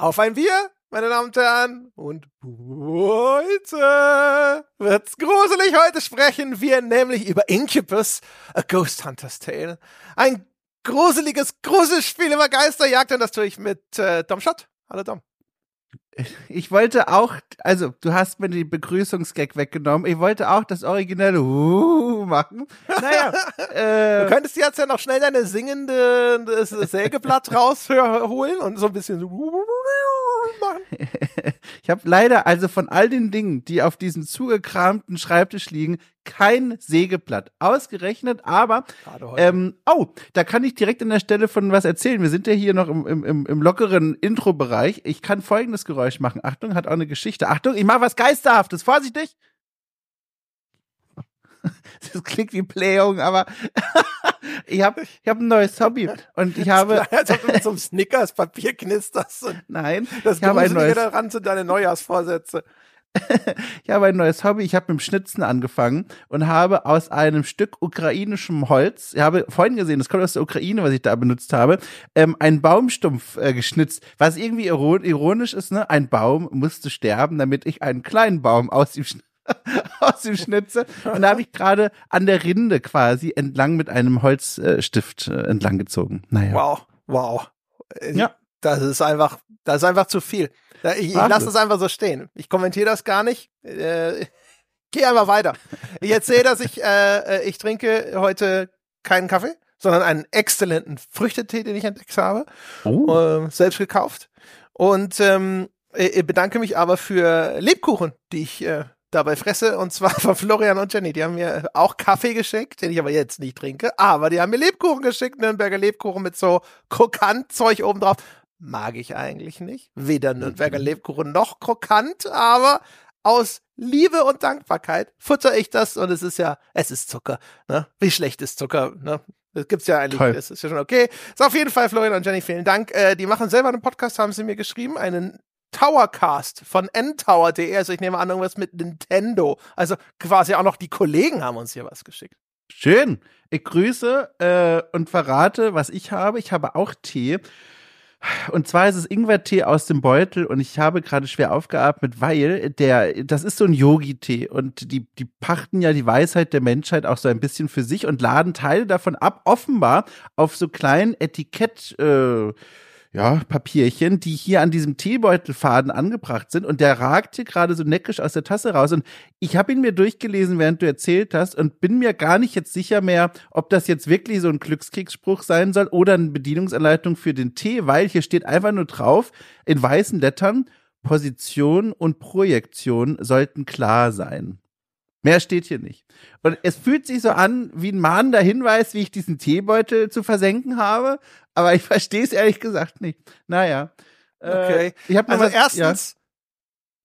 Auf ein Bier, meine Damen und Herren. Und heute wird's gruselig. Heute sprechen wir nämlich über Incubus, A Ghost Hunter's Tale. Ein gruseliges Gruselspiel über Geisterjagd und das tue ich mit äh, Dom Schott. Hallo Dom. Ich wollte auch, also du hast mir die Begrüßungsgag weggenommen. Ich wollte auch das originelle uh machen. Naja, äh, du könntest jetzt ja noch schnell deine singende das Sägeblatt rausholen und so ein bisschen machen. Ich habe leider also von all den Dingen, die auf diesem zugekramten Schreibtisch liegen, kein Sägeblatt ausgerechnet, aber ähm, oh, da kann ich direkt an der Stelle von was erzählen. Wir sind ja hier noch im, im, im lockeren Intro-Bereich. Ich kann folgendes Geräusch machen. Achtung, hat auch eine Geschichte. Achtung, ich mache was Geisterhaftes. Vorsichtig! Das klingt wie Playung, aber ich habe ich hab ein neues Hobby und ich habe als ob du mit so einem Snickers Papier knisterst. Nein, das ich habe ein neues daran sind deine Neujahrsvorsätze. ich habe ein neues Hobby. Ich habe mit dem Schnitzen angefangen und habe aus einem Stück ukrainischem Holz, ich habe vorhin gesehen, das kommt aus der Ukraine, was ich da benutzt habe, ähm, einen Baumstumpf äh, geschnitzt. Was irgendwie ironisch ist, ne? Ein Baum musste sterben, damit ich einen kleinen Baum aus ihm aus dem Schnitze. Und da habe ich gerade an der Rinde quasi entlang mit einem Holzstift äh, entlang gezogen. Naja. Wow, wow. Ja. Das ist einfach, das ist einfach zu viel. Ich, ich lasse das einfach so stehen. Ich kommentiere das gar nicht. Äh, geh einfach weiter. Ich erzähle, dass ich, äh, äh, ich trinke heute keinen Kaffee, sondern einen exzellenten Früchtetee, den ich entdeckt habe. Oh. Äh, selbst gekauft. Und ähm, ich bedanke mich aber für Lebkuchen, die ich äh, dabei fresse. Und zwar von Florian und Jenny. Die haben mir auch Kaffee geschickt, den ich aber jetzt nicht trinke. Aber die haben mir Lebkuchen geschickt, Nürnberger Lebkuchen mit so Krokantzeug oben drauf. Mag ich eigentlich nicht. Weder Nürnberger mhm. Lebkuchen noch krokant, aber aus Liebe und Dankbarkeit futter ich das und es ist ja, es ist Zucker. Ne? Wie schlecht ist Zucker? Ne? Das gibt's ja eigentlich, Toll. das ist ja schon okay. Ist auf jeden Fall Florian und Jenny, vielen Dank. Äh, die machen selber einen Podcast, haben sie mir geschrieben, einen Towercast von ntower.de. Also ich nehme an, irgendwas mit Nintendo. Also quasi auch noch die Kollegen haben uns hier was geschickt. Schön. Ich grüße äh, und verrate, was ich habe. Ich habe auch Tee. Und zwar ist es Ingwertee aus dem Beutel und ich habe gerade schwer aufgeatmet, weil der, das ist so ein Yogi-Tee und die, die pachten ja die Weisheit der Menschheit auch so ein bisschen für sich und laden Teile davon ab, offenbar auf so kleinen Etikett, äh, ja, Papierchen, die hier an diesem Teebeutelfaden angebracht sind und der ragt hier gerade so neckisch aus der Tasse raus und ich habe ihn mir durchgelesen, während du erzählt hast und bin mir gar nicht jetzt sicher mehr, ob das jetzt wirklich so ein Glückskriegsspruch sein soll oder eine Bedienungsanleitung für den Tee, weil hier steht einfach nur drauf in weißen Lettern Position und Projektion sollten klar sein. Mehr steht hier nicht. Und es fühlt sich so an wie ein mahnender Hinweis, wie ich diesen Teebeutel zu versenken habe, aber ich verstehe es ehrlich gesagt nicht. Naja. Äh, okay. Äh, ich habe also was, erstens, ja.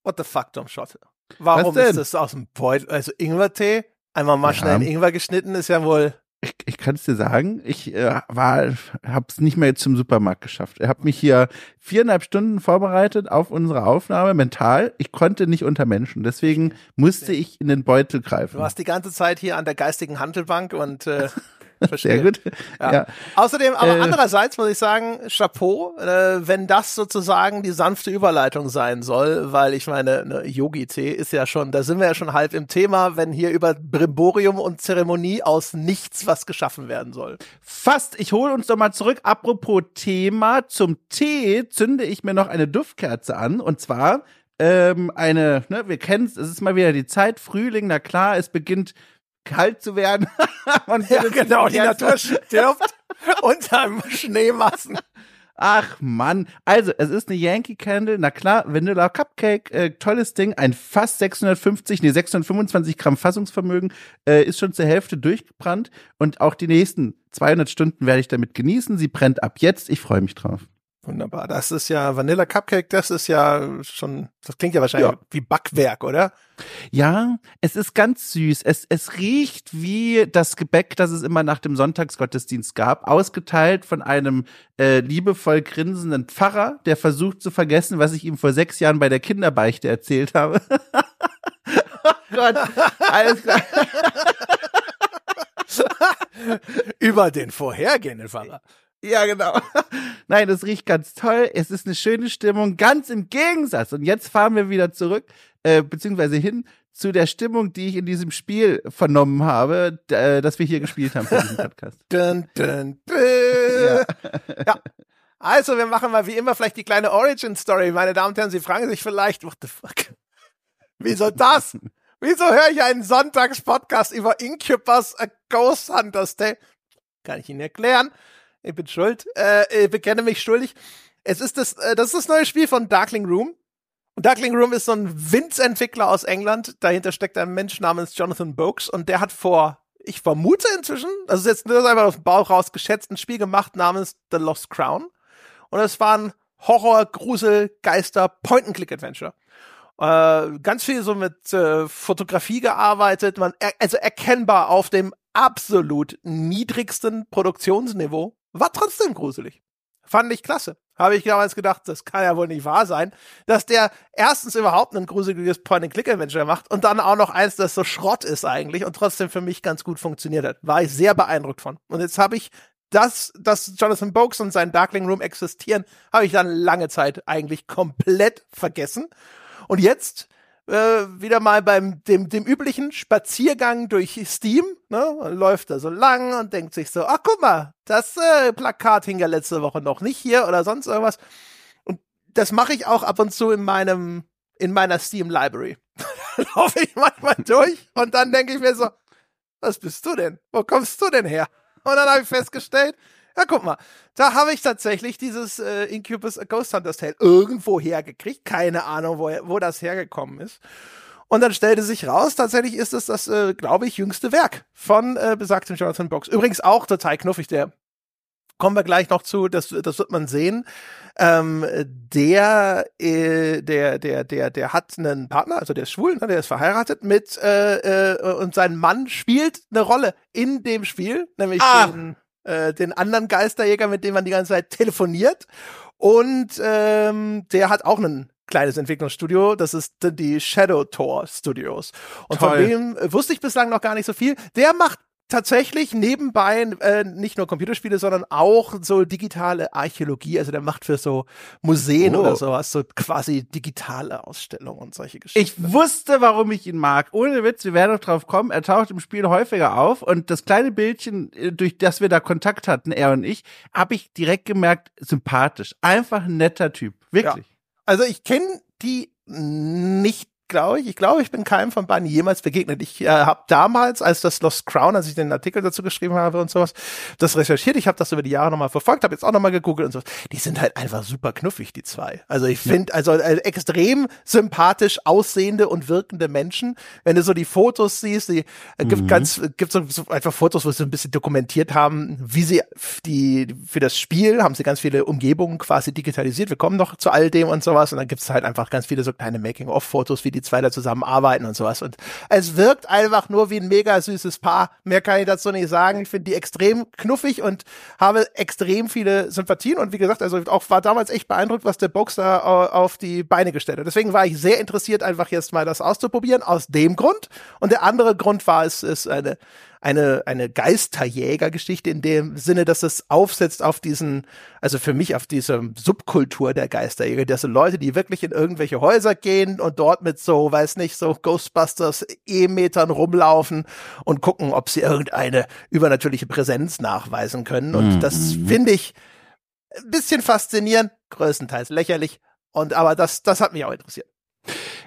what the fuck, Tom Schott? Warum ist das aus dem Beutel? Also Ingwertee, einmal mal ja. schnell in Ingwer geschnitten, ist ja wohl ich, ich kann es dir sagen, ich äh, war, habe es nicht mehr jetzt zum Supermarkt geschafft. Ich habe mich hier viereinhalb Stunden vorbereitet auf unsere Aufnahme, mental. Ich konnte nicht unter Menschen, deswegen musste ich in den Beutel greifen. Du warst die ganze Zeit hier an der geistigen Handelbank und äh, Verstehe. Sehr gut. Ja. ja. Außerdem, aber äh, andererseits muss ich sagen, Chapeau, äh, wenn das sozusagen die sanfte Überleitung sein soll, weil ich meine, ne, Yogi-Tee ist ja schon, da sind wir ja schon halb im Thema, wenn hier über Brimborium und Zeremonie aus nichts was geschaffen werden soll. Fast, ich hole uns doch mal zurück. Apropos Thema, zum Tee zünde ich mir noch eine Duftkerze an und zwar ähm, eine, ne, wir kennen es, es ist mal wieder die Zeit, Frühling, na klar, es beginnt kalt zu werden. Und ja, genau, die Natur stirbt unter Schneemassen. Ach Mann, also es ist eine Yankee Candle, na klar, Vanilla Cupcake, äh, tolles Ding, ein fast 650, nee 625 Gramm Fassungsvermögen, äh, ist schon zur Hälfte durchgebrannt und auch die nächsten 200 Stunden werde ich damit genießen. Sie brennt ab jetzt, ich freue mich drauf. Wunderbar. Das ist ja Vanilla Cupcake, das ist ja schon, das klingt ja wahrscheinlich ja. wie Backwerk, oder? Ja, es ist ganz süß. Es, es riecht wie das Gebäck, das es immer nach dem Sonntagsgottesdienst gab, ausgeteilt von einem äh, liebevoll grinsenden Pfarrer, der versucht zu vergessen, was ich ihm vor sechs Jahren bei der Kinderbeichte erzählt habe. oh Gott, alles klar. Über den vorhergehenden Pfarrer. Ja, genau. Nein, das riecht ganz toll. Es ist eine schöne Stimmung, ganz im Gegensatz. Und jetzt fahren wir wieder zurück, äh, beziehungsweise hin zu der Stimmung, die ich in diesem Spiel vernommen habe, äh, das wir hier gespielt haben für diesen Podcast. dun, dun, dun. Ja. ja. Also, wir machen mal wie immer vielleicht die kleine Origin-Story. Meine Damen und Herren, Sie fragen sich vielleicht, what the fuck? Wieso das? Wieso höre ich einen Sonntagspodcast über Incubus A Ghost Hunters Tale? Kann ich Ihnen erklären. Ich bin schuld. Äh, ich bekenne mich schuldig. Es ist das, äh, das ist das neue Spiel von Darkling Room. Darkling Room ist so ein Winz-Entwickler aus England. Dahinter steckt ein Mensch namens Jonathan Boakes und der hat vor, ich vermute inzwischen, also jetzt nur einfach aus dem Bauch raus geschätzt, ein Spiel gemacht namens The Lost Crown. Und es war ein Horror, Grusel, Geister, Point-and-Click-Adventure. Äh, ganz viel so mit äh, Fotografie gearbeitet, man er, also erkennbar auf dem absolut niedrigsten Produktionsniveau, war trotzdem gruselig. Fand ich klasse. Habe ich damals gedacht, das kann ja wohl nicht wahr sein, dass der erstens überhaupt ein gruseliges Point-and-Click-Adventure macht und dann auch noch eins, das so Schrott ist eigentlich und trotzdem für mich ganz gut funktioniert hat. War ich sehr beeindruckt von. Und jetzt habe ich das, dass Jonathan Boakes und sein Darkling Room existieren, habe ich dann lange Zeit eigentlich komplett vergessen. Und jetzt äh, wieder mal beim dem, dem üblichen Spaziergang durch Steam, ne, läuft er so lang und denkt sich so, ach guck mal, das äh, Plakat hing ja letzte Woche noch nicht hier oder sonst irgendwas. Und das mache ich auch ab und zu in meinem in meiner Steam Library. da laufe ich manchmal durch und dann denke ich mir so, was bist du denn? Wo kommst du denn her? Und dann habe ich festgestellt, ja, guck mal, da habe ich tatsächlich dieses äh, Incubus Ghost Hunters Tale irgendwo hergekriegt. Keine Ahnung, wo, wo das hergekommen ist. Und dann stellte sich raus, tatsächlich ist es das, äh, glaube ich, jüngste Werk von äh, besagtem Jonathan Box. Übrigens auch total knuffig, der kommen wir gleich noch zu, das, das wird man sehen. Ähm, der, äh, der, der, der, der hat einen Partner, also der ist schwul, ne, der ist verheiratet mit äh, äh, und sein Mann spielt eine Rolle in dem Spiel, nämlich ah. den äh, den anderen Geisterjäger, mit dem man die ganze Zeit telefoniert. Und ähm, der hat auch einen kleines Entwicklungsstudio, das ist die Shadow Tor Studios. Und Toll. von dem wusste ich bislang noch gar nicht so viel. Der macht tatsächlich nebenbei äh, nicht nur Computerspiele, sondern auch so digitale Archäologie. Also der macht für so Museen oh. oder sowas so quasi digitale Ausstellungen und solche Geschichten. Ich wusste, warum ich ihn mag. Ohne Witz, wir werden noch drauf kommen. Er taucht im Spiel häufiger auf und das kleine Bildchen, äh, durch das wir da Kontakt hatten, er und ich, habe ich direkt gemerkt, sympathisch. Einfach ein netter Typ. Wirklich. Ja. Also ich kenne die nicht glaube ich. Ich glaube, ich bin keinem von beiden jemals begegnet. Ich äh, habe damals, als das Lost Crown, als ich den Artikel dazu geschrieben habe und sowas, das recherchiert. Ich habe das über die Jahre nochmal verfolgt, habe jetzt auch nochmal gegoogelt und sowas. Die sind halt einfach super knuffig, die zwei. Also ich finde, also äh, extrem sympathisch aussehende und wirkende Menschen. Wenn du so die Fotos siehst, die äh, gibt mhm. ganz, gibt so, so einfach Fotos, wo sie ein bisschen dokumentiert haben, wie sie die für das Spiel haben sie ganz viele Umgebungen quasi digitalisiert. Wir kommen noch zu all dem und sowas und dann gibt es halt einfach ganz viele so kleine Making-of-Fotos, wie die zwei da zusammen arbeiten und sowas. Und es wirkt einfach nur wie ein mega süßes Paar. Mehr kann ich dazu nicht sagen. Ich finde die extrem knuffig und habe extrem viele Sympathien. Und wie gesagt, also auch war damals echt beeindruckt, was der Box da auf die Beine gestellt hat. Deswegen war ich sehr interessiert, einfach jetzt mal das auszuprobieren, aus dem Grund. Und der andere Grund war, es ist eine eine, eine Geisterjägergeschichte in dem Sinne, dass es aufsetzt auf diesen, also für mich auf diese Subkultur der Geisterjäger, das sind Leute, die wirklich in irgendwelche Häuser gehen und dort mit so, weiß nicht, so Ghostbusters E-Metern rumlaufen und gucken, ob sie irgendeine übernatürliche Präsenz nachweisen können. Und mhm. das finde ich ein bisschen faszinierend, größtenteils lächerlich. Und aber das, das hat mich auch interessiert.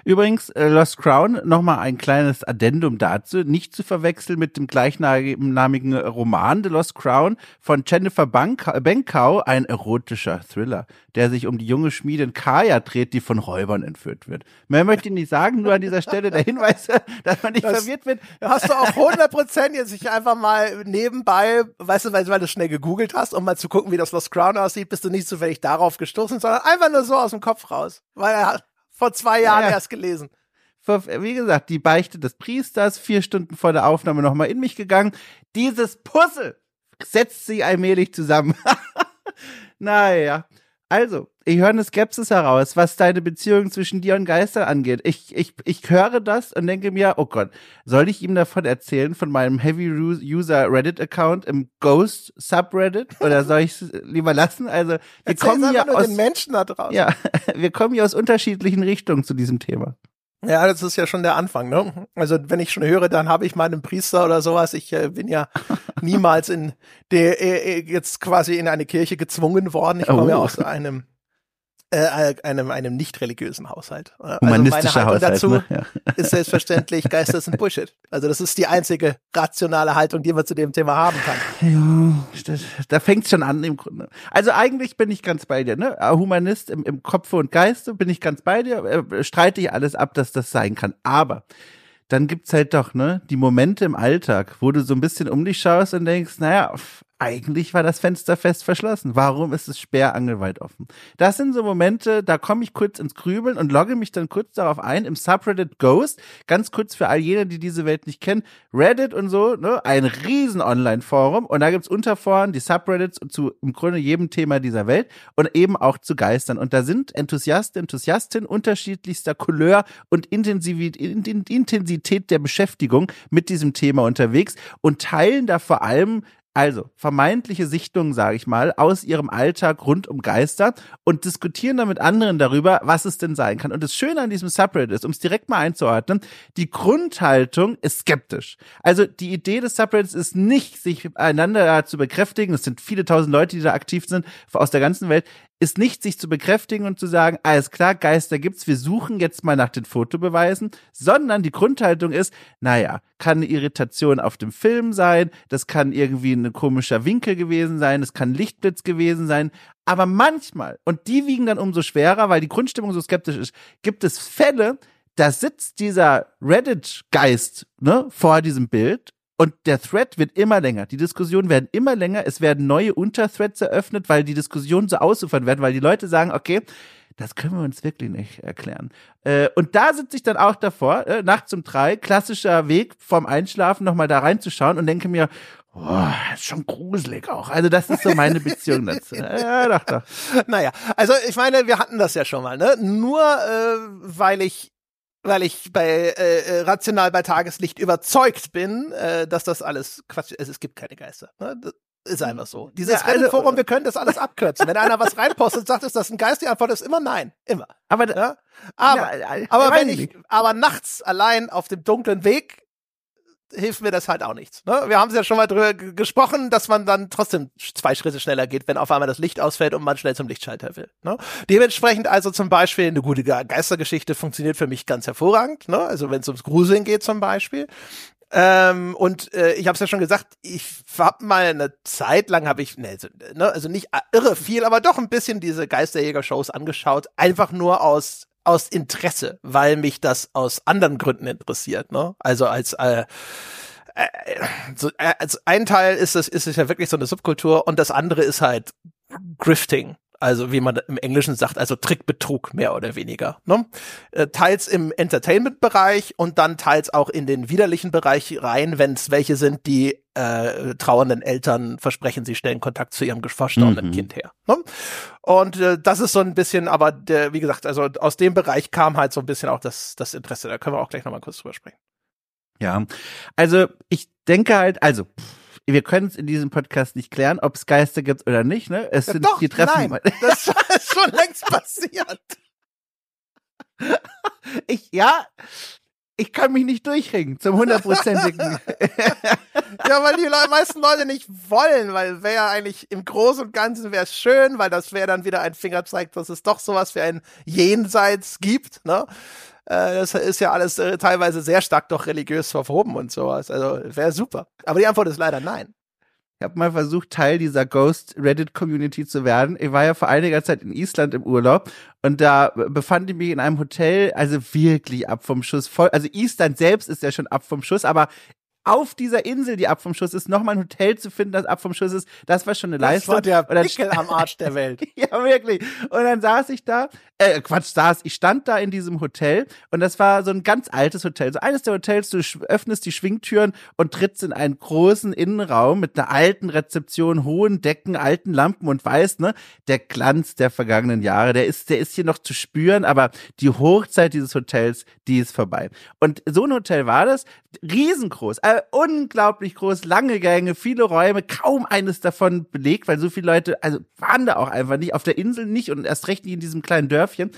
Übrigens, äh, Lost Crown, nochmal ein kleines Addendum dazu, nicht zu verwechseln mit dem gleichnamigen Roman The Lost Crown von Jennifer Benkau, ein erotischer Thriller, der sich um die junge Schmiedin Kaya dreht, die von Räubern entführt wird. Mehr möchte ich nicht sagen, nur an dieser Stelle der Hinweis, dass man nicht das, verwirrt wird. Hast du auch 100 Prozent jetzt sich einfach mal nebenbei, weißt du, weil, weil du schnell gegoogelt hast, um mal zu gucken, wie das Lost Crown aussieht, bist du nicht zufällig darauf gestoßen, sondern einfach nur so aus dem Kopf raus, weil er vor zwei Jahren ja. erst gelesen. Wie gesagt, die Beichte des Priesters, vier Stunden vor der Aufnahme nochmal in mich gegangen. Dieses Puzzle setzt sich allmählich zusammen. naja. Also, ich höre eine Skepsis heraus, was deine Beziehung zwischen dir und Geistern angeht. Ich, ich, ich höre das und denke mir, oh Gott, soll ich ihm davon erzählen, von meinem Heavy-User Reddit-Account im Ghost Subreddit? Oder soll ich es lieber lassen? Also, wir Erzähl's kommen ja aus, den Menschen da draußen. Ja, wir kommen hier aus unterschiedlichen Richtungen zu diesem Thema. Ja, das ist ja schon der Anfang, ne? Also wenn ich schon höre, dann habe ich mal einen Priester oder sowas. Ich äh, bin ja niemals in der äh, äh, jetzt quasi in eine Kirche gezwungen worden. Ich komme oh. ja aus einem äh, einem, einem nicht religiösen Haushalt. Also Humanistischer Haushalt, dazu ne? ja. ist selbstverständlich, Geister sind Bullshit. Also das ist die einzige rationale Haltung, die man zu dem Thema haben kann. Ja, da fängt schon an im Grunde. Also eigentlich bin ich ganz bei dir, ne? Humanist im, im Kopf und Geiste bin ich ganz bei dir, äh, streite ich alles ab, dass das sein kann. Aber dann gibt's halt doch, ne, die Momente im Alltag, wo du so ein bisschen um dich schaust und denkst, naja, eigentlich war das Fenster fest verschlossen. Warum ist es sperrangelweit offen? Das sind so Momente, da komme ich kurz ins Grübeln und logge mich dann kurz darauf ein im Subreddit Ghost. Ganz kurz für all jene, die diese Welt nicht kennen. Reddit und so, ne, ein riesen Online-Forum und da gibt's Unterforen, die Subreddits zu im Grunde jedem Thema dieser Welt und eben auch zu Geistern. Und da sind Enthusiasten, Enthusiastinnen unterschiedlichster Couleur und Intensität der Beschäftigung mit diesem Thema unterwegs und teilen da vor allem also vermeintliche Sichtungen, sage ich mal, aus ihrem Alltag rund um Geister und diskutieren dann mit anderen darüber, was es denn sein kann. Und das Schöne an diesem Subreddit ist, um es direkt mal einzuordnen, die Grundhaltung ist skeptisch. Also die Idee des Subreddits ist nicht, sich einander zu bekräftigen. Es sind viele tausend Leute, die da aktiv sind aus der ganzen Welt ist nicht, sich zu bekräftigen und zu sagen, alles klar, Geister gibt's, wir suchen jetzt mal nach den Fotobeweisen, sondern die Grundhaltung ist, naja, kann eine Irritation auf dem Film sein, das kann irgendwie ein komischer Winkel gewesen sein, es kann Lichtblitz gewesen sein, aber manchmal, und die wiegen dann umso schwerer, weil die Grundstimmung so skeptisch ist, gibt es Fälle, da sitzt dieser Reddit-Geist ne, vor diesem Bild und der Thread wird immer länger. Die Diskussionen werden immer länger. Es werden neue Unterthreads eröffnet, weil die Diskussionen so ausufern werden, weil die Leute sagen, okay, das können wir uns wirklich nicht erklären. Äh, und da sitze ich dann auch davor, äh, nachts um drei, klassischer Weg vorm Einschlafen, nochmal da reinzuschauen und denke mir, Boah, ist schon gruselig auch. Also das ist so meine Beziehung dazu. Ja, doch, doch. Naja, also ich meine, wir hatten das ja schon mal, ne? Nur äh, weil ich weil ich bei äh, äh, rational bei Tageslicht überzeugt bin, äh, dass das alles Quatsch ist. Es gibt keine Geister. Ne? Das ist einfach so. Dieses ja, also, Forum, wir können das alles abkürzen. Wenn einer was reinpostet sagt, ist das ein Geist, die Antwort ist immer nein. Immer. Aber, ja? aber, ja, aber wenn ich, aber nachts allein auf dem dunklen Weg hilft mir das halt auch nichts. Ne? Wir haben es ja schon mal drüber gesprochen, dass man dann trotzdem zwei Schritte schneller geht, wenn auf einmal das Licht ausfällt und man schnell zum Lichtschalter will. Ne? Dementsprechend also zum Beispiel eine gute Geistergeschichte funktioniert für mich ganz hervorragend. Ne? Also wenn es ums Gruseln geht zum Beispiel. Ähm, und äh, ich habe es ja schon gesagt, ich hab mal eine Zeit lang habe ich, ne, ne, also nicht irre viel, aber doch ein bisschen diese Geisterjäger-Shows angeschaut, einfach nur aus aus Interesse, weil mich das aus anderen Gründen interessiert. Ne? Also als äh, äh, so, äh, als ein Teil ist es ist es ja wirklich so eine Subkultur und das andere ist halt Grifting. Also wie man im Englischen sagt, also Trickbetrug mehr oder weniger. Ne? Äh, teils im Entertainment-Bereich und dann teils auch in den widerlichen Bereich rein, wenn es welche sind, die äh, trauernden Eltern versprechen, sie stellen Kontakt zu ihrem verstorbenen mhm. Kind her. Ne? Und äh, das ist so ein bisschen, aber der, wie gesagt, also aus dem Bereich kam halt so ein bisschen auch das, das Interesse. Da können wir auch gleich nochmal kurz drüber sprechen. Ja, also ich denke halt, also pff wir können es in diesem Podcast nicht klären, ob es Geister gibt oder nicht. Ne? Es ja, sind doch, die Treffen. Nein, das ist schon längst passiert. Ich, ja, ich kann mich nicht durchringen zum hundertprozentigen. ja, weil die meisten Leute nicht wollen, weil wäre ja eigentlich im Großen und Ganzen wäre es schön, weil das wäre dann wieder ein Fingerzeig, dass es doch sowas wie ein Jenseits gibt, ne? Äh, das ist ja alles äh, teilweise sehr stark doch religiös verwoben und sowas. Also wäre super. Aber die Antwort ist leider nein. Ich habe mal versucht, Teil dieser Ghost Reddit Community zu werden. Ich war ja vor einiger Zeit in Island im Urlaub und da befand ich mich in einem Hotel, also wirklich ab vom Schuss voll. Also Island selbst ist ja schon ab vom Schuss, aber auf dieser Insel, die ab vom Schuss ist, nochmal ein Hotel zu finden, das ab vom Schuss ist, das war schon eine Leistung. Das war der Pickel am Arsch der Welt. ja, wirklich. Und dann saß ich da, äh, Quatsch, saß, ich stand da in diesem Hotel und das war so ein ganz altes Hotel. So eines der Hotels, du öffnest die Schwingtüren und trittst in einen großen Innenraum mit einer alten Rezeption, hohen Decken, alten Lampen und weißt, ne, der Glanz der vergangenen Jahre, der ist, der ist hier noch zu spüren, aber die Hochzeit dieses Hotels, die ist vorbei. Und so ein Hotel war das, riesengroß, äh, unglaublich groß, lange Gänge, viele Räume, kaum eines davon belegt, weil so viele Leute, also waren da auch einfach nicht, auf der Insel nicht und erst recht nicht in diesem kleinen Dörfchen.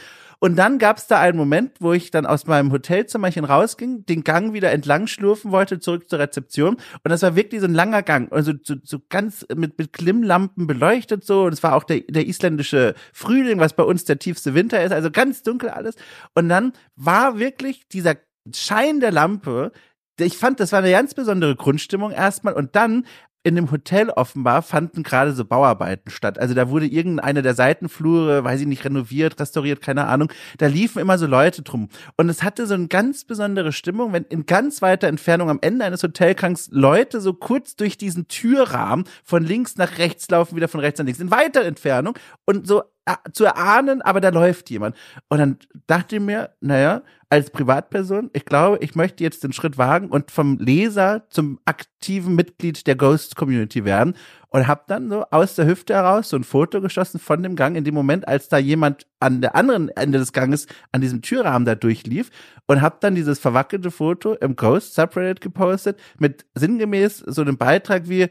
Und dann gab es da einen Moment, wo ich dann aus meinem Hotelzimmerchen rausging, den Gang wieder entlang schlurfen wollte, zurück zur Rezeption. Und das war wirklich so ein langer Gang, also so, so ganz mit, mit Klimmlampen beleuchtet so. Und es war auch der, der isländische Frühling, was bei uns der tiefste Winter ist, also ganz dunkel alles. Und dann war wirklich dieser Schein der Lampe ich fand, das war eine ganz besondere Grundstimmung erstmal und dann in dem Hotel offenbar fanden gerade so Bauarbeiten statt. Also da wurde irgendeine der Seitenflure, weiß ich nicht, renoviert, restauriert, keine Ahnung. Da liefen immer so Leute drum. Und es hatte so eine ganz besondere Stimmung, wenn in ganz weiter Entfernung am Ende eines Hotelkranks Leute so kurz durch diesen Türrahmen von links nach rechts laufen, wieder von rechts nach links, in weiter Entfernung und so zu erahnen, aber da läuft jemand. Und dann dachte ich mir, naja, als Privatperson, ich glaube, ich möchte jetzt den Schritt wagen und vom Leser zum aktiven Mitglied der Ghost Community werden und habe dann so aus der Hüfte heraus so ein Foto geschossen von dem Gang in dem Moment, als da jemand an der anderen Ende des Ganges an diesem Türrahmen da durchlief und habe dann dieses verwackelte Foto im Ghost Subreddit gepostet mit sinngemäß so einem Beitrag wie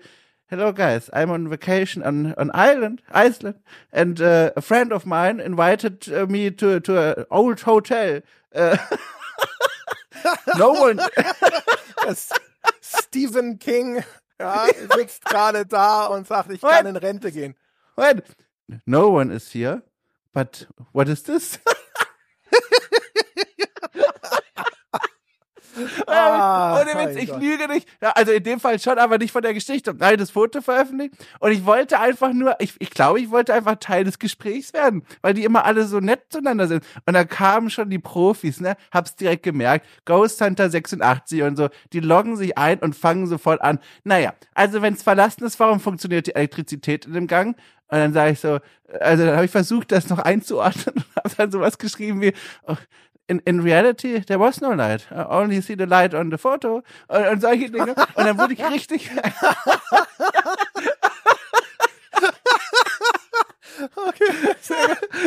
hello guys, I'm on vacation on on Ireland, Iceland, and uh, a friend of mine invited uh, me to to an old hotel. Uh, no one. Stephen King ja, sitzt gerade da und sagt, ich kann in Rente gehen. What? No one is here. But what is this? Ah, Ohne Witz, ich lüge nicht. Ja, also in dem Fall schon, aber nicht von der Geschichte. Nein, das Foto veröffentlicht. Und ich wollte einfach nur, ich, ich glaube, ich wollte einfach Teil des Gesprächs werden, weil die immer alle so nett zueinander sind. Und da kamen schon die Profis, ne? Hab's direkt gemerkt. Ghost Hunter 86 und so. Die loggen sich ein und fangen sofort an. Naja, also wenn's verlassen ist, warum funktioniert die Elektrizität in dem Gang? Und dann sage ich so, also dann habe ich versucht, das noch einzuordnen und habe dann sowas geschrieben wie, oh, in, in reality, there was no light. I only see the light on the photo. Und, und solche Dinge. Und dann wurde ich richtig. Okay.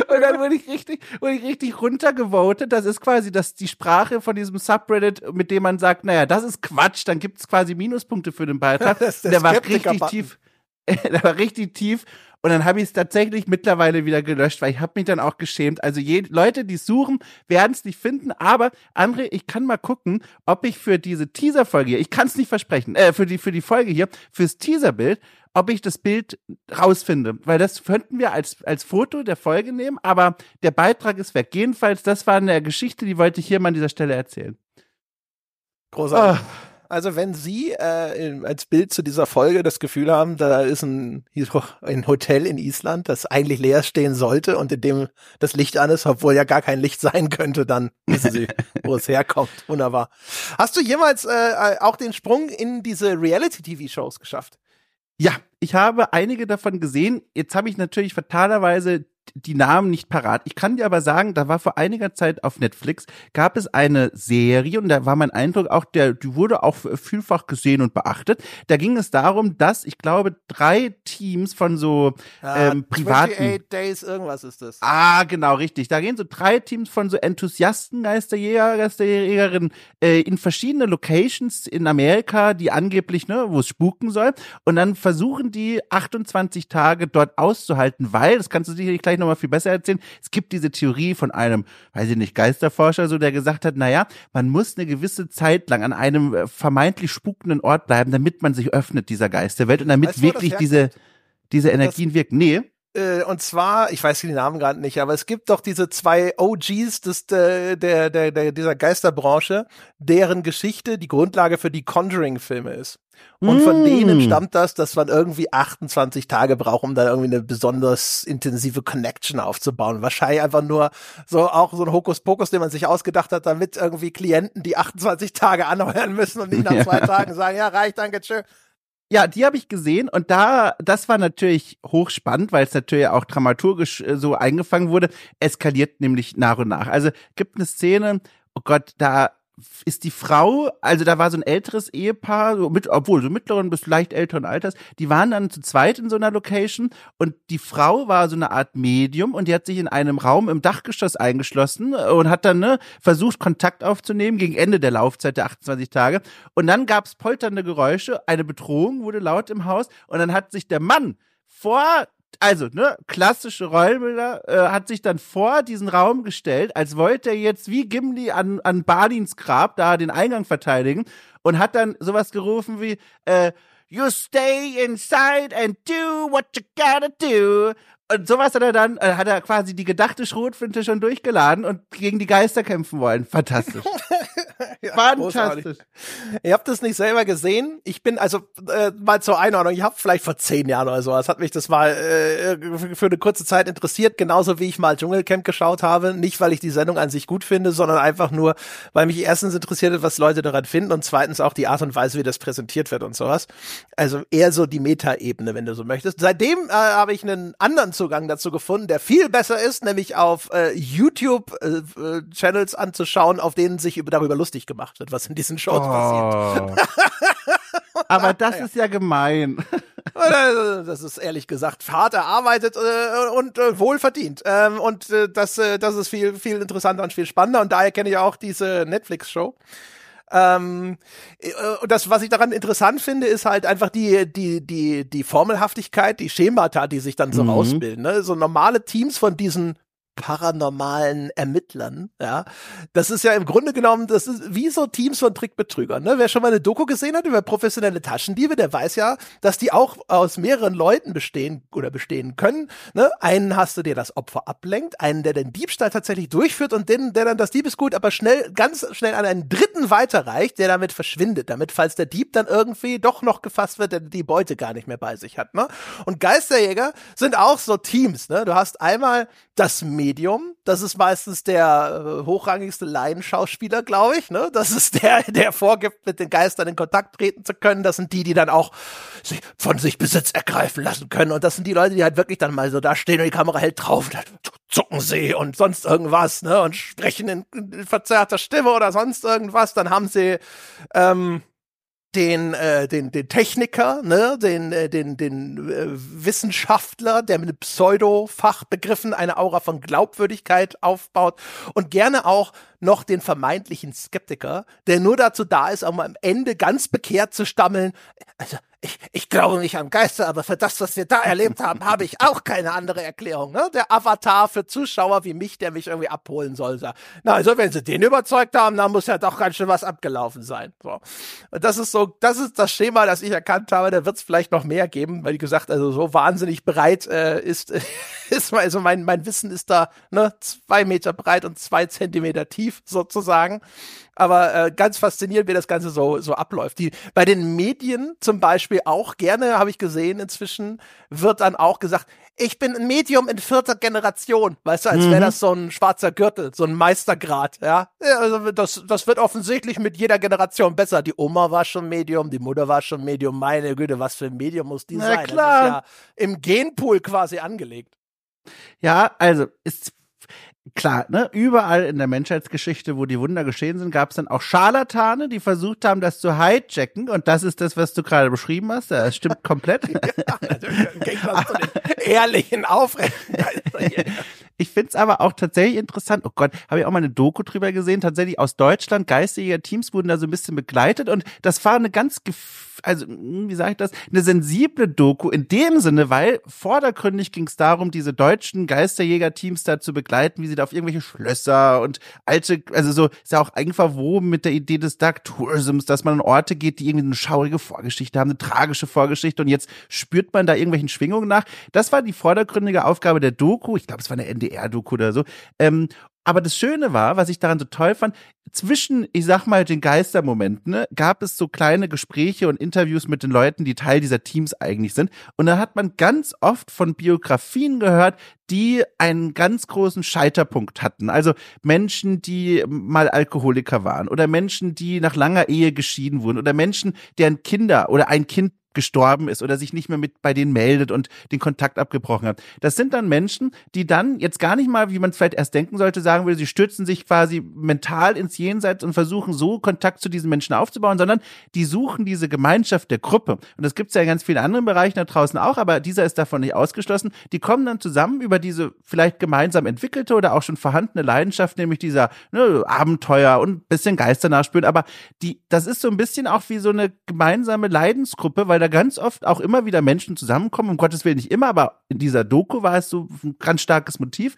Und dann wurde ich richtig, wurde ich richtig runtergevotet. Das ist quasi das, die Sprache von diesem Subreddit, mit dem man sagt, naja, das ist Quatsch, dann gibt es quasi Minuspunkte für den Beitrag. der war richtig tief. der war richtig tief und dann habe ich es tatsächlich mittlerweile wieder gelöscht, weil ich habe mich dann auch geschämt. Also je, Leute, die suchen, werden es nicht finden. Aber André, ich kann mal gucken, ob ich für diese Teaser-Folge hier, ich kann es nicht versprechen, äh, für die für die Folge hier, fürs Teaserbild, ob ich das Bild rausfinde, weil das könnten wir als als Foto der Folge nehmen. Aber der Beitrag ist weg. Jedenfalls, das war eine Geschichte, die wollte ich hier mal an dieser Stelle erzählen. Großartig. Oh. Also wenn Sie äh, als Bild zu dieser Folge das Gefühl haben, da ist ein, ein Hotel in Island, das eigentlich leer stehen sollte und in dem das Licht an ist, obwohl ja gar kein Licht sein könnte, dann wissen Sie, wo es herkommt. Wunderbar. Hast du jemals äh, auch den Sprung in diese Reality-TV-Shows geschafft? Ja, ich habe einige davon gesehen. Jetzt habe ich natürlich fatalerweise die Namen nicht parat. Ich kann dir aber sagen, da war vor einiger Zeit auf Netflix, gab es eine Serie und da war mein Eindruck auch, der, die wurde auch vielfach gesehen und beachtet. Da ging es darum, dass ich glaube, drei Teams von so ah, ähm, privaten. 28 Days, irgendwas ist das. Ah, genau, richtig. Da gehen so drei Teams von so Enthusiasten, Geisterjäger, Geisterjägerinnen äh, in verschiedene Locations in Amerika, die angeblich, ne, wo es spuken soll. Und dann versuchen die 28 Tage dort auszuhalten, weil, das kannst du sicherlich gleich nochmal viel besser erzählen. Es gibt diese Theorie von einem, weiß ich nicht, Geisterforscher, so der gesagt hat, naja, man muss eine gewisse Zeit lang an einem äh, vermeintlich spukenden Ort bleiben, damit man sich öffnet dieser Geisterwelt und damit weißt du, wirklich diese, diese Energien das, wirken. Nee. Äh, und zwar, ich weiß die Namen gerade nicht, aber es gibt doch diese zwei OGs des, der, der, der, dieser Geisterbranche, deren Geschichte die Grundlage für die Conjuring-Filme ist. Und von mm. denen stammt das, dass man irgendwie 28 Tage braucht, um da irgendwie eine besonders intensive Connection aufzubauen. Wahrscheinlich einfach nur so auch so ein Hokuspokus, den man sich ausgedacht hat, damit irgendwie Klienten die 28 Tage anheuern müssen und nicht nach zwei. Tagen sagen, ja, reicht, danke, tschö. Ja, die habe ich gesehen und da, das war natürlich hochspannend, weil es natürlich auch dramaturgisch äh, so eingefangen wurde. Eskaliert nämlich nach und nach. Also gibt eine Szene, oh Gott, da ist die Frau, also da war so ein älteres Ehepaar, so mit, obwohl so mittleren bis leicht älteren Alters, die waren dann zu zweit in so einer Location und die Frau war so eine Art Medium und die hat sich in einem Raum im Dachgeschoss eingeschlossen und hat dann ne, versucht, Kontakt aufzunehmen gegen Ende der Laufzeit der 28 Tage. Und dann gab es polternde Geräusche, eine Bedrohung wurde laut im Haus und dann hat sich der Mann vor also, ne, klassische Rollenbilder, äh, hat sich dann vor diesen Raum gestellt, als wollte er jetzt wie Gimli an, an Balins Grab da den Eingang verteidigen und hat dann sowas gerufen wie, äh, You stay inside and do what you gotta do. Und sowas hat er dann, äh, hat er quasi die gedachte Schrotflinte schon durchgeladen und gegen die Geister kämpfen wollen. Fantastisch. ja, Fantastisch. Ihr habt das nicht selber gesehen. Ich bin also äh, mal zur Einordnung. Ich habe vielleicht vor zehn Jahren oder so. Es hat mich das mal äh, für eine kurze Zeit interessiert, genauso wie ich mal Dschungelcamp geschaut habe. Nicht, weil ich die Sendung an sich gut finde, sondern einfach nur, weil mich erstens interessiert hat, was Leute daran finden und zweitens auch die Art und Weise, wie das präsentiert wird und sowas. Also eher so die Meta-Ebene, wenn du so möchtest. Seitdem äh, habe ich einen anderen Zugang dazu gefunden, der viel besser ist, nämlich auf äh, YouTube-Channels äh, anzuschauen, auf denen sich über, darüber lustig gemacht wird, was in diesen Shows oh. passiert. Aber das ist ja gemein. Das ist ehrlich gesagt hart erarbeitet äh, und äh, wohl verdient. Ähm, und äh, das, äh, das ist viel, viel interessanter und viel spannender. Und daher kenne ich auch diese Netflix-Show. Ähm, äh, und das, was ich daran interessant finde, ist halt einfach die, die, die, die Formelhaftigkeit, die Schemata, die sich dann so mhm. rausbilden. Ne? So normale Teams von diesen paranormalen Ermittlern, ja. Das ist ja im Grunde genommen, das ist wie so Teams von Trickbetrügern, ne? Wer schon mal eine Doku gesehen hat über professionelle Taschendiebe, der weiß ja, dass die auch aus mehreren Leuten bestehen oder bestehen können, ne? Einen hast du, der das Opfer ablenkt, einen, der den Diebstahl tatsächlich durchführt und den, der dann das Diebesgut aber schnell, ganz schnell an einen dritten weiterreicht, der damit verschwindet, damit, falls der Dieb dann irgendwie doch noch gefasst wird, der die Beute gar nicht mehr bei sich hat, ne? Und Geisterjäger sind auch so Teams, ne? Du hast einmal das Medium. Das ist meistens der äh, hochrangigste Laienschauspieler, glaube ich. Ne? Das ist der, der vorgibt, mit den Geistern in Kontakt treten zu können. Das sind die, die dann auch sich, von sich Besitz ergreifen lassen können. Und das sind die Leute, die halt wirklich dann mal so da stehen und die Kamera hält drauf und dann zucken sie und sonst irgendwas, ne? Und sprechen in, in verzerrter Stimme oder sonst irgendwas. Dann haben sie ähm, den, äh, den, den Techniker, ne, den, äh, den, den äh, Wissenschaftler, der mit Pseudo-Fachbegriffen eine Aura von Glaubwürdigkeit aufbaut und gerne auch noch den vermeintlichen Skeptiker, der nur dazu da ist, um am Ende ganz bekehrt zu stammeln. Also, ich, ich glaube nicht an Geister, aber für das, was wir da erlebt haben, habe ich auch keine andere Erklärung. Ne? Der Avatar für Zuschauer wie mich, der mich irgendwie abholen soll. Na, also wenn sie den überzeugt haben, dann muss ja doch ganz schön was abgelaufen sein. So. Und das ist so, das ist das Schema, das ich erkannt habe. Da wird es vielleicht noch mehr geben, weil wie gesagt, also so wahnsinnig breit äh, ist, ist also mein, mein Wissen ist da ne, zwei Meter breit und zwei Zentimeter tief sozusagen. Aber äh, ganz faszinierend, wie das Ganze so, so abläuft. Die, bei den Medien zum Beispiel auch gerne, habe ich gesehen inzwischen, wird dann auch gesagt, ich bin ein Medium in vierter Generation. Weißt du, als wäre mhm. das so ein schwarzer Gürtel, so ein Meistergrad, ja. ja also das, das wird offensichtlich mit jeder Generation besser. Die Oma war schon Medium, die Mutter war schon Medium. Meine Güte, was für ein Medium muss die Na, sein? Klar. Das ist ja im Genpool quasi angelegt. Ja, also ist klar, ne, überall in der Menschheitsgeschichte, wo die Wunder geschehen sind, gab es dann auch Scharlatane, die versucht haben, das zu hijacken. Und das ist das, was du gerade beschrieben hast. Das stimmt komplett. ja, ehrlichen Aufrechten. Ich find's aber auch tatsächlich interessant. Oh Gott, habe ich auch mal eine Doku drüber gesehen. Tatsächlich aus Deutschland, geistige Teams wurden da so ein bisschen begleitet und das war eine ganz also hm, wie sage ich das, eine sensible Doku in dem Sinne, weil vordergründig ging es darum, diese deutschen Geisterjäger-Teams da zu begleiten, wie sie da auf irgendwelche Schlösser und alte, also so ist ja auch eng verwoben mit der Idee des Dark Tourisms, dass man an Orte geht, die irgendwie eine schaurige Vorgeschichte haben, eine tragische Vorgeschichte und jetzt spürt man da irgendwelchen Schwingungen nach. Das war die vordergründige Aufgabe der Doku. Ich glaube, es war eine NDR-Doku oder so. Ähm, aber das Schöne war, was ich daran so toll fand, zwischen, ich sag mal, den Geistermomenten, ne, gab es so kleine Gespräche und Interviews mit den Leuten, die Teil dieser Teams eigentlich sind. Und da hat man ganz oft von Biografien gehört, die einen ganz großen Scheiterpunkt hatten. Also Menschen, die mal Alkoholiker waren oder Menschen, die nach langer Ehe geschieden wurden oder Menschen, deren Kinder oder ein Kind gestorben ist oder sich nicht mehr mit bei denen meldet und den Kontakt abgebrochen hat. Das sind dann Menschen, die dann jetzt gar nicht mal, wie man es vielleicht erst denken sollte, sagen würde, sie stürzen sich quasi mental ins Jenseits und versuchen so Kontakt zu diesen Menschen aufzubauen, sondern die suchen diese Gemeinschaft der Gruppe. Und das gibt es ja in ganz vielen anderen Bereichen da draußen auch, aber dieser ist davon nicht ausgeschlossen. Die kommen dann zusammen über diese vielleicht gemeinsam entwickelte oder auch schon vorhandene Leidenschaft, nämlich dieser ne, Abenteuer und ein bisschen Geister nachspüren. Aber die, das ist so ein bisschen auch wie so eine gemeinsame Leidensgruppe, weil da ganz oft auch immer wieder Menschen zusammenkommen, um Gottes Willen nicht immer, aber in dieser Doku war es so ein ganz starkes Motiv.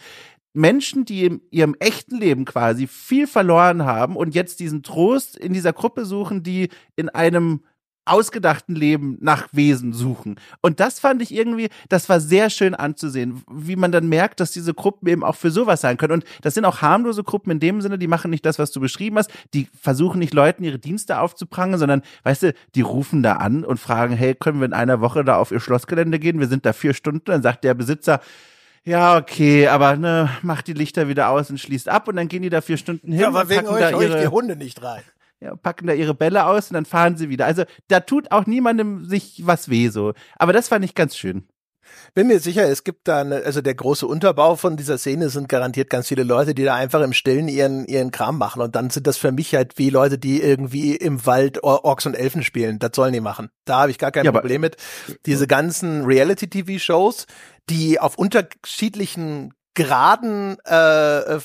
Menschen, die in ihrem echten Leben quasi viel verloren haben und jetzt diesen Trost in dieser Gruppe suchen, die in einem ausgedachten Leben nach Wesen suchen. Und das fand ich irgendwie, das war sehr schön anzusehen, wie man dann merkt, dass diese Gruppen eben auch für sowas sein können. Und das sind auch harmlose Gruppen in dem Sinne, die machen nicht das, was du beschrieben hast, die versuchen nicht Leuten ihre Dienste aufzuprangen, sondern, weißt du, die rufen da an und fragen, hey, können wir in einer Woche da auf ihr Schlossgelände gehen? Wir sind da vier Stunden. Dann sagt der Besitzer, ja, okay, aber ne, macht die Lichter wieder aus und schließt ab und dann gehen die da vier Stunden hin. Ja, aber wegen euch da ihre, die Hunde nicht rein ja, packen da ihre Bälle aus und dann fahren sie wieder. Also da tut auch niemandem sich was weh so. Aber das fand ich ganz schön. Bin mir sicher, es gibt da, eine, also der große Unterbau von dieser Szene sind garantiert ganz viele Leute, die da einfach im Stillen ihren, ihren Kram machen. Und dann sind das für mich halt wie Leute, die irgendwie im Wald Orks und Elfen spielen. Das sollen die machen. Da habe ich gar kein ja, Problem mit. Diese ganzen Reality-TV-Shows, die auf unterschiedlichen Graden äh,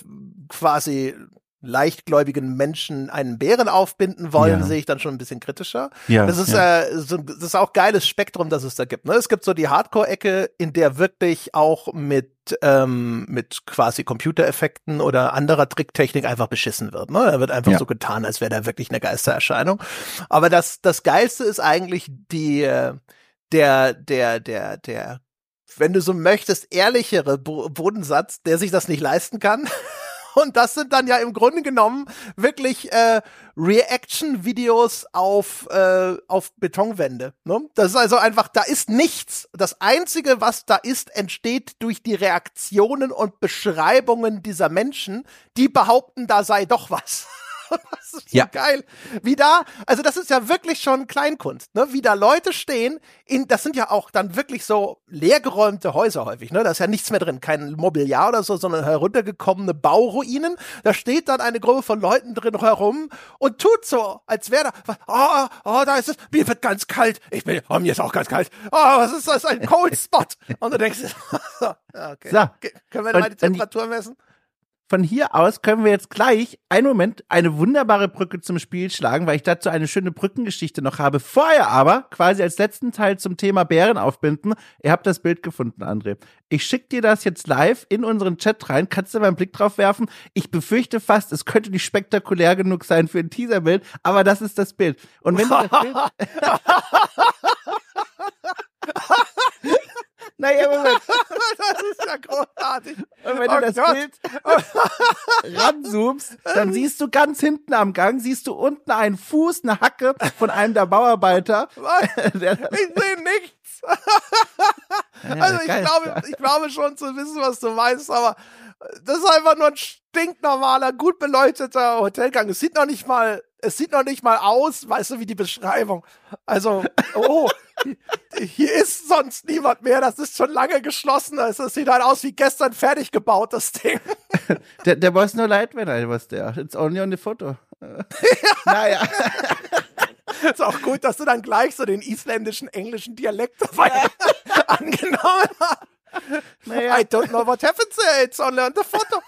quasi leichtgläubigen Menschen einen Bären aufbinden wollen, ja. sehe ich dann schon ein bisschen kritischer. Ja, das ist ja. äh, so, das ist auch geiles Spektrum, das es da gibt. Ne? Es gibt so die Hardcore-Ecke, in der wirklich auch mit ähm, mit quasi Computereffekten oder anderer Tricktechnik einfach beschissen wird. Ne? Da wird einfach ja. so getan, als wäre da wirklich eine Geistererscheinung. Aber das das geilste ist eigentlich die äh, der der der der wenn du so möchtest, ehrlichere Bodensatz, der sich das nicht leisten kann. Und das sind dann ja im Grunde genommen wirklich äh, Reaction-Videos auf, äh, auf Betonwände. Ne? Das ist also einfach, da ist nichts. Das Einzige, was da ist, entsteht durch die Reaktionen und Beschreibungen dieser Menschen, die behaupten, da sei doch was. das ist so ja. geil. Wie da, also das ist ja wirklich schon Kleinkunst, ne? Wie da Leute stehen, in, das sind ja auch dann wirklich so leergeräumte Häuser häufig, ne? Da ist ja nichts mehr drin, kein Mobiliar oder so, sondern heruntergekommene Bauruinen. Da steht dann eine Gruppe von Leuten drin herum und tut so, als wäre da, oh, oh, da ist es, mir wird ganz kalt. Ich bin, oh, mir ist auch ganz kalt. Oh, was ist das? Ein Cold Spot. Und du denkst, okay. So. Können wir mal die Temperatur messen? Von hier aus können wir jetzt gleich, einen Moment, eine wunderbare Brücke zum Spiel schlagen, weil ich dazu eine schöne Brückengeschichte noch habe. Vorher aber, quasi als letzten Teil zum Thema Bären aufbinden, ihr habt das Bild gefunden, André. Ich schick dir das jetzt live in unseren Chat rein, kannst du mal einen Blick drauf werfen. Ich befürchte fast, es könnte nicht spektakulär genug sein für ein Teaserbild, aber das ist das Bild. Und wenn du das Bild Naja, Moment. das ist ja großartig. Und wenn oh du das Gott. Bild ranzoomst, dann siehst du ganz hinten am Gang, siehst du unten einen Fuß, eine Hacke von einem der Bauarbeiter. ich sehe nichts. also ich glaube, ich glaube schon zu wissen, was du meinst, aber das ist einfach nur ein stinknormaler, gut beleuchteter Hotelgang. Es sieht noch nicht mal, es sieht noch nicht mal aus, weißt du, wie die Beschreibung. Also, oh, hier ist sonst niemand mehr. Das ist schon lange geschlossen. Also, es sieht halt aus wie gestern fertig gebaut, das Ding. Der, der was no light when I was there. It's only on the photo. ja. Naja. Ist auch gut, dass du dann gleich so den isländischen, englischen Dialekt dabei angenommen hast. Naja. I don't know what happens there. It's only on the photo.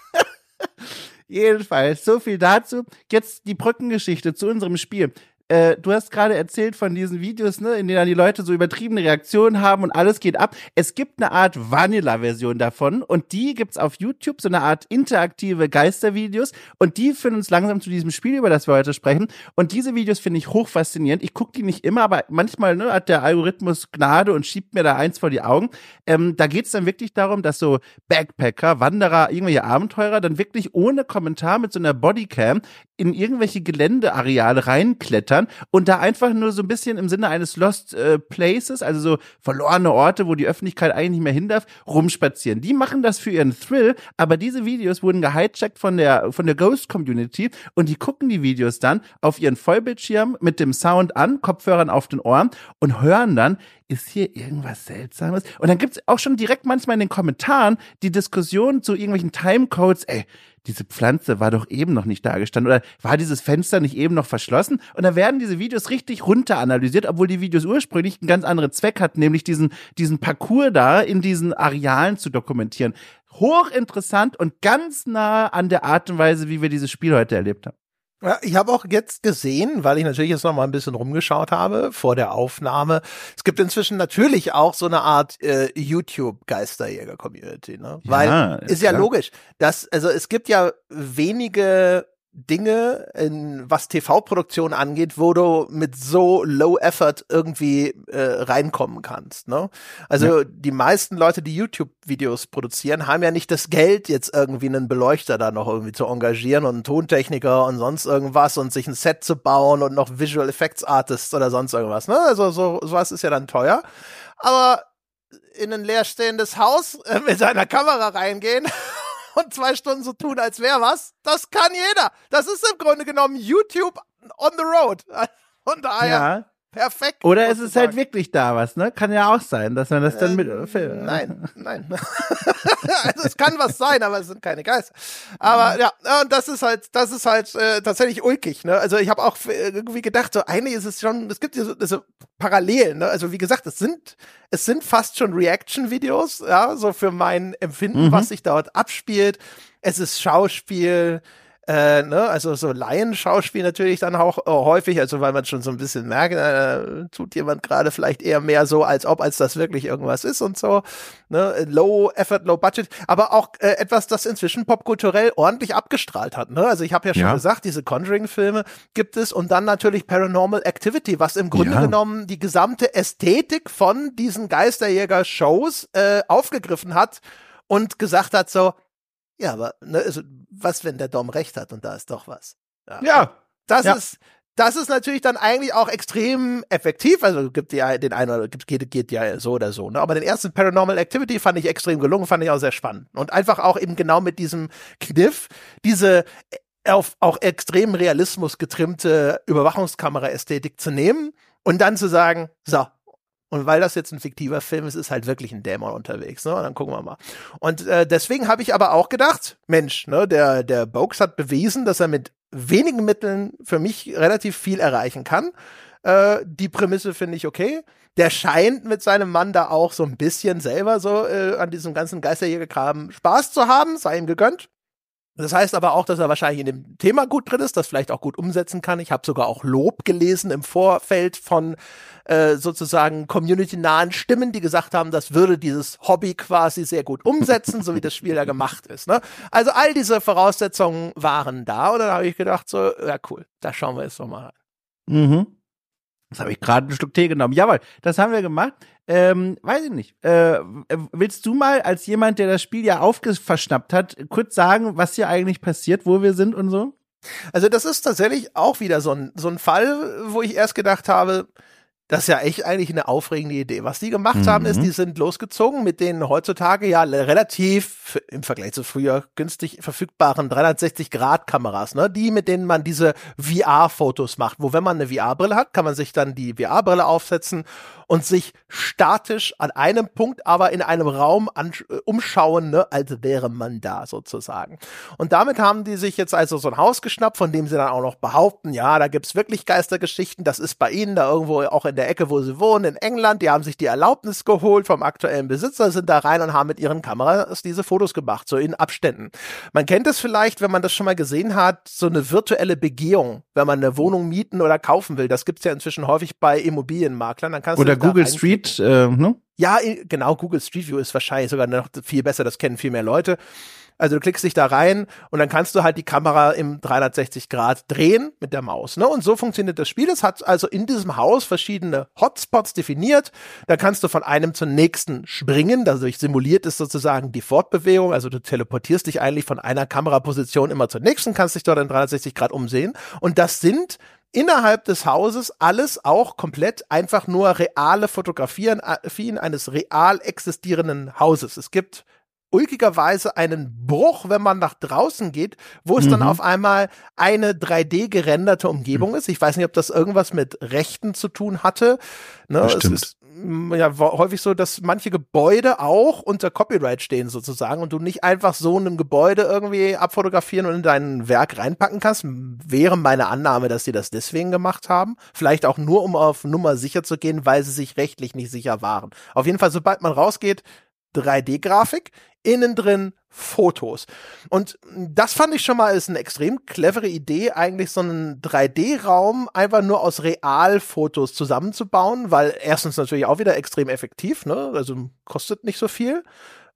Jedenfalls, so viel dazu. Jetzt die Brückengeschichte zu unserem Spiel. Äh, du hast gerade erzählt von diesen Videos, ne, in denen dann die Leute so übertriebene Reaktionen haben und alles geht ab. Es gibt eine Art Vanilla-Version davon und die gibt's auf YouTube, so eine Art interaktive Geistervideos und die führen uns langsam zu diesem Spiel, über das wir heute sprechen. Und diese Videos finde ich hochfaszinierend. Ich gucke die nicht immer, aber manchmal ne, hat der Algorithmus Gnade und schiebt mir da eins vor die Augen. Ähm, da geht's dann wirklich darum, dass so Backpacker, Wanderer, irgendwelche Abenteurer dann wirklich ohne Kommentar mit so einer Bodycam in irgendwelche Geländeareale reinklettern und da einfach nur so ein bisschen im Sinne eines Lost äh, Places, also so verlorene Orte, wo die Öffentlichkeit eigentlich nicht mehr hin darf, rumspazieren. Die machen das für ihren Thrill, aber diese Videos wurden gehijackt von der, von der Ghost Community und die gucken die Videos dann auf ihren Vollbildschirm mit dem Sound an, Kopfhörern auf den Ohren und hören dann, ist hier irgendwas Seltsames? Und dann gibt's auch schon direkt manchmal in den Kommentaren die Diskussion zu irgendwelchen Timecodes, ey, diese Pflanze war doch eben noch nicht da gestanden oder war dieses Fenster nicht eben noch verschlossen? Und da werden diese Videos richtig runter analysiert, obwohl die Videos ursprünglich einen ganz anderen Zweck hatten, nämlich diesen, diesen Parcours da in diesen Arealen zu dokumentieren. Hochinteressant und ganz nah an der Art und Weise, wie wir dieses Spiel heute erlebt haben. Ja, ich habe auch jetzt gesehen, weil ich natürlich jetzt noch mal ein bisschen rumgeschaut habe vor der Aufnahme. Es gibt inzwischen natürlich auch so eine Art äh, YouTube-Geisterjäger-Community, ne? Weil ja, ist ja logisch, dass also es gibt ja wenige Dinge, in, was TV-Produktion angeht, wo du mit so Low Effort irgendwie äh, reinkommen kannst. Ne? Also ja. die meisten Leute, die YouTube-Videos produzieren, haben ja nicht das Geld, jetzt irgendwie einen Beleuchter da noch irgendwie zu engagieren und einen Tontechniker und sonst irgendwas und sich ein Set zu bauen und noch Visual Effects Artists oder sonst irgendwas. Ne? Also so sowas ist ja dann teuer. Aber in ein leerstehendes Haus äh, mit seiner Kamera reingehen und zwei Stunden so tun, als wäre was. Das kann jeder. Das ist im Grunde genommen YouTube on the road. Von daher. Ja. Perfekt. Oder es ist halt wirklich da was, ne? Kann ja auch sein, dass man das dann mit. Äh, nein, nein. also es kann was sein, aber es sind keine Geister. Aber ja, und das ist halt, das ist halt äh, tatsächlich ulkig, ne? Also ich habe auch irgendwie gedacht, so eigentlich ist es schon, es gibt so, so Parallelen, ne? Also wie gesagt, es sind, es sind fast schon Reaction-Videos, ja, so für mein Empfinden, mhm. was sich dort abspielt. Es ist Schauspiel, äh, ne, also so Laienschauspiel natürlich dann auch äh, häufig, also weil man schon so ein bisschen merkt, äh, tut jemand gerade vielleicht eher mehr so, als ob, als das wirklich irgendwas ist und so. Ne, low Effort, Low Budget, aber auch äh, etwas, das inzwischen popkulturell ordentlich abgestrahlt hat. Ne? Also ich habe ja schon ja. gesagt, diese Conjuring-Filme gibt es und dann natürlich Paranormal Activity, was im Grunde ja. genommen die gesamte Ästhetik von diesen Geisterjäger-Shows äh, aufgegriffen hat und gesagt hat so, ja, aber ne, also, was, wenn der Dom recht hat und da ist doch was? Ja. ja. Das ja. ist, das ist natürlich dann eigentlich auch extrem effektiv. Also gibt ja den einen oder gibt, geht, geht ja so oder so. Ne? Aber den ersten Paranormal Activity fand ich extrem gelungen, fand ich auch sehr spannend. Und einfach auch eben genau mit diesem Kniff, diese auf auch extrem Realismus getrimmte Überwachungskamera-Ästhetik zu nehmen und dann zu sagen, so, und weil das jetzt ein fiktiver Film ist, ist halt wirklich ein Dämon unterwegs. Ne? Und dann gucken wir mal. Und äh, deswegen habe ich aber auch gedacht, Mensch, ne, der, der Box hat bewiesen, dass er mit wenigen Mitteln für mich relativ viel erreichen kann. Äh, die Prämisse finde ich okay. Der scheint mit seinem Mann da auch so ein bisschen selber so äh, an diesem ganzen Geisterjägerkram Spaß zu haben, sei ihm gegönnt. Das heißt aber auch, dass er wahrscheinlich in dem Thema gut drin ist, das vielleicht auch gut umsetzen kann. Ich habe sogar auch Lob gelesen im Vorfeld von äh, sozusagen community-nahen Stimmen, die gesagt haben, das würde dieses Hobby quasi sehr gut umsetzen, so wie das Spiel ja gemacht ist. Ne? Also all diese Voraussetzungen waren da und dann habe ich gedacht, so, ja cool, da schauen wir jetzt nochmal rein. Mhm. Das habe ich gerade ein Stück Tee genommen. Jawohl, das haben wir gemacht. Ähm, weiß ich nicht. Äh, willst du mal als jemand, der das Spiel ja aufgeschnappt hat, kurz sagen, was hier eigentlich passiert, wo wir sind und so? Also das ist tatsächlich auch wieder so ein, so ein Fall, wo ich erst gedacht habe, das ist ja echt eigentlich eine aufregende Idee. Was die gemacht mhm. haben, ist, mhm. die sind losgezogen mit den heutzutage ja relativ im Vergleich zu früher günstig verfügbaren 360-Grad-Kameras, ne? Die, mit denen man diese VR-Fotos macht, wo wenn man eine VR-Brille hat, kann man sich dann die VR-Brille aufsetzen und sich statisch an einem Punkt, aber in einem Raum äh, umschauen, ne, als wäre man da sozusagen. Und damit haben die sich jetzt also so ein Haus geschnappt, von dem sie dann auch noch behaupten, ja, da gibt's wirklich Geistergeschichten, das ist bei ihnen da irgendwo auch in der Ecke, wo sie wohnen, in England, die haben sich die Erlaubnis geholt vom aktuellen Besitzer, sind da rein und haben mit ihren Kameras diese Fotos gemacht, so in Abständen. Man kennt es vielleicht, wenn man das schon mal gesehen hat, so eine virtuelle Begehung, wenn man eine Wohnung mieten oder kaufen will. Das gibt's ja inzwischen häufig bei Immobilienmaklern. Dann kannst oder Google Street, äh, ne? Ja, genau, Google Street View ist wahrscheinlich sogar noch viel besser, das kennen viel mehr Leute. Also du klickst dich da rein und dann kannst du halt die Kamera im 360 Grad drehen mit der Maus. Ne? Und so funktioniert das Spiel. Es hat also in diesem Haus verschiedene Hotspots definiert. Da kannst du von einem zum nächsten springen. Dadurch simuliert es sozusagen die Fortbewegung. Also du teleportierst dich eigentlich von einer Kameraposition immer zur nächsten, kannst dich dort in 360 Grad umsehen. Und das sind innerhalb des Hauses alles auch komplett einfach nur reale Fotografien eines real existierenden Hauses. Es gibt ulkigerweise einen Bruch, wenn man nach draußen geht, wo es mhm. dann auf einmal eine 3D gerenderte Umgebung mhm. ist. Ich weiß nicht, ob das irgendwas mit Rechten zu tun hatte. Ne? Es ist mm, ja häufig so, dass manche Gebäude auch unter Copyright stehen sozusagen und du nicht einfach so ein Gebäude irgendwie abfotografieren und in dein Werk reinpacken kannst. Wäre meine Annahme, dass sie das deswegen gemacht haben. Vielleicht auch nur, um auf Nummer sicher zu gehen, weil sie sich rechtlich nicht sicher waren. Auf jeden Fall, sobald man rausgeht, 3D-Grafik innen drin Fotos. Und das fand ich schon mal ist eine extrem clevere Idee, eigentlich so einen 3D-Raum einfach nur aus Realfotos zusammenzubauen, weil erstens natürlich auch wieder extrem effektiv, ne? Also kostet nicht so viel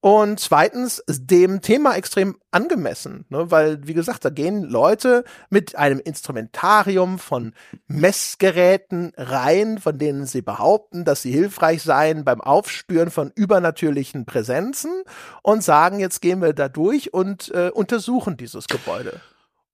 und zweitens dem Thema extrem angemessen, ne? weil, wie gesagt, da gehen Leute mit einem Instrumentarium von Messgeräten rein, von denen sie behaupten, dass sie hilfreich seien beim Aufspüren von übernatürlichen Präsenzen und sagen, jetzt gehen wir da durch und äh, untersuchen dieses Gebäude.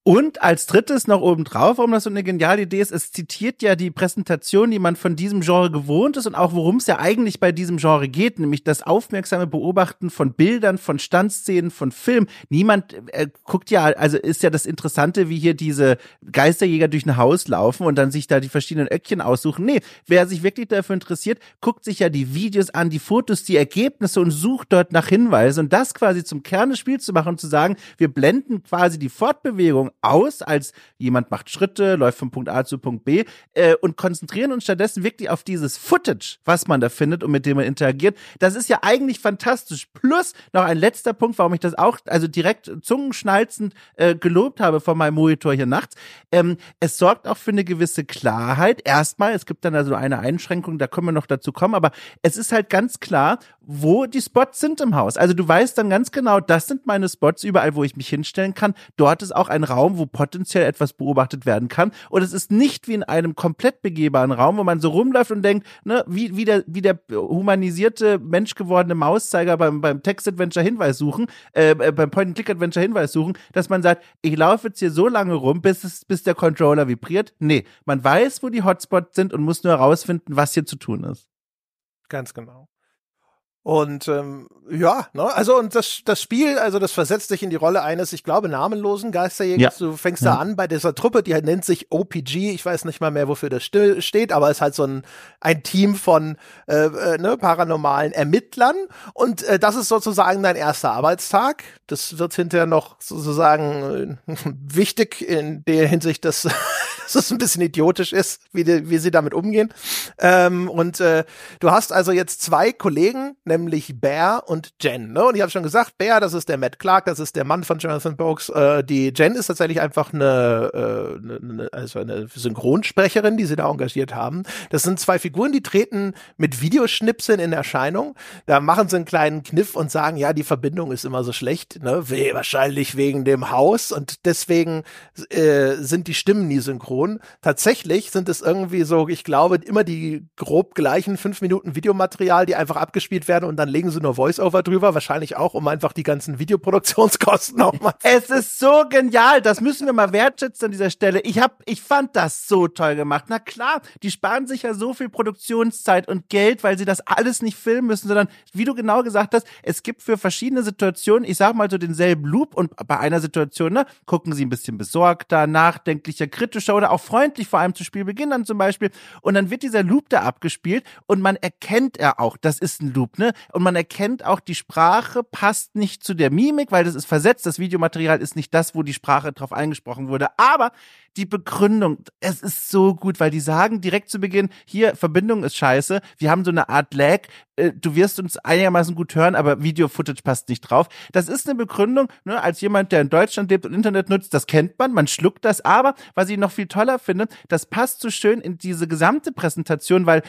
Und als drittes noch obendrauf, warum das so eine geniale Idee ist, es zitiert ja die Präsentation, die man von diesem Genre gewohnt ist und auch worum es ja eigentlich bei diesem Genre geht, nämlich das aufmerksame Beobachten von Bildern, von Standszenen, von Film. Niemand äh, guckt ja, also ist ja das Interessante, wie hier diese Geisterjäger durch ein Haus laufen und dann sich da die verschiedenen Öckchen aussuchen. Nee, wer sich wirklich dafür interessiert, guckt sich ja die Videos an, die Fotos, die Ergebnisse und sucht dort nach Hinweisen und das quasi zum Kern des Spiels zu machen und zu sagen, wir blenden quasi die Fortbewegung aus, als jemand macht Schritte, läuft von Punkt A zu Punkt B äh, und konzentrieren uns stattdessen wirklich auf dieses Footage, was man da findet und mit dem man interagiert. Das ist ja eigentlich fantastisch. Plus noch ein letzter Punkt, warum ich das auch also direkt zungenschnalzend äh, gelobt habe von meinem Monitor hier nachts. Ähm, es sorgt auch für eine gewisse Klarheit. Erstmal, es gibt dann also eine Einschränkung, da können wir noch dazu kommen, aber es ist halt ganz klar, wo die Spots sind im Haus. Also du weißt dann ganz genau, das sind meine Spots überall, wo ich mich hinstellen kann. Dort ist auch ein Raum, wo potenziell etwas beobachtet werden kann. Und es ist nicht wie in einem komplett begehbaren Raum, wo man so rumläuft und denkt, ne, wie, wie, der, wie der humanisierte, menschgewordene Mauszeiger beim, beim Text-Adventure Hinweis suchen, äh, äh beim Point-and-Click-Adventure Hinweis suchen, dass man sagt, ich laufe jetzt hier so lange rum, bis, es, bis der Controller vibriert. Nee, man weiß, wo die Hotspots sind und muss nur herausfinden, was hier zu tun ist. Ganz genau. Und ähm, ja, ne, also und das, das Spiel, also das versetzt dich in die Rolle eines, ich glaube, namenlosen Geisterjägers. Ja. Du fängst ja. da an bei dieser Truppe, die halt nennt sich OPG, ich weiß nicht mal mehr, wofür das steht, aber es ist halt so ein, ein Team von äh, äh, ne, paranormalen Ermittlern. Und äh, das ist sozusagen dein erster Arbeitstag. Das wird hinterher noch sozusagen äh, wichtig in der Hinsicht, dass, dass es ein bisschen idiotisch ist, wie, die, wie sie damit umgehen. Ähm, und äh, du hast also jetzt zwei Kollegen, nämlich Bear und Jen. Ne? Und ich habe schon gesagt, Bear, das ist der Matt Clark, das ist der Mann von Jonathan Brooks. Äh, die Jen ist tatsächlich einfach eine, äh, eine, also eine Synchronsprecherin, die sie da engagiert haben. Das sind zwei Figuren, die treten mit Videoschnipseln in Erscheinung. Da machen sie einen kleinen Kniff und sagen, ja, die Verbindung ist immer so schlecht, ne? wahrscheinlich wegen dem Haus und deswegen äh, sind die Stimmen nie synchron. Tatsächlich sind es irgendwie so, ich glaube, immer die grob gleichen fünf Minuten Videomaterial, die einfach abgespielt werden und dann legen sie nur Voice-Over drüber, wahrscheinlich auch, um einfach die ganzen Videoproduktionskosten auch mal. Es ist so genial, das müssen wir mal wertschätzen an dieser Stelle. Ich hab, ich fand das so toll gemacht. Na klar, die sparen sich ja so viel Produktionszeit und Geld, weil sie das alles nicht filmen müssen, sondern wie du genau gesagt hast, es gibt für verschiedene Situationen, ich sag mal so denselben Loop und bei einer Situation, ne, gucken sie ein bisschen besorgter, nachdenklicher, kritischer oder auch freundlich vor allem zu Spielbeginn dann zum Beispiel. Und dann wird dieser Loop da abgespielt und man erkennt er auch, das ist ein Loop, ne? Und man erkennt auch, die Sprache passt nicht zu der Mimik, weil das ist versetzt. Das Videomaterial ist nicht das, wo die Sprache drauf eingesprochen wurde. Aber die Begründung, es ist so gut, weil die sagen direkt zu Beginn, hier, Verbindung ist scheiße, wir haben so eine Art Lag, äh, du wirst uns einigermaßen gut hören, aber Video-Footage passt nicht drauf. Das ist eine Begründung, ne, als jemand, der in Deutschland lebt und Internet nutzt, das kennt man, man schluckt das, aber was ich noch viel toller finde, das passt so schön in diese gesamte Präsentation, weil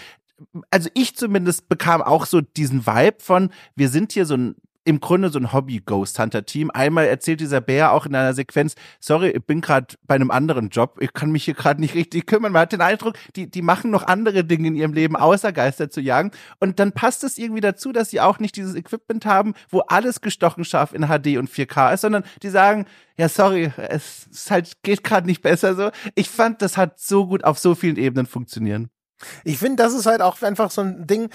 also ich zumindest bekam auch so diesen Vibe von, wir sind hier so ein im Grunde so ein Hobby-Ghost Hunter-Team. Einmal erzählt dieser Bär auch in einer Sequenz, sorry, ich bin gerade bei einem anderen Job, ich kann mich hier gerade nicht richtig kümmern. Man hat den Eindruck, die, die machen noch andere Dinge in ihrem Leben, außer Geister zu jagen. Und dann passt es irgendwie dazu, dass sie auch nicht dieses Equipment haben, wo alles gestochen scharf in HD und 4K ist, sondern die sagen, ja, sorry, es ist halt, geht gerade nicht besser so. Ich fand, das hat so gut auf so vielen Ebenen funktionieren. Ich finde, das ist halt auch einfach so ein Ding,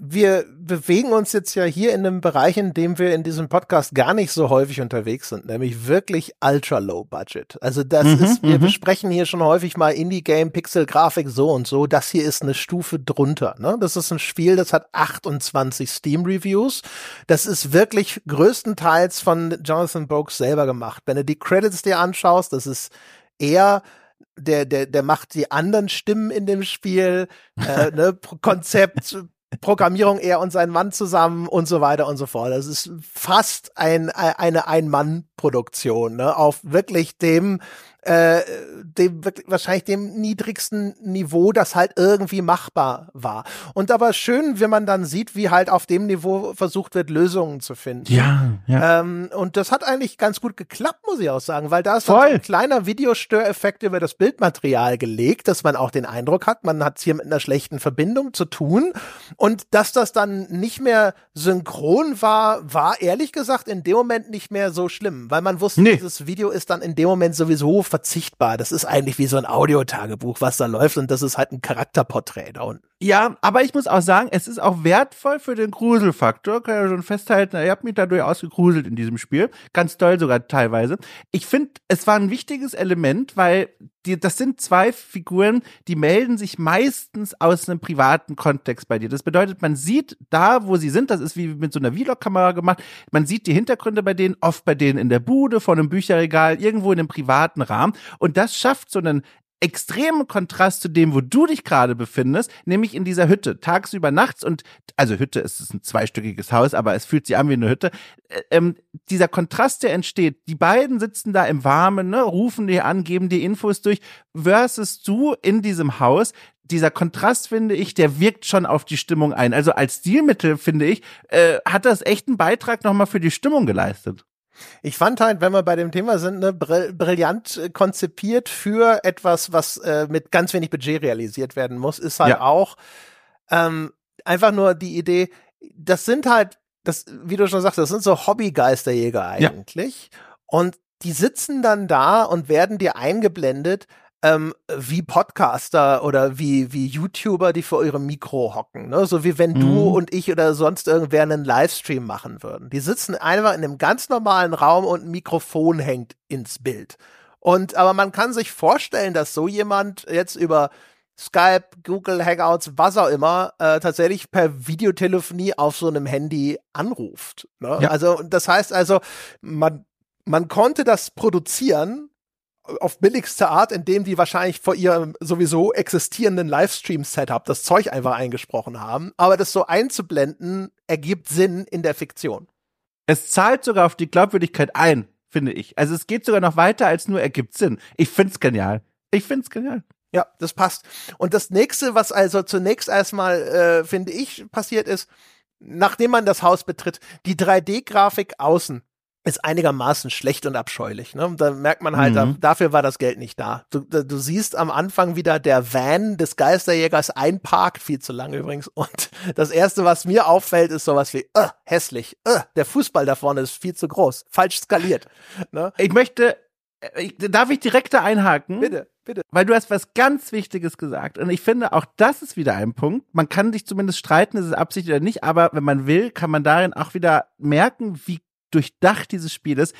wir bewegen uns jetzt ja hier in einem Bereich, in dem wir in diesem Podcast gar nicht so häufig unterwegs sind, nämlich wirklich ultra low budget. Also das mhm, ist, wir mhm. besprechen hier schon häufig mal Indie-Game, Pixel-Grafik so und so. Das hier ist eine Stufe drunter. Ne? Das ist ein Spiel, das hat 28 Steam-Reviews. Das ist wirklich größtenteils von Jonathan Brooks selber gemacht. Wenn du die Credits dir anschaust, das ist eher der, der, der macht die anderen Stimmen in dem Spiel, äh, ne, Konzept, Programmierung er und sein Mann zusammen und so weiter und so fort. Das ist fast ein, eine Ein-Mann-Produktion, ne? Auf wirklich dem äh, dem wahrscheinlich dem niedrigsten Niveau, das halt irgendwie machbar war. Und aber schön, wenn man dann sieht, wie halt auf dem Niveau versucht wird, Lösungen zu finden. Ja, ja. Ähm, und das hat eigentlich ganz gut geklappt, muss ich auch sagen, weil da ist Voll. ein kleiner Videostöreffekt über das Bildmaterial gelegt, dass man auch den Eindruck hat, man hat es hier mit einer schlechten Verbindung zu tun. Und dass das dann nicht mehr synchron war, war ehrlich gesagt in dem Moment nicht mehr so schlimm, weil man wusste, nee. dieses Video ist dann in dem Moment sowieso verzichtbar. Das ist eigentlich wie so ein Audiotagebuch, was da läuft und das ist halt ein Charakterporträt da unten. Ja, aber ich muss auch sagen, es ist auch wertvoll für den Gruselfaktor. Kann ja schon festhalten, ihr habt mich da durchaus gegruselt in diesem Spiel. Ganz toll sogar teilweise. Ich finde, es war ein wichtiges Element, weil die, das sind zwei Figuren, die melden sich meistens aus einem privaten Kontext bei dir. Das bedeutet, man sieht da, wo sie sind, das ist wie mit so einer Vlog-Kamera gemacht, man sieht die Hintergründe bei denen, oft bei denen in der Bude, vor einem Bücherregal, irgendwo in einem privaten Rahmen. Und das schafft so einen extremen Kontrast zu dem, wo du dich gerade befindest, nämlich in dieser Hütte, tagsüber, nachts und, also Hütte ist ein zweistöckiges Haus, aber es fühlt sich an wie eine Hütte. Ähm, dieser Kontrast, der entsteht, die beiden sitzen da im Warmen, ne, rufen dir an, geben dir Infos durch, versus du in diesem Haus, dieser Kontrast, finde ich, der wirkt schon auf die Stimmung ein. Also als Stilmittel, finde ich, äh, hat das echt einen Beitrag nochmal für die Stimmung geleistet. Ich fand halt, wenn wir bei dem Thema sind, ne, brillant äh, konzipiert für etwas, was äh, mit ganz wenig Budget realisiert werden muss, ist halt ja. auch ähm, einfach nur die Idee, das sind halt, das, wie du schon sagst, das sind so Hobbygeisterjäger eigentlich. Ja. Und die sitzen dann da und werden dir eingeblendet ähm, wie Podcaster oder wie, wie YouTuber, die vor ihrem Mikro hocken. Ne? So wie wenn mhm. du und ich oder sonst irgendwer einen Livestream machen würden. Die sitzen einfach in einem ganz normalen Raum und ein Mikrofon hängt ins Bild. Und aber man kann sich vorstellen, dass so jemand jetzt über Skype, Google Hangouts, was auch immer, äh, tatsächlich per Videotelefonie auf so einem Handy anruft. Ne? Ja. Also das heißt also, man man konnte das produzieren auf billigste Art, indem die wahrscheinlich vor ihrem sowieso existierenden Livestream-Setup das Zeug einfach eingesprochen haben. Aber das so einzublenden, ergibt Sinn in der Fiktion. Es zahlt sogar auf die Glaubwürdigkeit ein, finde ich. Also es geht sogar noch weiter als nur ergibt Sinn. Ich find's genial. Ich find's genial. Ja, das passt. Und das nächste, was also zunächst erstmal, äh, finde ich, passiert ist, nachdem man das Haus betritt, die 3D-Grafik außen ist einigermaßen schlecht und abscheulich. Ne? Da merkt man halt, mhm. da, dafür war das Geld nicht da. Du, du siehst am Anfang wieder der Van des Geisterjägers einparkt, viel zu lange übrigens. Und das erste, was mir auffällt, ist sowas wie, uh, hässlich, uh, der Fußball da vorne ist viel zu groß, falsch skaliert. Ne? Ich möchte, äh, ich, darf ich direkt da einhaken? Bitte. Bitte. Weil du hast was ganz Wichtiges gesagt. Und ich finde, auch das ist wieder ein Punkt. Man kann sich zumindest streiten, ist es Absicht oder nicht, aber wenn man will, kann man darin auch wieder merken, wie durchdacht dieses Spiel ist.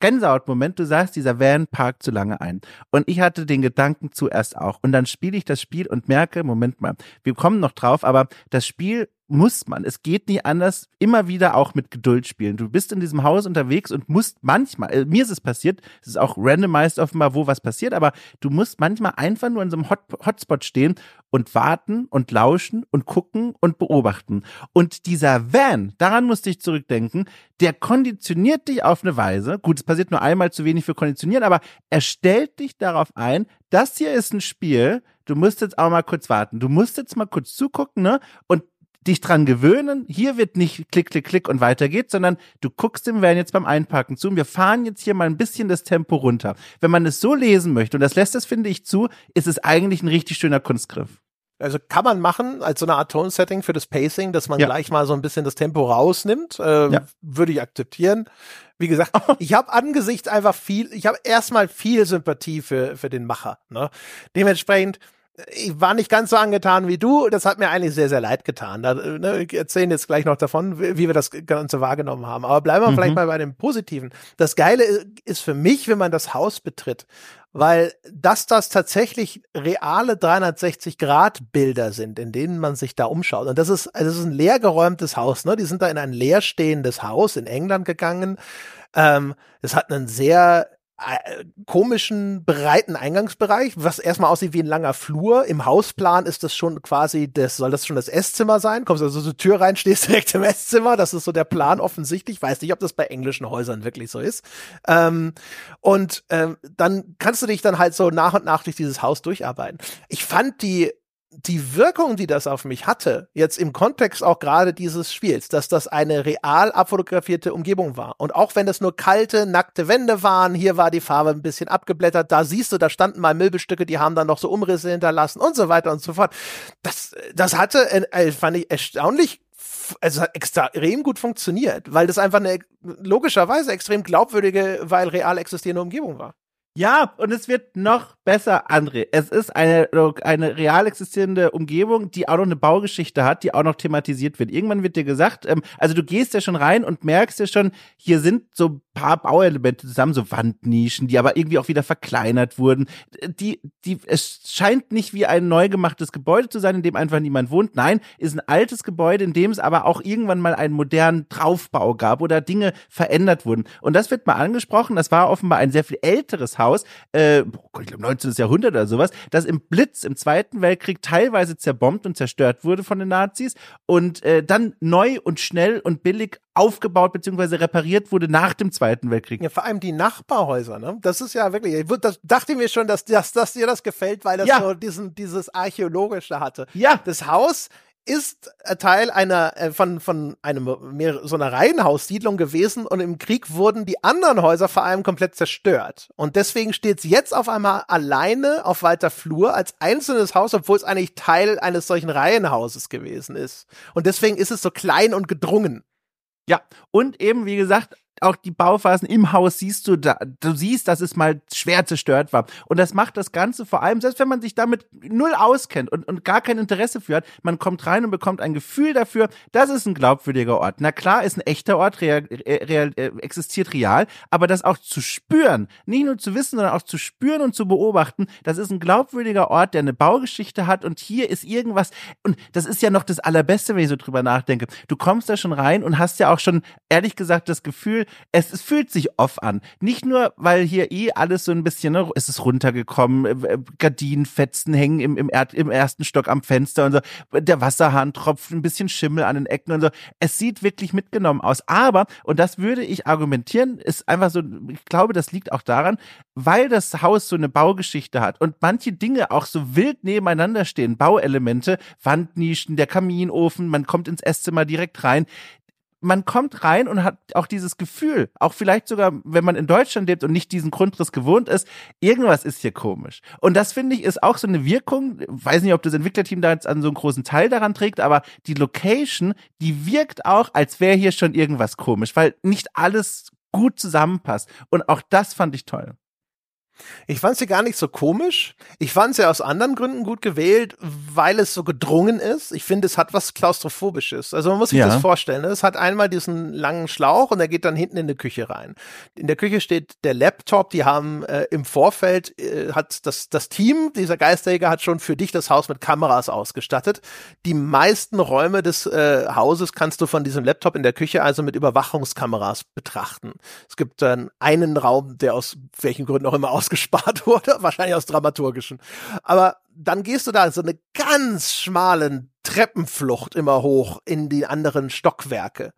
Gänsehautmoment, du sagst, dieser Van parkt zu lange ein. Und ich hatte den Gedanken zuerst auch. Und dann spiele ich das Spiel und merke, Moment mal, wir kommen noch drauf, aber das Spiel muss man. Es geht nie anders. Immer wieder auch mit Geduld spielen. Du bist in diesem Haus unterwegs und musst manchmal, äh, mir ist es passiert, es ist auch randomized offenbar, wo was passiert, aber du musst manchmal einfach nur in so einem Hot Hotspot stehen und warten und lauschen und gucken und beobachten. Und dieser Van, daran musste ich zurückdenken, der konditioniert dich auf eine Weise. Gut, es passiert nur einmal zu wenig für konditionieren, aber er stellt dich darauf ein, das hier ist ein Spiel, du musst jetzt auch mal kurz warten. Du musst jetzt mal kurz zugucken, ne? Und dich dran gewöhnen. Hier wird nicht klick, klick, klick und weiter geht's, sondern du guckst dem Van jetzt beim Einparken zu und wir fahren jetzt hier mal ein bisschen das Tempo runter. Wenn man es so lesen möchte, und das lässt es, finde ich, zu, ist es eigentlich ein richtig schöner Kunstgriff. Also kann man machen als so eine Art Tone-Setting für das Pacing, dass man ja. gleich mal so ein bisschen das Tempo rausnimmt. Äh, ja. Würde ich akzeptieren. Wie gesagt, ich habe angesichts einfach viel, ich habe erstmal viel Sympathie für, für den Macher. Ne? Dementsprechend ich war nicht ganz so angetan wie du. Das hat mir eigentlich sehr, sehr leid getan. Da, ne, wir erzählen jetzt gleich noch davon, wie, wir das Ganze wahrgenommen haben. Aber bleiben wir mhm. vielleicht mal bei dem Positiven. Das Geile ist für mich, wenn man das Haus betritt, weil dass das tatsächlich reale 360-Grad-Bilder sind, in denen man sich da umschaut. Und das ist, also das ist ein leergeräumtes Haus. Ne? Die sind da in ein leerstehendes Haus in England gegangen. Ähm, es hat einen sehr komischen, breiten Eingangsbereich, was erstmal aussieht wie ein langer Flur. Im Hausplan ist das schon quasi, das soll das schon das Esszimmer sein. Kommst also zur Tür rein, stehst direkt im Esszimmer. Das ist so der Plan offensichtlich. Ich weiß nicht, ob das bei englischen Häusern wirklich so ist. Ähm, und ähm, dann kannst du dich dann halt so nach und nach durch dieses Haus durcharbeiten. Ich fand die die Wirkung, die das auf mich hatte, jetzt im Kontext auch gerade dieses Spiels, dass das eine real abfotografierte Umgebung war. Und auch wenn das nur kalte, nackte Wände waren, hier war die Farbe ein bisschen abgeblättert, da siehst du, da standen mal Möbelstücke, die haben dann noch so Umrisse hinterlassen und so weiter und so fort. Das, das hatte, äh, fand ich erstaunlich also hat extrem gut funktioniert, weil das einfach eine logischerweise extrem glaubwürdige, weil real existierende Umgebung war. Ja, und es wird noch besser, André. Es ist eine, eine real existierende Umgebung, die auch noch eine Baugeschichte hat, die auch noch thematisiert wird. Irgendwann wird dir gesagt, ähm, also du gehst ja schon rein und merkst ja schon, hier sind so paar Bauelemente zusammen, so Wandnischen, die aber irgendwie auch wieder verkleinert wurden. Die, die, es scheint nicht wie ein neu gemachtes Gebäude zu sein, in dem einfach niemand wohnt. Nein, ist ein altes Gebäude, in dem es aber auch irgendwann mal einen modernen Draufbau gab oder Dinge verändert wurden. Und das wird mal angesprochen. Das war offenbar ein sehr viel älteres Haus, äh, ich glaube 19. Jahrhundert oder sowas, das im Blitz im Zweiten Weltkrieg teilweise zerbombt und zerstört wurde von den Nazis und äh, dann neu und schnell und billig aufgebaut bzw. repariert wurde nach dem Zweiten Weltkrieg. Ja, vor allem die Nachbarhäuser, ne? Das ist ja wirklich, das dachte ich mir schon, dass, dass, dass dir das gefällt, weil das ja. so diesen, dieses Archäologische hatte. Ja. Das Haus ist Teil einer äh, von von einem mehr, so einer Reihenhaussiedlung gewesen und im Krieg wurden die anderen Häuser vor allem komplett zerstört und deswegen steht es jetzt auf einmal alleine auf weiter Flur als einzelnes Haus, obwohl es eigentlich Teil eines solchen Reihenhauses gewesen ist und deswegen ist es so klein und gedrungen. Ja, und eben, wie gesagt, auch die Bauphasen im Haus siehst du da, du siehst, dass es mal schwer zerstört war. Und das macht das Ganze vor allem, selbst wenn man sich damit null auskennt und, und gar kein Interesse für hat, man kommt rein und bekommt ein Gefühl dafür, das ist ein glaubwürdiger Ort. Na klar, ist ein echter Ort, real, real, äh, existiert real, aber das auch zu spüren, nicht nur zu wissen, sondern auch zu spüren und zu beobachten, das ist ein glaubwürdiger Ort, der eine Baugeschichte hat und hier ist irgendwas, und das ist ja noch das Allerbeste, wenn ich so drüber nachdenke. Du kommst da schon rein und hast ja auch schon, ehrlich gesagt, das Gefühl, es, es fühlt sich off an. Nicht nur, weil hier eh alles so ein bisschen, ne, es ist runtergekommen, äh, äh, Gardinenfetzen hängen im, im, Erd, im ersten Stock am Fenster und so, der Wasserhahn tropft ein bisschen Schimmel an den Ecken und so. Es sieht wirklich mitgenommen aus. Aber, und das würde ich argumentieren, ist einfach so, ich glaube, das liegt auch daran, weil das Haus so eine Baugeschichte hat und manche Dinge auch so wild nebeneinander stehen, Bauelemente, Wandnischen, der Kaminofen, man kommt ins Esszimmer direkt rein, man kommt rein und hat auch dieses Gefühl, auch vielleicht sogar, wenn man in Deutschland lebt und nicht diesen Grundriss gewohnt ist, irgendwas ist hier komisch. Und das finde ich ist auch so eine Wirkung, weiß nicht, ob das Entwicklerteam da jetzt an so einen großen Teil daran trägt, aber die Location, die wirkt auch, als wäre hier schon irgendwas komisch, weil nicht alles gut zusammenpasst. Und auch das fand ich toll. Ich fand sie gar nicht so komisch. Ich fand sie aus anderen Gründen gut gewählt, weil es so gedrungen ist. Ich finde, es hat was Klaustrophobisches. Also man muss sich ja. das vorstellen. Ne? Es hat einmal diesen langen Schlauch und der geht dann hinten in die Küche rein. In der Küche steht der Laptop. Die haben äh, im Vorfeld, äh, hat das, das Team, dieser Geisterjäger hat schon für dich das Haus mit Kameras ausgestattet. Die meisten Räume des äh, Hauses kannst du von diesem Laptop in der Küche also mit Überwachungskameras betrachten. Es gibt dann einen Raum, der aus welchen Gründen auch immer aus ausgespart wurde, wahrscheinlich aus dramaturgischen. Aber dann gehst du da so eine ganz schmalen Treppenflucht immer hoch in die anderen Stockwerke.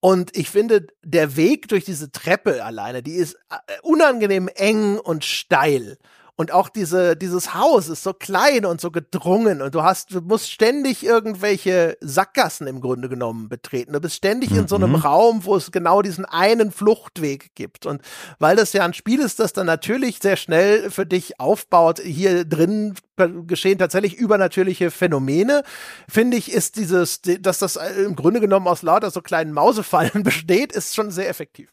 Und ich finde, der Weg durch diese Treppe alleine, die ist äh, unangenehm eng und steil. Und auch diese, dieses Haus ist so klein und so gedrungen und du hast, du musst ständig irgendwelche Sackgassen im Grunde genommen betreten. Du bist ständig mhm. in so einem mhm. Raum, wo es genau diesen einen Fluchtweg gibt. Und weil das ja ein Spiel ist, das dann natürlich sehr schnell für dich aufbaut, hier drin geschehen tatsächlich übernatürliche Phänomene, finde ich, ist dieses, dass das im Grunde genommen aus lauter so kleinen Mausefallen besteht, ist schon sehr effektiv.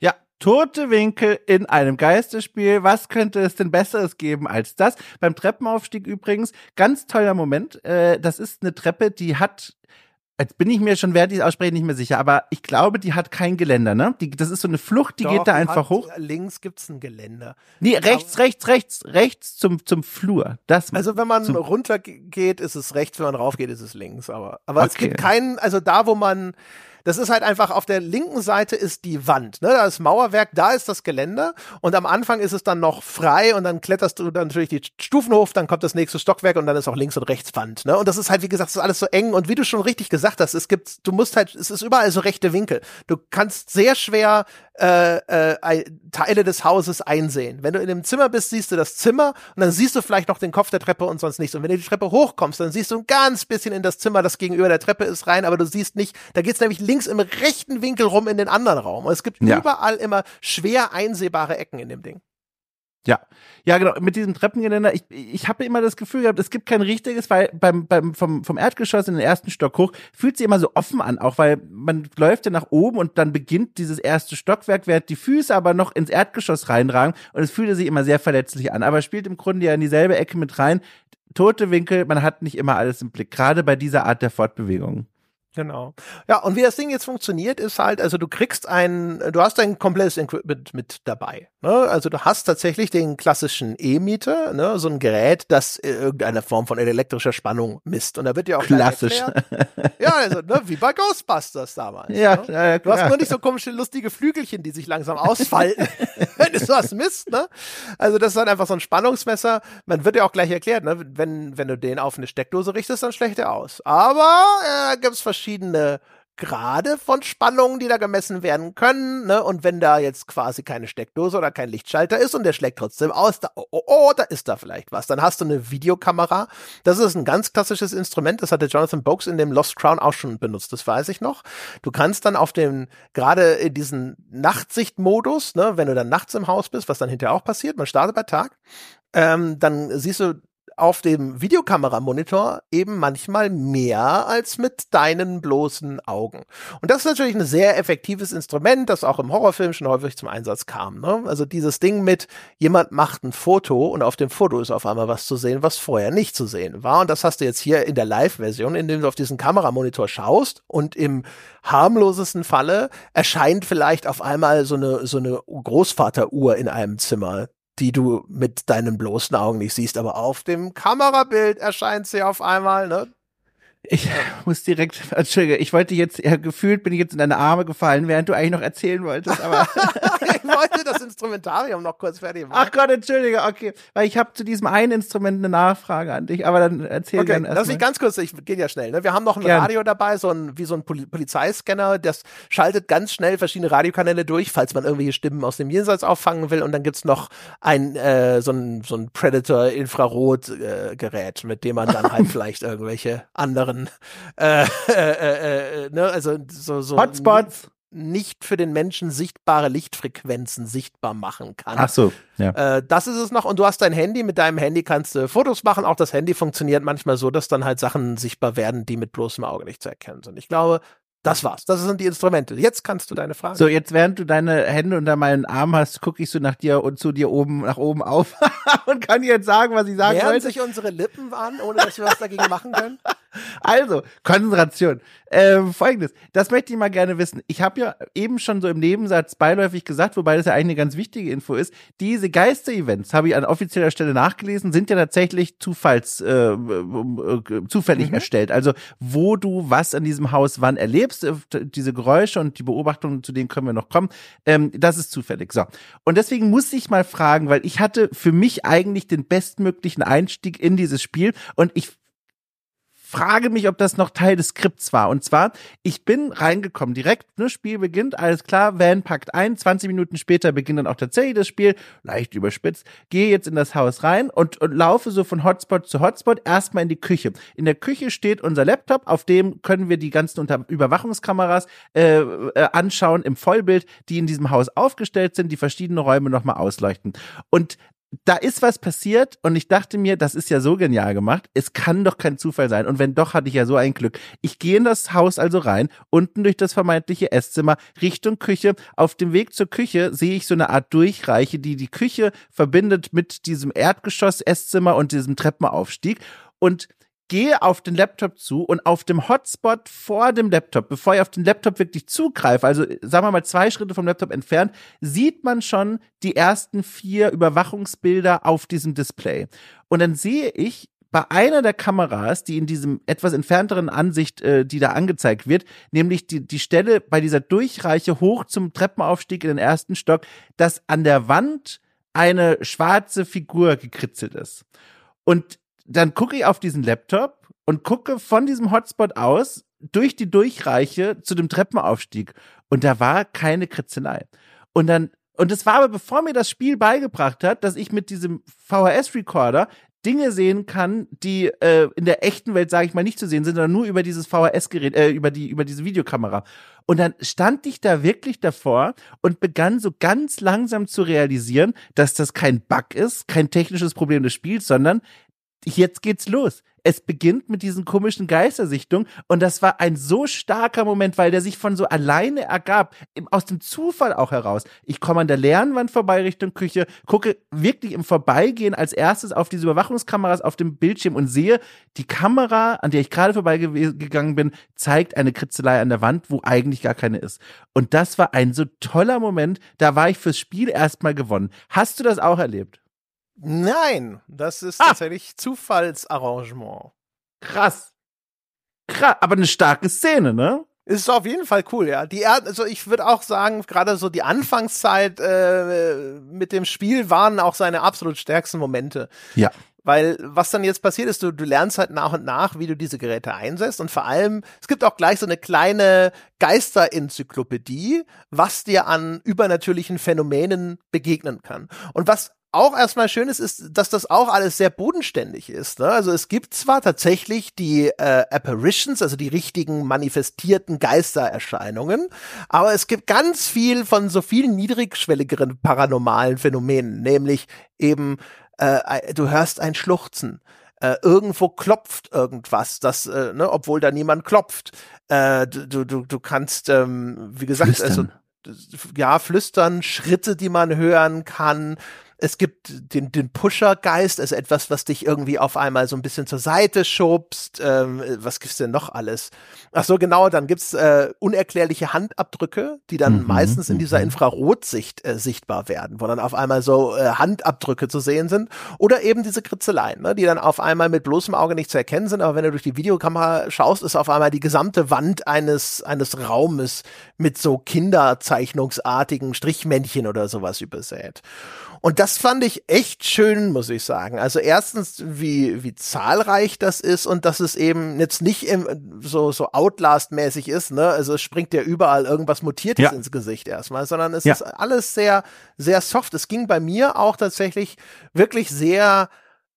Ja, Tote Winkel in einem Geisterspiel. Was könnte es denn Besseres geben als das? Beim Treppenaufstieg übrigens, ganz toller Moment. Äh, das ist eine Treppe, die hat Jetzt bin ich mir schon, während ich es ausspreche, nicht mehr sicher, aber ich glaube, die hat kein Geländer, ne? Die, das ist so eine Flucht, die Doch, geht da einfach hat, hoch. Links gibt's ein Geländer. Nee, rechts, rechts, rechts, rechts zum, zum Flur. Das, also wenn man runter geht, ist es rechts, wenn man rauf geht, ist es links. Aber, aber okay. es gibt keinen, also da, wo man das ist halt einfach auf der linken Seite ist die Wand, ne? Da ist Mauerwerk, da ist das Geländer und am Anfang ist es dann noch frei und dann kletterst du dann natürlich die Stufen hoch, dann kommt das nächste Stockwerk und dann ist auch links und rechts Wand, ne? Und das ist halt wie gesagt, das ist alles so eng und wie du schon richtig gesagt hast, es gibt, du musst halt, es ist überall so rechte Winkel. Du kannst sehr schwer äh, äh, Teile des Hauses einsehen. Wenn du in dem Zimmer bist, siehst du das Zimmer und dann siehst du vielleicht noch den Kopf der Treppe und sonst nichts. Und wenn du die Treppe hochkommst, dann siehst du ein ganz bisschen in das Zimmer, das gegenüber der Treppe ist, rein, aber du siehst nicht, da geht's nämlich links im rechten Winkel rum in den anderen Raum. Und es gibt ja. überall immer schwer einsehbare Ecken in dem Ding. Ja, ja, genau. Mit diesem Treppengeländer, ich, ich habe immer das Gefühl gehabt, es gibt kein richtiges, weil beim, beim vom, vom Erdgeschoss in den ersten Stock hoch fühlt sich immer so offen an, auch weil man läuft ja nach oben und dann beginnt dieses erste Stockwerk, während die Füße aber noch ins Erdgeschoss reinragen und es fühlte sich immer sehr verletzlich an. Aber spielt im Grunde ja in dieselbe Ecke mit rein. Tote Winkel, man hat nicht immer alles im Blick, gerade bei dieser Art der Fortbewegung. Genau. Ja, und wie das Ding jetzt funktioniert, ist halt, also du kriegst ein, du hast ein komplettes Equipment mit dabei. Ne? Also du hast tatsächlich den klassischen E-Meter, ne? so ein Gerät, das irgendeine Form von elektrischer Spannung misst. Und da wird ja auch klassisch. ja, also ne? wie bei Ghostbusters damals. Ja, ne? ja, Du hast nur nicht so komische, lustige Flügelchen, die sich langsam ausfalten, wenn du was misst. Ne? Also das ist dann einfach so ein Spannungsmesser. Man wird ja auch gleich erklärt, ne? wenn, wenn du den auf eine Steckdose richtest, dann schlägt er aus. Aber äh, gibt es verschiedene verschiedene Grade von Spannungen, die da gemessen werden können. Ne? Und wenn da jetzt quasi keine Steckdose oder kein Lichtschalter ist und der schlägt trotzdem aus, da, oh, oh, oh, da ist da vielleicht was. Dann hast du eine Videokamera. Das ist ein ganz klassisches Instrument. Das hatte Jonathan Boakes in dem Lost Crown auch schon benutzt. Das weiß ich noch. Du kannst dann auf dem, gerade in diesen Nachtsichtmodus, ne, wenn du dann nachts im Haus bist, was dann hinterher auch passiert, man startet bei Tag, ähm, dann siehst du auf dem Videokameramonitor eben manchmal mehr als mit deinen bloßen Augen. Und das ist natürlich ein sehr effektives Instrument, das auch im Horrorfilm schon häufig zum Einsatz kam. Ne? Also dieses Ding mit, jemand macht ein Foto und auf dem Foto ist auf einmal was zu sehen, was vorher nicht zu sehen war. Und das hast du jetzt hier in der Live-Version, indem du auf diesen Kameramonitor schaust und im harmlosesten Falle erscheint vielleicht auf einmal so eine, so eine Großvateruhr in einem Zimmer, die du mit deinen bloßen Augen nicht siehst, aber auf dem Kamerabild erscheint sie auf einmal, ne? Ich muss direkt, Entschuldige, ich wollte jetzt, ja, gefühlt bin ich jetzt in deine Arme gefallen, während du eigentlich noch erzählen wolltest, aber. ich wollte das Instrumentarium noch kurz fertig machen. Ach Gott, Entschuldige, okay. Weil ich habe zu diesem einen Instrument eine Nachfrage an dich, aber dann erzähl okay, gerne erst Lass mich ganz kurz, ich gehe ja schnell, ne? Wir haben noch ein Gern. Radio dabei, so ein, wie so ein Poli Polizeiscanner, das schaltet ganz schnell verschiedene Radiokanäle durch, falls man irgendwelche Stimmen aus dem Jenseits auffangen will. Und dann gibt's noch ein, äh, so ein, so ein Predator-Infrarot-Gerät, äh, mit dem man dann halt vielleicht irgendwelche anderen anderen, äh, äh, äh, ne, also so, so Hotspots nicht für den Menschen sichtbare Lichtfrequenzen sichtbar machen kann. Ach so, ja. Äh, das ist es noch. Und du hast dein Handy. Mit deinem Handy kannst du Fotos machen. Auch das Handy funktioniert manchmal so, dass dann halt Sachen sichtbar werden, die mit bloßem Auge nicht zu erkennen sind. Ich glaube, Das war's. Das sind die Instrumente. Jetzt kannst du deine Frage. So, jetzt während du deine Hände unter meinen Arm hast, gucke ich so nach dir und zu dir oben, nach oben auf und kann jetzt sagen, was ich sagen Während wollte. sich unsere Lippen an, ohne dass wir was dagegen machen können? Also, Konzentration. Ähm, Folgendes, das möchte ich mal gerne wissen. Ich habe ja eben schon so im Nebensatz beiläufig gesagt, wobei das ja eigentlich eine ganz wichtige Info ist, diese Geister-Events, habe ich an offizieller Stelle nachgelesen, sind ja tatsächlich Zufalls, äh, äh, zufällig mhm. erstellt. Also, wo du was an diesem Haus wann erlebst, äh, diese Geräusche und die Beobachtungen, zu denen können wir noch kommen, ähm, das ist zufällig. So. Und deswegen muss ich mal fragen, weil ich hatte für mich eigentlich den bestmöglichen Einstieg in dieses Spiel und ich frage mich, ob das noch Teil des Skripts war. Und zwar, ich bin reingekommen, direkt, ne, Spiel beginnt, alles klar, Van packt ein, 20 Minuten später beginnt dann auch tatsächlich das Spiel, leicht überspitzt, gehe jetzt in das Haus rein und, und laufe so von Hotspot zu Hotspot erstmal in die Küche. In der Küche steht unser Laptop, auf dem können wir die ganzen Unter Überwachungskameras äh, äh, anschauen im Vollbild, die in diesem Haus aufgestellt sind, die verschiedene Räume nochmal ausleuchten. Und da ist was passiert und ich dachte mir, das ist ja so genial gemacht. Es kann doch kein Zufall sein. Und wenn doch, hatte ich ja so ein Glück. Ich gehe in das Haus also rein, unten durch das vermeintliche Esszimmer, Richtung Küche. Auf dem Weg zur Küche sehe ich so eine Art Durchreiche, die die Küche verbindet mit diesem Erdgeschoss, Esszimmer und diesem Treppenaufstieg. Und gehe auf den Laptop zu und auf dem Hotspot vor dem Laptop, bevor ich auf den Laptop wirklich zugreife, also sagen wir mal zwei Schritte vom Laptop entfernt, sieht man schon die ersten vier Überwachungsbilder auf diesem Display. Und dann sehe ich bei einer der Kameras, die in diesem etwas entfernteren Ansicht, äh, die da angezeigt wird, nämlich die, die Stelle bei dieser Durchreiche hoch zum Treppenaufstieg in den ersten Stock, dass an der Wand eine schwarze Figur gekritzelt ist. Und dann gucke ich auf diesen Laptop und gucke von diesem Hotspot aus durch die Durchreiche zu dem Treppenaufstieg. Und da war keine Kritzelei. Und dann, und es war aber bevor mir das Spiel beigebracht hat, dass ich mit diesem VHS-Recorder Dinge sehen kann, die äh, in der echten Welt, sage ich mal, nicht zu sehen sind, sondern nur über dieses VHS-Gerät, äh, über die über diese Videokamera. Und dann stand ich da wirklich davor und begann so ganz langsam zu realisieren, dass das kein Bug ist, kein technisches Problem des Spiels, sondern jetzt geht's los. Es beginnt mit diesen komischen Geistersichtungen und das war ein so starker Moment, weil der sich von so alleine ergab, aus dem Zufall auch heraus. Ich komme an der Lernwand vorbei Richtung Küche, gucke wirklich im Vorbeigehen als erstes auf diese Überwachungskameras auf dem Bildschirm und sehe, die Kamera, an der ich gerade vorbeigegangen bin, zeigt eine Kritzelei an der Wand, wo eigentlich gar keine ist. Und das war ein so toller Moment, da war ich fürs Spiel erstmal gewonnen. Hast du das auch erlebt? Nein, das ist ah. tatsächlich Zufallsarrangement. Krass. Krass, aber eine starke Szene, ne? Ist auf jeden Fall cool, ja. Die also ich würde auch sagen, gerade so die Anfangszeit äh, mit dem Spiel waren auch seine absolut stärksten Momente. Ja. Weil was dann jetzt passiert ist, du, du lernst halt nach und nach, wie du diese Geräte einsetzt und vor allem, es gibt auch gleich so eine kleine Geisterenzyklopädie, was dir an übernatürlichen Phänomenen begegnen kann. Und was auch erstmal schön ist, ist, dass das auch alles sehr bodenständig ist. Ne? Also es gibt zwar tatsächlich die äh, Apparitions, also die richtigen manifestierten Geistererscheinungen, aber es gibt ganz viel von so vielen niedrigschwelligeren paranormalen Phänomenen, nämlich eben äh, du hörst ein Schluchzen. Äh, irgendwo klopft irgendwas, das, äh, ne, obwohl da niemand klopft. Äh, du, du, du kannst, ähm, wie gesagt, Flüstern. also ja, flüstern, Schritte, die man hören kann es gibt den, den Pusher-Geist, also etwas, was dich irgendwie auf einmal so ein bisschen zur Seite schubst. Ähm, was gibt's denn noch alles? Ach so, genau, dann gibt's äh, unerklärliche Handabdrücke, die dann mhm, meistens in dieser mhm. Infrarotsicht äh, sichtbar werden, wo dann auf einmal so äh, Handabdrücke zu sehen sind. Oder eben diese Kritzeleien, ne, die dann auf einmal mit bloßem Auge nicht zu erkennen sind, aber wenn du durch die Videokamera schaust, ist auf einmal die gesamte Wand eines, eines Raumes mit so Kinderzeichnungsartigen Strichmännchen oder sowas übersät. Und das fand ich echt schön, muss ich sagen. Also erstens, wie, wie zahlreich das ist und dass es eben jetzt nicht im, so, so Outlast-mäßig ist, ne? Also es springt ja überall irgendwas Mutiertes ja. ins Gesicht erstmal, sondern es ja. ist alles sehr, sehr soft. Es ging bei mir auch tatsächlich wirklich sehr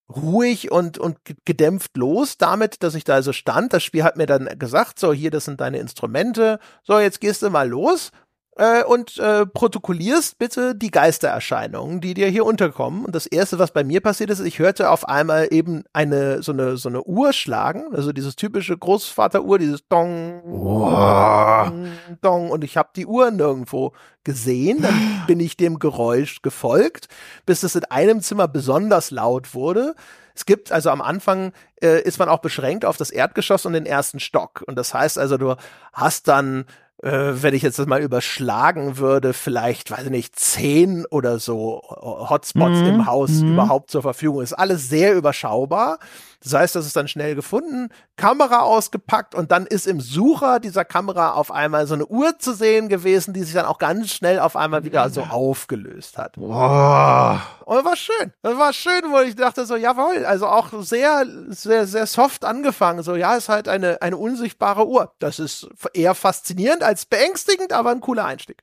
ruhig und, und gedämpft los damit, dass ich da also stand. Das Spiel hat mir dann gesagt, so hier, das sind deine Instrumente. So, jetzt gehst du mal los äh, und äh, protokollierst bitte die Geistererscheinungen, die dir hier unterkommen. Und das erste, was bei mir passiert ist, ich hörte auf einmal eben eine so eine so eine Uhr schlagen, also dieses typische Großvateruhr, dieses Dong, Dong, Dong. Und ich habe die Uhr nirgendwo gesehen. Dann bin ich dem Geräusch gefolgt, bis es in einem Zimmer besonders laut wurde. Es gibt also am Anfang äh, ist man auch beschränkt auf das Erdgeschoss und den ersten Stock. Und das heißt also, du hast dann wenn ich jetzt das mal überschlagen würde, vielleicht, weiß ich nicht, zehn oder so Hotspots mhm. im Haus mhm. überhaupt zur Verfügung. Ist alles sehr überschaubar. Das heißt, das ist dann schnell gefunden, Kamera ausgepackt und dann ist im Sucher dieser Kamera auf einmal so eine Uhr zu sehen gewesen, die sich dann auch ganz schnell auf einmal wieder so aufgelöst hat. Boah. Und das war schön. Das war schön, wo ich dachte so, jawohl, also auch sehr, sehr, sehr soft angefangen. So, ja, ist halt eine, eine unsichtbare Uhr. Das ist eher faszinierend als beängstigend, aber ein cooler Einstieg.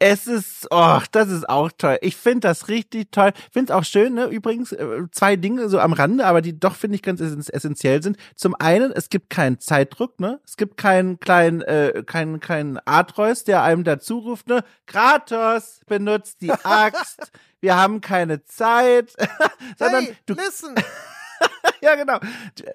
Es ist, oh, das ist auch toll. Ich finde das richtig toll. Finde es auch schön, ne? Übrigens, äh, zwei Dinge so am Rande, aber die doch, finde ich, ganz essentiell sind. Zum einen, es gibt keinen Zeitdruck, ne? Es gibt keinen kleinen, äh, keinen, keinen Atreus, der einem dazu ruft, ne? Kratos benutzt die Axt. Wir haben keine Zeit. Sondern hey, du. Listen. ja, genau.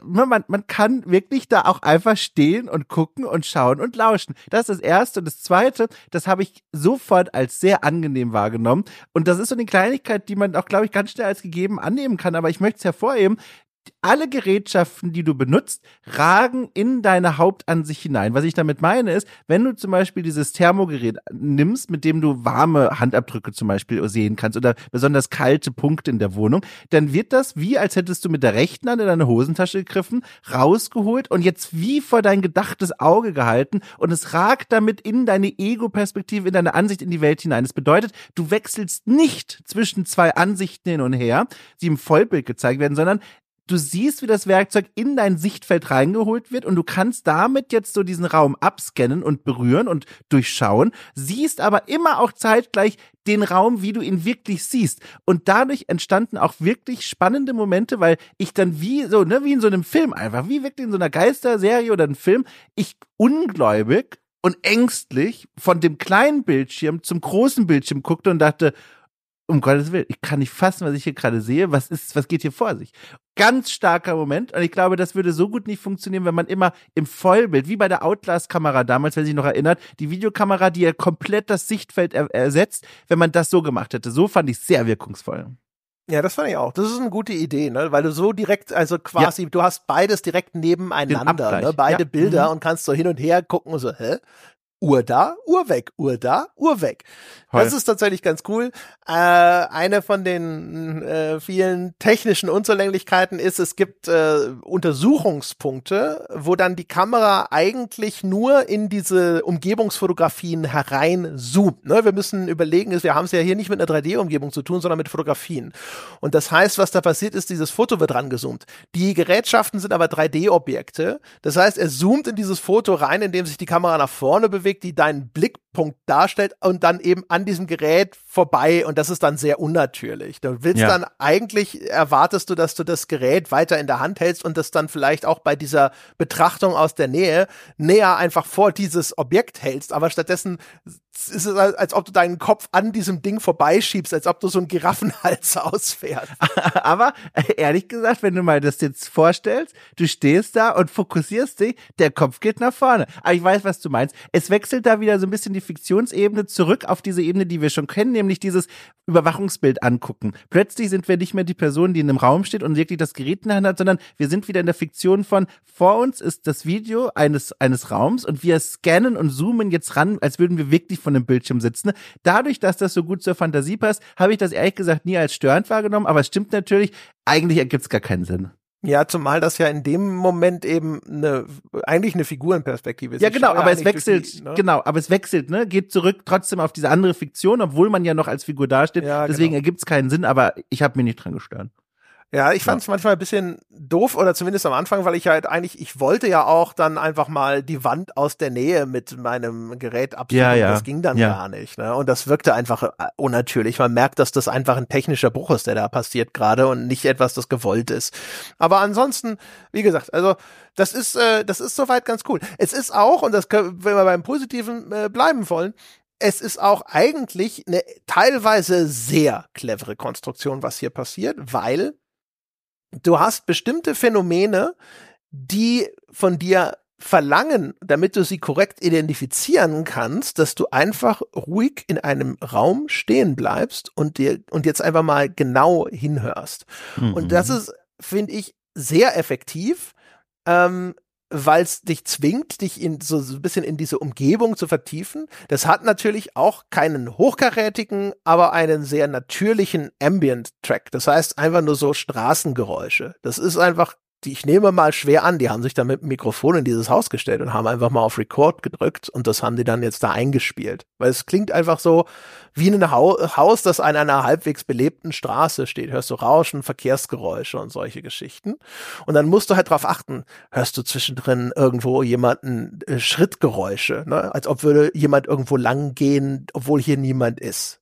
Man, man kann wirklich da auch einfach stehen und gucken und schauen und lauschen. Das ist das Erste. Und das Zweite, das habe ich sofort als sehr angenehm wahrgenommen. Und das ist so eine Kleinigkeit, die man auch, glaube ich, ganz schnell als gegeben annehmen kann. Aber ich möchte es hervorheben, alle Gerätschaften, die du benutzt, ragen in deine Hauptansicht hinein. Was ich damit meine ist, wenn du zum Beispiel dieses Thermogerät nimmst, mit dem du warme Handabdrücke zum Beispiel sehen kannst oder besonders kalte Punkte in der Wohnung, dann wird das wie, als hättest du mit der rechten Hand in deine Hosentasche gegriffen, rausgeholt und jetzt wie vor dein gedachtes Auge gehalten und es ragt damit in deine Ego-Perspektive, in deine Ansicht in die Welt hinein. Das bedeutet, du wechselst nicht zwischen zwei Ansichten hin und her, die im Vollbild gezeigt werden, sondern du siehst, wie das Werkzeug in dein Sichtfeld reingeholt wird und du kannst damit jetzt so diesen Raum abscannen und berühren und durchschauen, siehst aber immer auch zeitgleich den Raum, wie du ihn wirklich siehst. Und dadurch entstanden auch wirklich spannende Momente, weil ich dann wie so, ne, wie in so einem Film einfach, wie wirklich in so einer Geisterserie oder einem Film, ich ungläubig und ängstlich von dem kleinen Bildschirm zum großen Bildschirm guckte und dachte, um Gottes Willen, ich kann nicht fassen, was ich hier gerade sehe. Was ist, was geht hier vor sich? Ganz starker Moment. Und ich glaube, das würde so gut nicht funktionieren, wenn man immer im Vollbild, wie bei der Outlast-Kamera damals, wenn sich noch erinnert, die Videokamera, die ja komplett das Sichtfeld er ersetzt, wenn man das so gemacht hätte. So fand ich sehr wirkungsvoll. Ja, das fand ich auch. Das ist eine gute Idee, ne? Weil du so direkt, also quasi, ja. du hast beides direkt nebeneinander, ne? Beide ja. Bilder mhm. und kannst so hin und her gucken und so, hä? Uhr da, Uhr weg, Uhr da, Uhr weg. Das ist tatsächlich ganz cool. Äh, eine von den äh, vielen technischen Unzulänglichkeiten ist, es gibt äh, Untersuchungspunkte, wo dann die Kamera eigentlich nur in diese Umgebungsfotografien herein zoomt. Ne? Wir müssen überlegen, wir haben es ja hier nicht mit einer 3D-Umgebung zu tun, sondern mit Fotografien. Und das heißt, was da passiert ist, dieses Foto wird rangezoomt. Die Gerätschaften sind aber 3D-Objekte. Das heißt, er zoomt in dieses Foto rein, indem sich die Kamera nach vorne bewegt, die deinen Blickpunkt darstellt und dann eben an diesem Gerät vorbei und das ist dann sehr unnatürlich. Du willst ja. dann eigentlich, erwartest du, dass du das Gerät weiter in der Hand hältst und das dann vielleicht auch bei dieser Betrachtung aus der Nähe näher einfach vor dieses Objekt hältst, aber stattdessen ist es, als ob du deinen Kopf an diesem Ding vorbeischiebst, als ob du so einen Giraffenhals ausfährst. Aber ehrlich gesagt, wenn du mal das jetzt vorstellst, du stehst da und fokussierst dich, der Kopf geht nach vorne. Aber ich weiß, was du meinst. Es wechselt da wieder so ein bisschen die Fiktionsebene zurück auf diese Ebene, die wir schon kennen, nämlich dieses Überwachungsbild angucken. Plötzlich sind wir nicht mehr die Person, die in einem Raum steht und wirklich das Gerät in der Hand hat, sondern wir sind wieder in der Fiktion von vor uns ist das Video eines, eines Raums und wir scannen und zoomen jetzt ran, als würden wir wirklich von dem Bildschirm sitzen. Dadurch, dass das so gut zur Fantasie passt, habe ich das ehrlich gesagt nie als störend wahrgenommen, aber es stimmt natürlich, eigentlich ergibt es gar keinen Sinn. Ja, zumal das ja in dem Moment eben eine, eigentlich eine Figurenperspektive ist. Ja, genau, aber es wechselt, die, ne? genau, aber es wechselt, ne, geht zurück trotzdem auf diese andere Fiktion, obwohl man ja noch als Figur dasteht. Ja, Deswegen genau. ergibt es keinen Sinn, aber ich habe mich nicht dran gestört. Ja, ich fand es ja. manchmal ein bisschen doof oder zumindest am Anfang, weil ich halt eigentlich, ich wollte ja auch dann einfach mal die Wand aus der Nähe mit meinem Gerät absuchen. Ja, ja. Das ging dann ja. gar nicht. Ne? Und das wirkte einfach äh, unnatürlich. Man merkt, dass das einfach ein technischer Bruch ist, der da passiert gerade und nicht etwas, das gewollt ist. Aber ansonsten, wie gesagt, also das ist, äh, das ist soweit ganz cool. Es ist auch, und das können, wenn wir beim Positiven äh, bleiben wollen, es ist auch eigentlich eine teilweise sehr clevere Konstruktion, was hier passiert, weil du hast bestimmte Phänomene, die von dir verlangen, damit du sie korrekt identifizieren kannst, dass du einfach ruhig in einem Raum stehen bleibst und dir und jetzt einfach mal genau hinhörst. Mhm. Und das ist, finde ich, sehr effektiv, ähm, weil es dich zwingt, dich in so, so ein bisschen in diese Umgebung zu vertiefen. Das hat natürlich auch keinen hochkarätigen, aber einen sehr natürlichen Ambient-Track. Das heißt einfach nur so Straßengeräusche. Das ist einfach die, ich nehme mal schwer an, die haben sich da mit dem Mikrofon in dieses Haus gestellt und haben einfach mal auf Record gedrückt und das haben die dann jetzt da eingespielt. Weil es klingt einfach so wie ein Haus, das an einer halbwegs belebten Straße steht. Hörst du Rauschen, Verkehrsgeräusche und solche Geschichten. Und dann musst du halt drauf achten, hörst du zwischendrin irgendwo jemanden äh, Schrittgeräusche, ne? als ob würde jemand irgendwo lang gehen, obwohl hier niemand ist.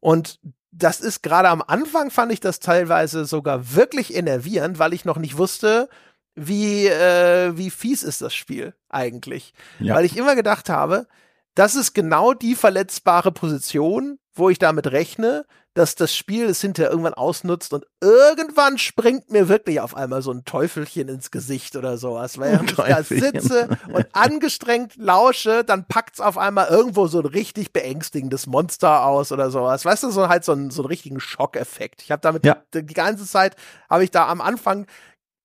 Und das ist gerade am Anfang fand ich das teilweise sogar wirklich enervierend, weil ich noch nicht wusste, wie, äh, wie fies ist das Spiel eigentlich. Ja. Weil ich immer gedacht habe, das ist genau die verletzbare Position, wo ich damit rechne, dass das Spiel es hinterher irgendwann ausnutzt und irgendwann springt mir wirklich auf einmal so ein Teufelchen ins Gesicht oder sowas. Weil ich da sitze und angestrengt lausche, dann packt's auf einmal irgendwo so ein richtig beängstigendes Monster aus oder sowas. Weißt du, so halt so, ein, so einen richtigen Schockeffekt. Ich habe damit ja. die, die ganze Zeit, habe ich da am Anfang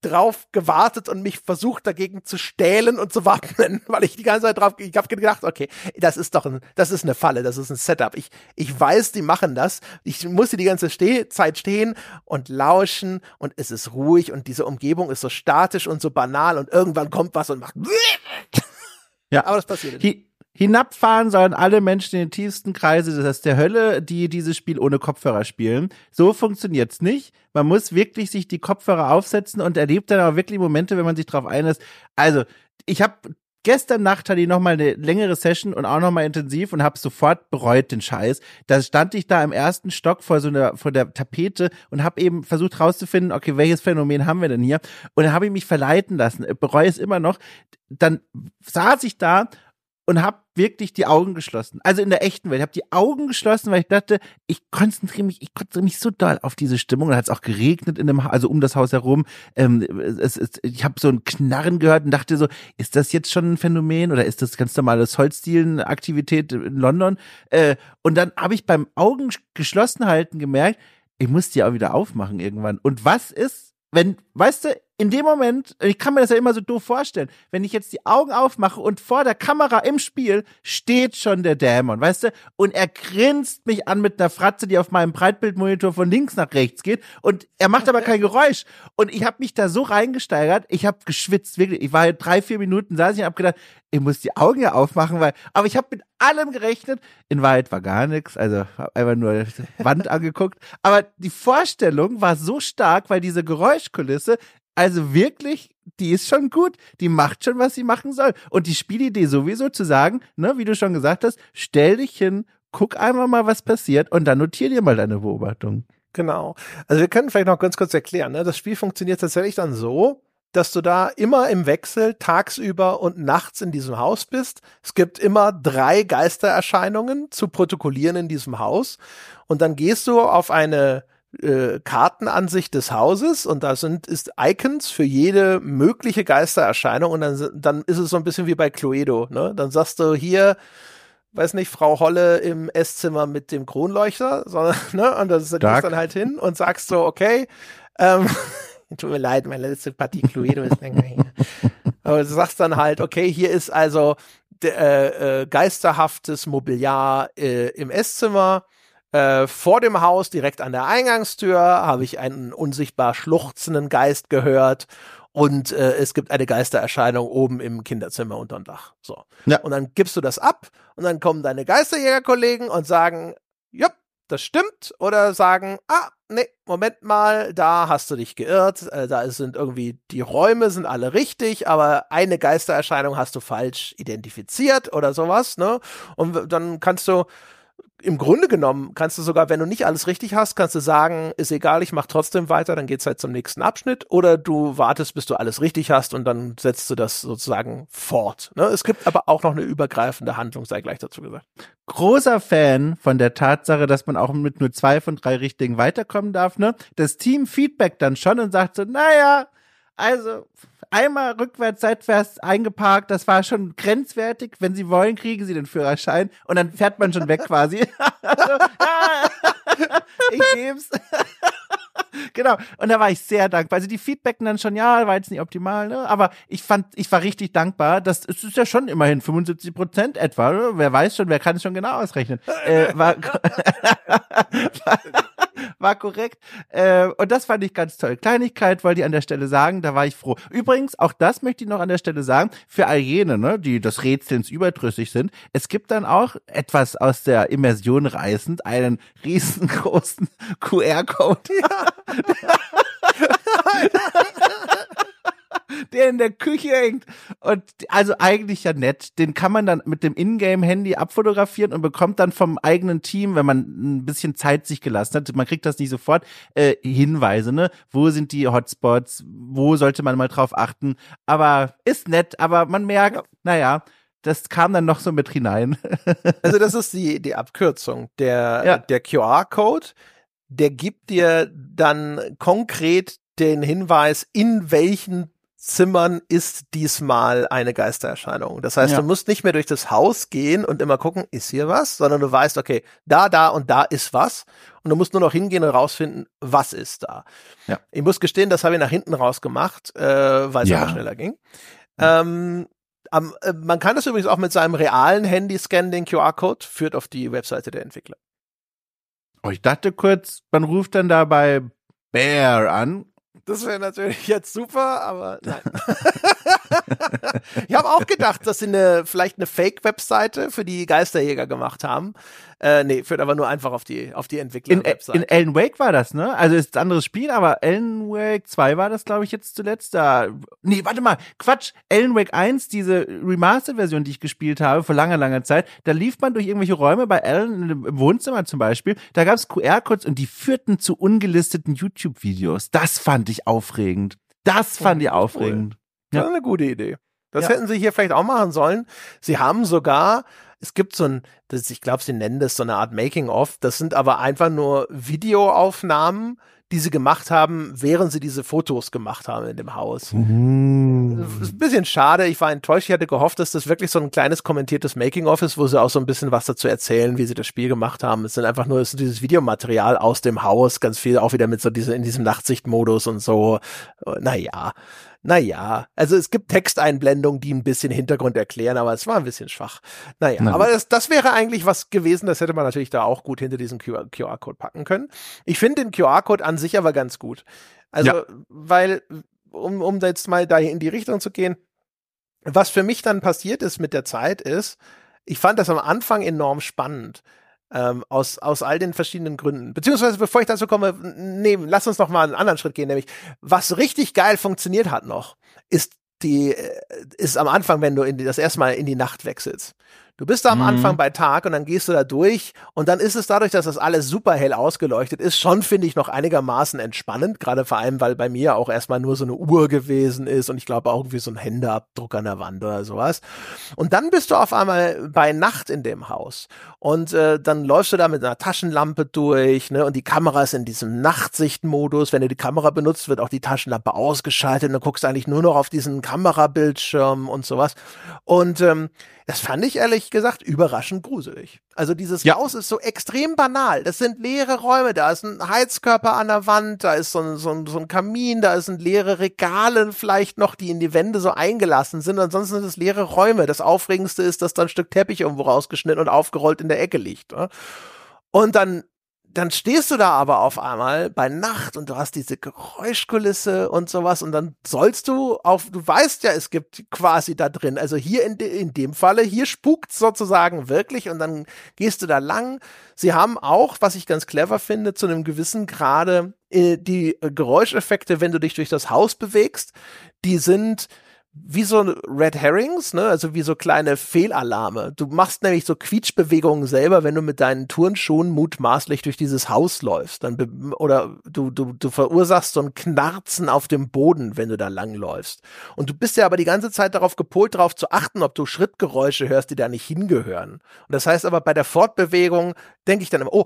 drauf gewartet und mich versucht dagegen zu stählen und zu wappnen, weil ich die ganze Zeit drauf, ich habe gedacht, okay, das ist doch ein, das ist eine Falle, das ist ein Setup. Ich, ich weiß, die machen das. Ich muss hier die ganze Ste Zeit stehen und lauschen und es ist ruhig und diese Umgebung ist so statisch und so banal und irgendwann kommt was und macht. Ja, aber das passiert nicht. Hinabfahren sollen alle Menschen in den tiefsten Kreise das heißt der Hölle, die dieses Spiel ohne Kopfhörer spielen. So funktioniert's nicht. Man muss wirklich sich die Kopfhörer aufsetzen und erlebt dann auch wirklich Momente, wenn man sich drauf einlässt. Also, ich habe gestern Nacht hatte ich noch mal eine längere Session und auch noch mal intensiv und habe sofort bereut den Scheiß. Da stand ich da im ersten Stock vor so einer vor der Tapete und habe eben versucht rauszufinden, okay, welches Phänomen haben wir denn hier? Und dann habe ich mich verleiten lassen. Bereue es immer noch. Dann saß ich da und habe wirklich die Augen geschlossen. Also in der echten Welt. Ich habe die Augen geschlossen, weil ich dachte, ich konzentriere mich, ich konzentriere mich so doll auf diese Stimmung. Da hat es auch geregnet in dem, also um das Haus herum. Ähm, es, es, ich habe so ein Knarren gehört und dachte so, ist das jetzt schon ein Phänomen oder ist das ganz normale Holzdielen-Aktivität in London? Äh, und dann habe ich beim Augen geschlossen halten gemerkt, ich muss die auch wieder aufmachen irgendwann. Und was ist, wenn, weißt du, in dem Moment, ich kann mir das ja immer so doof vorstellen, wenn ich jetzt die Augen aufmache und vor der Kamera im Spiel steht schon der Dämon, weißt du, und er grinst mich an mit einer Fratze, die auf meinem Breitbildmonitor von links nach rechts geht. Und er macht aber kein Geräusch. Und ich habe mich da so reingesteigert, ich habe geschwitzt, wirklich, ich war drei, vier Minuten, saß ich und hab gedacht, ich muss die Augen ja aufmachen, weil, aber ich habe mit allem gerechnet, in Wahrheit war gar nichts, also hab einfach nur Wand angeguckt, aber die Vorstellung war so stark, weil diese Geräuschkulisse also wirklich, die ist schon gut. Die macht schon, was sie machen soll. Und die Spielidee sowieso zu sagen, ne, wie du schon gesagt hast, stell dich hin, guck einmal mal, was passiert und dann notier dir mal deine Beobachtung. Genau. Also wir können vielleicht noch ganz kurz erklären, ne? Das Spiel funktioniert tatsächlich dann so, dass du da immer im Wechsel tagsüber und nachts in diesem Haus bist. Es gibt immer drei Geistererscheinungen zu protokollieren in diesem Haus. Und dann gehst du auf eine äh, Kartenansicht des Hauses und da sind ist Icons für jede mögliche Geistererscheinung und dann, dann ist es so ein bisschen wie bei Cluedo, ne? Dann sagst du hier, weiß nicht, Frau Holle im Esszimmer mit dem Kronleuchter, sondern, ne? Und das, gehst dann halt hin und sagst so, okay, ähm, tut mir leid, meine letzte Partie Cluedo ist länger hier. Aber du sagst dann halt, okay, hier ist also äh, äh, geisterhaftes Mobiliar äh, im Esszimmer äh, vor dem Haus, direkt an der Eingangstür, habe ich einen unsichtbar schluchzenden Geist gehört und äh, es gibt eine Geistererscheinung oben im Kinderzimmer unterm Dach. So. Ja. Und dann gibst du das ab und dann kommen deine Geisterjägerkollegen und sagen, ja, das stimmt oder sagen, ah, nee, Moment mal, da hast du dich geirrt, äh, da sind irgendwie die Räume sind alle richtig, aber eine Geistererscheinung hast du falsch identifiziert oder sowas, ne? Und dann kannst du im Grunde genommen kannst du sogar, wenn du nicht alles richtig hast, kannst du sagen, ist egal, ich mach trotzdem weiter, dann geht's halt zum nächsten Abschnitt. Oder du wartest, bis du alles richtig hast und dann setzt du das sozusagen fort. Ne? Es gibt aber auch noch eine übergreifende Handlung, sei gleich dazu gesagt. Großer Fan von der Tatsache, dass man auch mit nur zwei von drei Richtigen weiterkommen darf. Ne? Das Team Feedback dann schon und sagt so, naja, also einmal rückwärts, seitwärts eingeparkt, das war schon grenzwertig. Wenn Sie wollen, kriegen Sie den Führerschein und dann fährt man schon weg quasi. also, ich geb's. genau. Und da war ich sehr dankbar. Also die Feedbacken dann schon, ja, war jetzt nicht optimal, ne? Aber ich fand, ich war richtig dankbar. Das es ist ja schon immerhin 75 Prozent etwa. Ne? Wer weiß schon, wer kann es schon genau ausrechnen. äh, war, war korrekt. Äh, und das fand ich ganz toll. Kleinigkeit wollte ich an der Stelle sagen, da war ich froh. Übrigens, auch das möchte ich noch an der Stelle sagen, für all jene, ne, die des Rätselns überdrüssig sind, es gibt dann auch etwas aus der Immersion reißend, einen riesengroßen QR-Code. Ja. der in der Küche hängt. Und also eigentlich ja nett. Den kann man dann mit dem Ingame-Handy abfotografieren und bekommt dann vom eigenen Team, wenn man ein bisschen Zeit sich gelassen hat, man kriegt das nicht sofort, äh, Hinweise, ne? Wo sind die Hotspots? Wo sollte man mal drauf achten? Aber ist nett, aber man merkt, naja, das kam dann noch so mit hinein. also das ist die, die Abkürzung. Der, ja. der QR-Code, der gibt dir dann konkret den Hinweis, in welchen Zimmern ist diesmal eine Geistererscheinung. Das heißt, ja. du musst nicht mehr durch das Haus gehen und immer gucken, ist hier was, sondern du weißt, okay, da, da und da ist was. Und du musst nur noch hingehen und rausfinden, was ist da. Ja. Ich muss gestehen, das habe ich nach hinten raus gemacht, äh, weil es ja. schneller ging. Ähm, am, äh, man kann das übrigens auch mit seinem realen Handy scannen, den QR-Code, führt auf die Webseite der Entwickler. Oh, ich dachte kurz, man ruft dann da bei Bear an das wäre natürlich jetzt super, aber nein. ich habe auch gedacht, dass sie eine, vielleicht eine Fake-Webseite für die Geisterjäger gemacht haben. Äh, nee, führt aber nur einfach auf die, auf die Entwickler-Webseite. In, in Alan Wake war das, ne? Also ist ein anderes Spiel, aber Alan Wake 2 war das, glaube ich, jetzt zuletzt da. Nee, warte mal, Quatsch. Alan Wake 1, diese Remastered-Version, die ich gespielt habe, vor langer, langer Zeit, da lief man durch irgendwelche Räume bei Alan im Wohnzimmer zum Beispiel. Da gab es QR-Codes und die führten zu ungelisteten YouTube-Videos. Das fand ich aufregend. Das fand oh, ich aufregend. Cool. Das ist eine gute Idee. Das ja. hätten sie hier vielleicht auch machen sollen. Sie haben sogar es gibt so ein, das, ich glaube, sie nennen das so eine Art Making-of. Das sind aber einfach nur Videoaufnahmen, die sie gemacht haben, während sie diese Fotos gemacht haben in dem Haus. Mhm. ist ein bisschen schade. Ich war enttäuscht. Ich hatte gehofft, dass das wirklich so ein kleines kommentiertes Making-of ist, wo sie auch so ein bisschen was dazu erzählen, wie sie das Spiel gemacht haben. Es sind einfach nur so dieses Videomaterial aus dem Haus, ganz viel auch wieder mit so diese, in diesem Nachtsichtmodus und so. Naja naja, also es gibt Texteinblendungen, die ein bisschen Hintergrund erklären, aber es war ein bisschen schwach. Naja, Na aber das, das wäre eigentlich was gewesen, das hätte man natürlich da auch gut hinter diesen QR-Code packen können. Ich finde den QR-Code an sich aber ganz gut. Also, ja. weil, um, um jetzt mal da in die Richtung zu gehen, was für mich dann passiert ist mit der Zeit ist, ich fand das am Anfang enorm spannend. Ähm, aus, aus all den verschiedenen Gründen. Beziehungsweise, bevor ich dazu komme, nee, lass uns noch mal einen anderen Schritt gehen, nämlich, was richtig geil funktioniert hat noch, ist die, äh, ist am Anfang, wenn du in die, das erste Mal in die Nacht wechselst. Du bist da am mhm. Anfang bei Tag und dann gehst du da durch und dann ist es dadurch, dass das alles super hell ausgeleuchtet ist, schon finde ich noch einigermaßen entspannend, gerade vor allem, weil bei mir auch erstmal nur so eine Uhr gewesen ist und ich glaube auch irgendwie so ein Händeabdruck an der Wand oder sowas. Und dann bist du auf einmal bei Nacht in dem Haus und äh, dann läufst du da mit einer Taschenlampe durch, ne, und die Kamera ist in diesem Nachtsichtmodus. Wenn du die Kamera benutzt, wird auch die Taschenlampe ausgeschaltet und du guckst eigentlich nur noch auf diesen Kamerabildschirm und sowas. Und ähm, das fand ich ehrlich gesagt überraschend gruselig. Also dieses ja. Haus ist so extrem banal. Das sind leere Räume, da ist ein Heizkörper an der Wand, da ist so ein, so ein, so ein Kamin, da sind leere Regale vielleicht noch, die in die Wände so eingelassen sind. Ansonsten sind es leere Räume. Das Aufregendste ist, dass da ein Stück Teppich irgendwo rausgeschnitten und aufgerollt in der Ecke liegt. Ne? Und dann dann stehst du da aber auf einmal bei Nacht und du hast diese Geräuschkulisse und sowas und dann sollst du auf, du weißt ja, es gibt quasi da drin, also hier in, de, in dem Falle, hier spukt sozusagen wirklich und dann gehst du da lang. Sie haben auch, was ich ganz clever finde, zu einem gewissen Grade äh, die Geräuscheffekte, wenn du dich durch das Haus bewegst, die sind wie so Red Herrings, ne? also wie so kleine Fehlalarme. Du machst nämlich so Quietschbewegungen selber, wenn du mit deinen Turnschuhen mutmaßlich durch dieses Haus läufst. Dann oder du, du, du verursachst so ein Knarzen auf dem Boden, wenn du da langläufst. Und du bist ja aber die ganze Zeit darauf gepolt, darauf zu achten, ob du Schrittgeräusche hörst, die da nicht hingehören. Und das heißt aber bei der Fortbewegung denke ich dann immer, oh,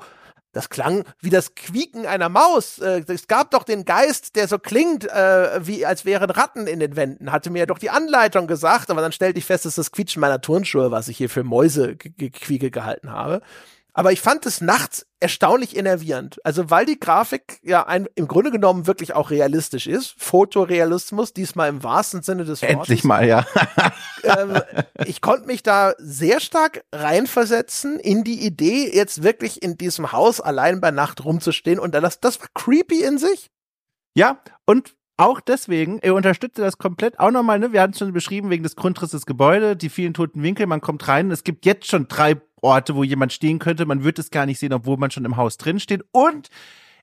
das klang wie das Quieken einer Maus. Äh, es gab doch den Geist, der so klingt, äh, wie als wären Ratten in den Wänden. Hatte mir doch die Anleitung gesagt, aber dann stellte ich fest, dass das Quietschen meiner Turnschuhe, was ich hier für Mäuse gequieke gehalten habe. Aber ich fand es nachts erstaunlich enervierend. Also weil die Grafik ja ein, im Grunde genommen wirklich auch realistisch ist. Fotorealismus, diesmal im wahrsten Sinne des Wortes. Endlich mal, ja. ähm, ich konnte mich da sehr stark reinversetzen in die Idee, jetzt wirklich in diesem Haus allein bei Nacht rumzustehen. Und das, das war creepy in sich. Ja, und auch deswegen, er unterstützte das komplett. Auch nochmal, ne, wir hatten es schon beschrieben, wegen des Grundrisses des Gebäudes, die vielen toten Winkel, man kommt rein. Es gibt jetzt schon drei Orte, wo jemand stehen könnte. Man wird es gar nicht sehen, obwohl man schon im Haus drin steht. Und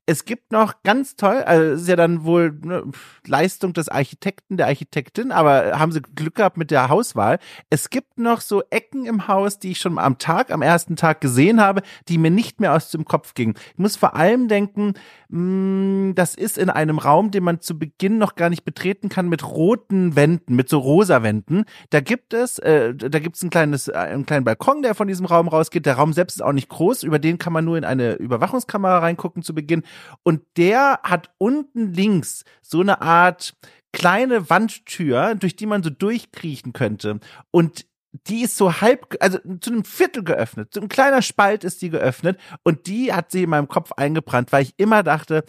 es gibt noch ganz toll, also ist ja dann wohl ne, Leistung des Architekten, der Architektin, aber haben sie Glück gehabt mit der Hauswahl. Es gibt noch so Ecken im Haus, die ich schon am Tag, am ersten Tag gesehen habe, die mir nicht mehr aus dem Kopf gingen. Ich muss vor allem denken, mh, mm, das ist in einem Raum, den man zu Beginn noch gar nicht betreten kann, mit roten Wänden, mit so rosa Wänden. Da gibt es, äh, da gibt es ein kleines, äh, einen kleinen Balkon, der von diesem Raum rausgeht. Der Raum selbst ist auch nicht groß, über den kann man nur in eine Überwachungskamera reingucken zu Beginn. Und der hat unten links so eine Art kleine Wandtür, durch die man so durchkriechen könnte. Und die ist so halb, also zu einem Viertel geöffnet. So ein kleiner Spalt ist die geöffnet. Und die hat sie in meinem Kopf eingebrannt, weil ich immer dachte,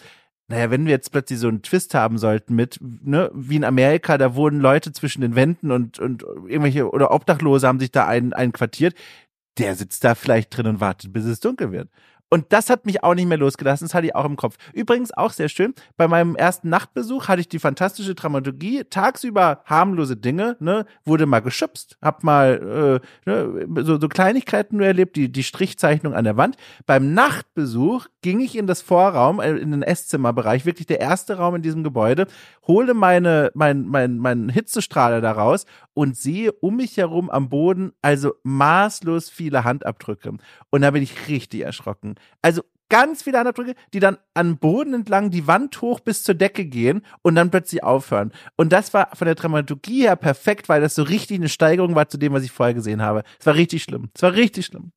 naja, wenn wir jetzt plötzlich so einen Twist haben sollten mit, ne, wie in Amerika, da wurden Leute zwischen den Wänden und, und irgendwelche, oder Obdachlose haben sich da ein, einquartiert, der sitzt da vielleicht drin und wartet, bis es dunkel wird. Und das hat mich auch nicht mehr losgelassen. Das hatte ich auch im Kopf. Übrigens auch sehr schön. Bei meinem ersten Nachtbesuch hatte ich die fantastische Dramaturgie. Tagsüber harmlose Dinge, ne, wurde mal geschubst, hab mal äh, ne, so, so Kleinigkeiten nur erlebt, die, die Strichzeichnung an der Wand. Beim Nachtbesuch ging ich in das Vorraum, äh, in den Esszimmerbereich, wirklich der erste Raum in diesem Gebäude, hole meine, mein, mein, mein Hitzestrahler daraus und sehe um mich herum am Boden also maßlos viele Handabdrücke. Und da bin ich richtig erschrocken. Also ganz viele Handabdrücke, die dann an Boden entlang die Wand hoch bis zur Decke gehen und dann plötzlich aufhören. Und das war von der Dramaturgie her perfekt, weil das so richtig eine Steigerung war zu dem, was ich vorher gesehen habe. Es war richtig schlimm. Es war richtig schlimm.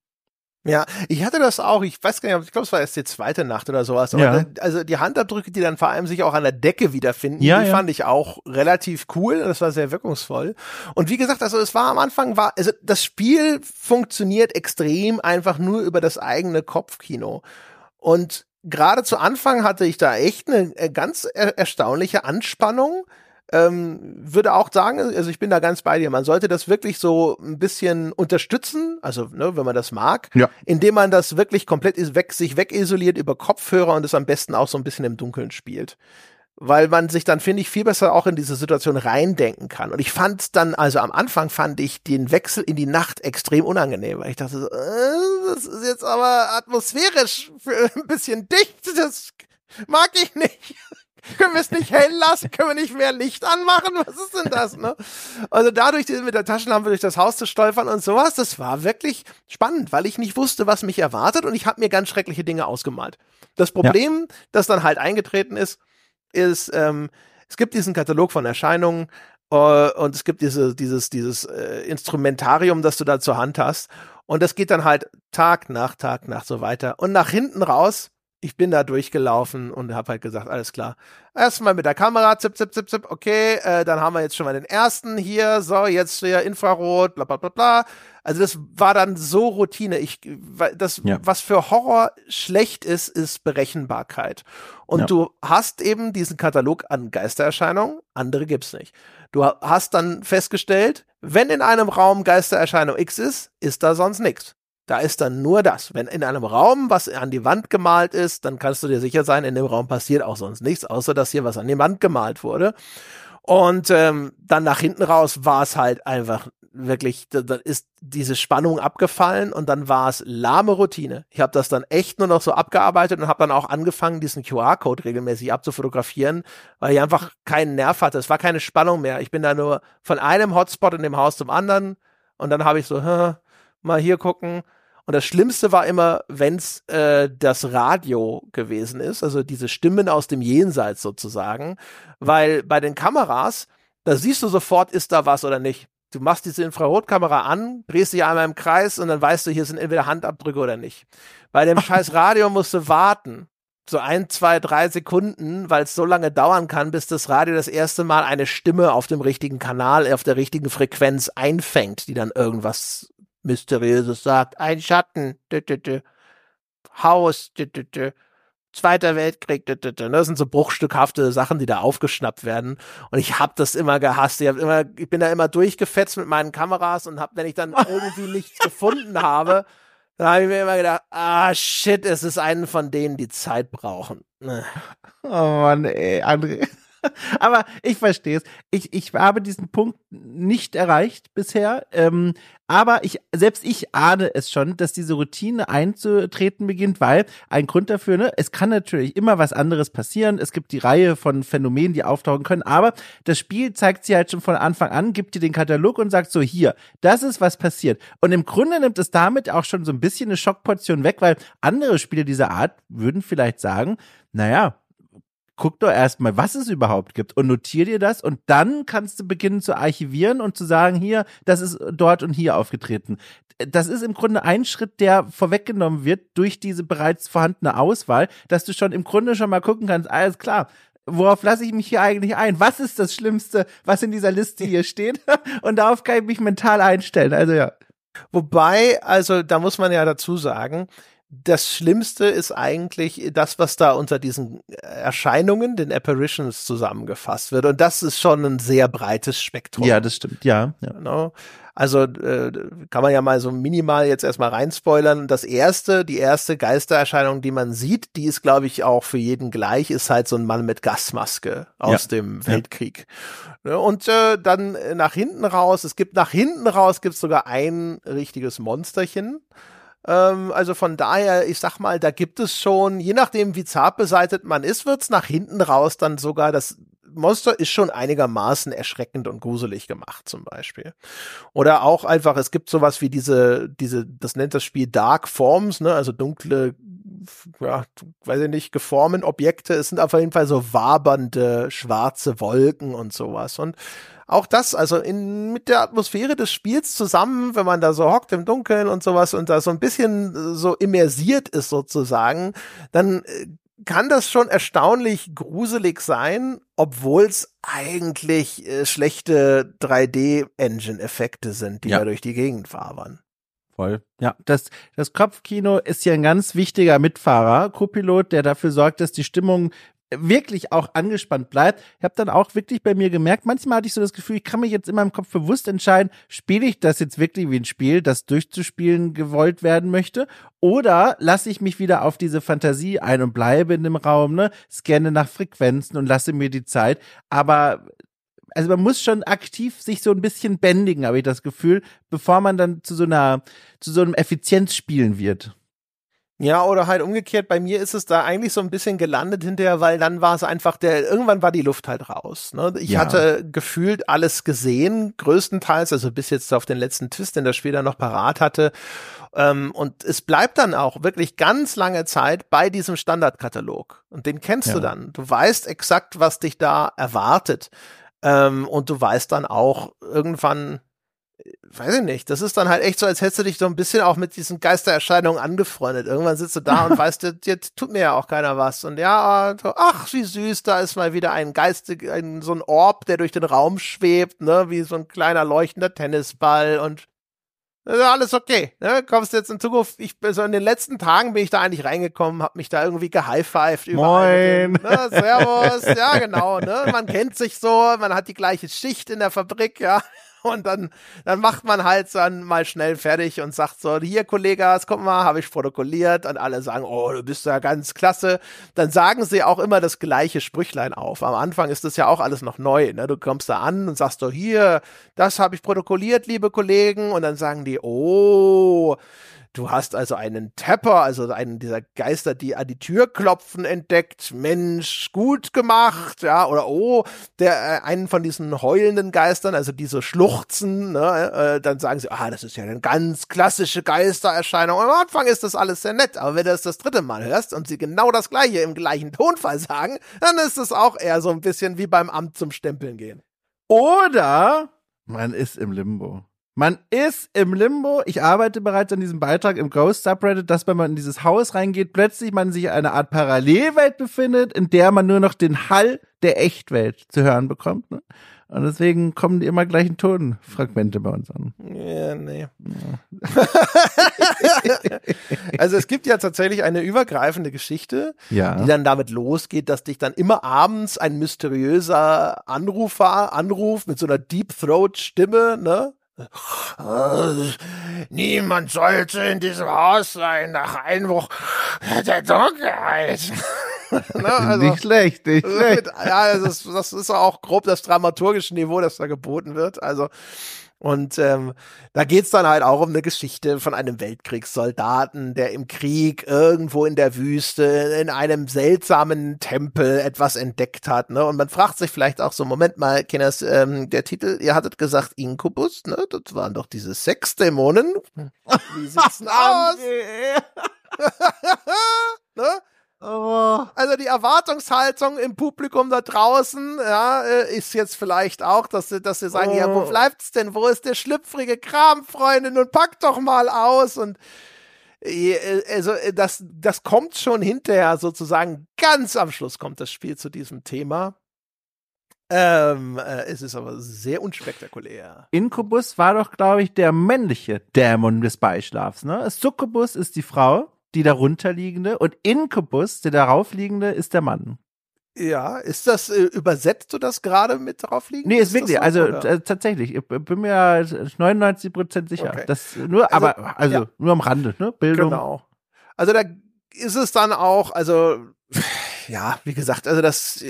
Ja, ich hatte das auch, ich weiß gar nicht, ich glaube, es war erst die zweite Nacht oder sowas. Aber ja. da, also die Handabdrücke, die dann vor allem sich auch an der Decke wiederfinden, ja, die ja. fand ich auch relativ cool. Das war sehr wirkungsvoll. Und wie gesagt, also es war am Anfang, war, also das Spiel funktioniert extrem einfach nur über das eigene Kopfkino. Und gerade zu Anfang hatte ich da echt eine äh, ganz er erstaunliche Anspannung ähm, würde auch sagen, also ich bin da ganz bei dir, man sollte das wirklich so ein bisschen unterstützen, also ne, wenn man das mag, ja. indem man das wirklich komplett weg, sich wegisoliert über Kopfhörer und es am besten auch so ein bisschen im Dunkeln spielt. Weil man sich dann, finde ich, viel besser auch in diese Situation reindenken kann. Und ich fand dann, also am Anfang fand ich den Wechsel in die Nacht extrem unangenehm, weil ich dachte, so, äh, das ist jetzt aber atmosphärisch ein bisschen dicht, das mag ich nicht. Können wir es nicht hell lassen? Können wir nicht mehr Licht anmachen? Was ist denn das, ne? Also dadurch mit der Taschenlampe durch das Haus zu stolpern und sowas, das war wirklich spannend, weil ich nicht wusste, was mich erwartet und ich habe mir ganz schreckliche Dinge ausgemalt. Das Problem, ja. das dann halt eingetreten ist, ist, ähm, es gibt diesen Katalog von Erscheinungen äh, und es gibt diese, dieses, dieses äh, Instrumentarium, das du da zur Hand hast. Und das geht dann halt Tag nach Tag nach so weiter. Und nach hinten raus ich bin da durchgelaufen und habe halt gesagt, alles klar. Erstmal mit der Kamera, zip, zip, zip, zip, okay, äh, dann haben wir jetzt schon mal den ersten hier, so, jetzt hier Infrarot, bla bla bla bla. Also das war dann so Routine. Ich, das, ja. was für Horror schlecht ist, ist Berechenbarkeit. Und ja. du hast eben diesen Katalog an Geistererscheinungen, andere gibt's nicht. Du hast dann festgestellt, wenn in einem Raum Geistererscheinung X ist, ist da sonst nichts. Da ist dann nur das. Wenn in einem Raum was an die Wand gemalt ist, dann kannst du dir sicher sein, in dem Raum passiert auch sonst nichts, außer dass hier was an die Wand gemalt wurde. Und ähm, dann nach hinten raus war es halt einfach wirklich, dann ist diese Spannung abgefallen und dann war es lahme Routine. Ich habe das dann echt nur noch so abgearbeitet und habe dann auch angefangen, diesen QR-Code regelmäßig abzufotografieren, weil ich einfach keinen Nerv hatte. Es war keine Spannung mehr. Ich bin da nur von einem Hotspot in dem Haus zum anderen und dann habe ich so, mal hier gucken. Und das Schlimmste war immer, wenn's äh, das Radio gewesen ist, also diese Stimmen aus dem Jenseits sozusagen, weil bei den Kameras, da siehst du sofort, ist da was oder nicht. Du machst diese Infrarotkamera an, drehst dich einmal im Kreis und dann weißt du, hier sind entweder Handabdrücke oder nicht. Bei dem scheiß Radio musst du warten. So ein, zwei, drei Sekunden, weil es so lange dauern kann, bis das Radio das erste Mal eine Stimme auf dem richtigen Kanal, auf der richtigen Frequenz einfängt, die dann irgendwas Mysteriöses sagt. Ein Schatten, dü, dü, dü. Haus, dü, dü, dü. Zweiter Weltkrieg, das sind so bruchstückhafte Sachen, die da aufgeschnappt werden. Und ich hab das immer gehasst. Ich, hab immer, ich bin da immer durchgefetzt mit meinen Kameras und hab, wenn ich dann irgendwie nichts gefunden habe, dann habe ich mir immer gedacht, ah shit, es ist einen von denen, die Zeit brauchen. Oh Mann, ey, André. Aber ich verstehe es. Ich, ich habe diesen Punkt nicht erreicht bisher. Ähm, aber ich, selbst ich ahne es schon, dass diese Routine einzutreten beginnt, weil ein Grund dafür, ne, es kann natürlich immer was anderes passieren. Es gibt die Reihe von Phänomenen, die auftauchen können, aber das Spiel zeigt sie halt schon von Anfang an, gibt dir den Katalog und sagt so, hier, das ist was passiert. Und im Grunde nimmt es damit auch schon so ein bisschen eine Schockportion weg, weil andere Spiele dieser Art würden vielleicht sagen, naja, guck doch erstmal, was es überhaupt gibt und notier dir das und dann kannst du beginnen zu archivieren und zu sagen, hier, das ist dort und hier aufgetreten. Das ist im Grunde ein Schritt, der vorweggenommen wird durch diese bereits vorhandene Auswahl, dass du schon im Grunde schon mal gucken kannst, alles klar, worauf lasse ich mich hier eigentlich ein? Was ist das Schlimmste, was in dieser Liste hier steht? Und darauf kann ich mich mental einstellen. Also ja. Wobei, also da muss man ja dazu sagen, das Schlimmste ist eigentlich das, was da unter diesen Erscheinungen, den Apparitions zusammengefasst wird. Und das ist schon ein sehr breites Spektrum. Ja, das stimmt, ja. ja. Genau. Also äh, kann man ja mal so minimal jetzt erstmal reinspoilern. Das erste, die erste Geistererscheinung, die man sieht, die ist, glaube ich, auch für jeden gleich, ist halt so ein Mann mit Gasmaske aus ja. dem Weltkrieg. Ja. Und äh, dann nach hinten raus, es gibt nach hinten raus, gibt es sogar ein richtiges Monsterchen. Ähm, also von daher, ich sag mal, da gibt es schon, je nachdem, wie zart beseitet man ist, wird's nach hinten raus dann sogar das Monster ist schon einigermaßen erschreckend und gruselig gemacht, zum Beispiel. Oder auch einfach, es gibt sowas wie diese, diese, das nennt das Spiel Dark Forms, ne, also dunkle, ja, weiß ich nicht, geformen Objekte. Es sind auf jeden Fall so wabernde schwarze Wolken und sowas. Und auch das, also in, mit der Atmosphäre des Spiels zusammen, wenn man da so hockt im Dunkeln und sowas und da so ein bisschen äh, so immersiert ist sozusagen, dann äh, kann das schon erstaunlich gruselig sein, obwohl es eigentlich äh, schlechte 3D-Engine-Effekte sind, die ja. da durch die Gegend wabern. Voll. Ja, das, das Kopfkino ist ja ein ganz wichtiger Mitfahrer, Co-Pilot, der dafür sorgt, dass die Stimmung wirklich auch angespannt bleibt. Ich habe dann auch wirklich bei mir gemerkt, manchmal hatte ich so das Gefühl, ich kann mich jetzt in meinem Kopf bewusst entscheiden, spiele ich das jetzt wirklich wie ein Spiel, das durchzuspielen gewollt werden möchte, oder lasse ich mich wieder auf diese Fantasie ein und bleibe in dem Raum, ne, scanne nach Frequenzen und lasse mir die Zeit. Aber also man muss schon aktiv sich so ein bisschen bändigen, habe ich das Gefühl, bevor man dann zu so einer, zu so einem Effizienzspielen wird. Ja, oder halt umgekehrt, bei mir ist es da eigentlich so ein bisschen gelandet hinterher, weil dann war es einfach der, irgendwann war die Luft halt raus. Ne? Ich ja. hatte gefühlt alles gesehen, größtenteils, also bis jetzt auf den letzten Twist, den das Spiel dann noch parat hatte. Ähm, und es bleibt dann auch wirklich ganz lange Zeit bei diesem Standardkatalog. Und den kennst ja. du dann. Du weißt exakt, was dich da erwartet. Ähm, und du weißt dann auch irgendwann, weiß ich nicht, das ist dann halt echt so, als hättest du dich so ein bisschen auch mit diesen Geistererscheinungen angefreundet. Irgendwann sitzt du da und weißt, jetzt tut mir ja auch keiner was. Und ja, ach, wie süß, da ist mal wieder ein Geist, ein, so ein Orb, der durch den Raum schwebt, ne, wie so ein kleiner leuchtender Tennisball und alles okay. Ne? Kommst jetzt in Zukunft, ich so in den letzten Tagen bin ich da eigentlich reingekommen, hab mich da irgendwie gehighfived überall. Moin. Dem, ne? Servus, ja genau, ne? Man kennt sich so, man hat die gleiche Schicht in der Fabrik, ja. Und dann, dann macht man halt dann mal schnell fertig und sagt so, hier Kollegas, guck mal, habe ich protokolliert und alle sagen, oh, du bist ja ganz klasse. Dann sagen sie auch immer das gleiche Sprüchlein auf. Am Anfang ist das ja auch alles noch neu. Ne? Du kommst da an und sagst so, hier, das habe ich protokolliert, liebe Kollegen. Und dann sagen die, oh, Du hast also einen Tapper, also einen dieser Geister, die an die Tür klopfen, entdeckt. Mensch, gut gemacht, ja. Oder oh, der äh, einen von diesen heulenden Geistern, also diese Schluchzen, ne, äh, dann sagen sie, ah, das ist ja eine ganz klassische Geistererscheinung. Und am Anfang ist das alles sehr nett, aber wenn du das das dritte Mal hörst und sie genau das gleiche im gleichen Tonfall sagen, dann ist es auch eher so ein bisschen wie beim Amt zum Stempeln gehen. Oder man ist im Limbo. Man ist im Limbo. Ich arbeite bereits an diesem Beitrag im Ghost Subreddit, dass wenn man in dieses Haus reingeht, plötzlich man sich in einer Art Parallelwelt befindet, in der man nur noch den Hall der Echtwelt zu hören bekommt. Ne? Und deswegen kommen die immer gleichen Tonfragmente bei uns an. Ja, nee. Ja. also es gibt ja tatsächlich eine übergreifende Geschichte, ja. die dann damit losgeht, dass dich dann immer abends ein mysteriöser Anrufer anruft mit so einer Deep Throat Stimme, ne? Niemand sollte in diesem Haus sein nach Einbruch der Dunkelheit. ne, also, nicht schlecht, nicht schlecht. Ja, das ist, das ist auch grob das dramaturgische Niveau, das da geboten wird. Also und ähm, da geht's dann halt auch um eine Geschichte von einem Weltkriegssoldaten, der im Krieg irgendwo in der Wüste in einem seltsamen Tempel etwas entdeckt hat. Ne? Und man fragt sich vielleicht auch so, Moment mal, Kinders, ähm, der Titel, ihr hattet gesagt Inkubus, ne? Das waren doch diese Sexdämonen. Wie sieht's denn aus? ne? Oh. Also die Erwartungshaltung im Publikum da draußen, ja, äh, ist jetzt vielleicht auch, dass sie, dass sie sagen, oh. ja, wo oh. bleibt's denn? Wo ist der schlüpfrige Kram, Freundin? Und pack doch mal aus und äh, also äh, das, das kommt schon hinterher sozusagen ganz am Schluss kommt das Spiel zu diesem Thema. Ähm, äh, es ist aber sehr unspektakulär. Inkubus war doch, glaube ich, der männliche Dämon des Beischlafs, ne? Succubus ist die Frau die darunterliegende und Inkubus, der daraufliegende, ist der Mann. Ja, ist das, äh, übersetzt du das gerade mit draufliegen? Nee, ist, ist wirklich, so, also äh, tatsächlich, ich bin mir 99 Prozent sicher. Okay. Das nur, also, aber, also ja. nur am Rande, ne? Bildung. Genau. Also da ist es dann auch, also, ja, wie gesagt, also das,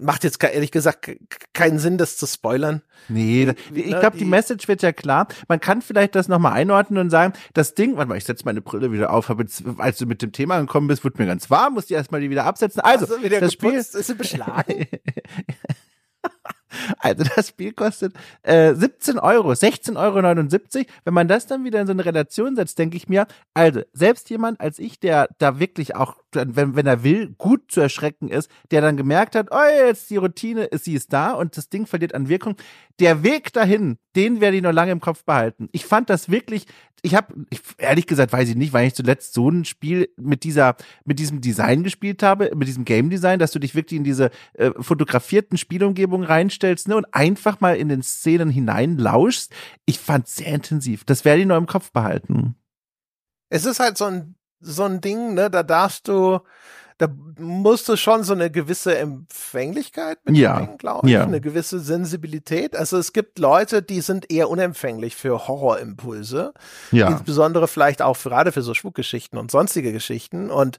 macht jetzt ehrlich gesagt keinen Sinn, das zu spoilern. Nee, ich ne, glaube, die Message wird ja klar. Man kann vielleicht das nochmal einordnen und sagen, das Ding, warte mal, ich setze meine Brille wieder auf, hab jetzt, als du mit dem Thema gekommen bist, wurde mir ganz warm, musste ich erstmal die wieder absetzen. Also, also das Spiel ist sie beschlagen. Also das Spiel kostet äh, 17 Euro, 16,79 Euro. Wenn man das dann wieder in so eine Relation setzt, denke ich mir, also selbst jemand als ich, der da wirklich auch, wenn, wenn er will, gut zu erschrecken ist, der dann gemerkt hat, oh, jetzt die Routine, sie ist da und das Ding verliert an Wirkung. Der Weg dahin, den werde ich noch lange im Kopf behalten. Ich fand das wirklich, ich habe, ehrlich gesagt, weiß ich nicht, weil ich zuletzt so ein Spiel mit dieser, mit diesem Design gespielt habe, mit diesem Game Design, dass du dich wirklich in diese äh, fotografierten Spielumgebung reinstellst ne, und einfach mal in den Szenen hineinlauschst. Ich fand sehr intensiv. Das werde ich noch im Kopf behalten. Es ist halt so ein, so ein Ding, ne, da darfst du, da musst du schon so eine gewisse Empfänglichkeit mitbringen, ja. glaube ich, ja. eine gewisse Sensibilität. Also es gibt Leute, die sind eher unempfänglich für Horrorimpulse, ja. insbesondere vielleicht auch gerade für so Schwuckgeschichten und sonstige Geschichten und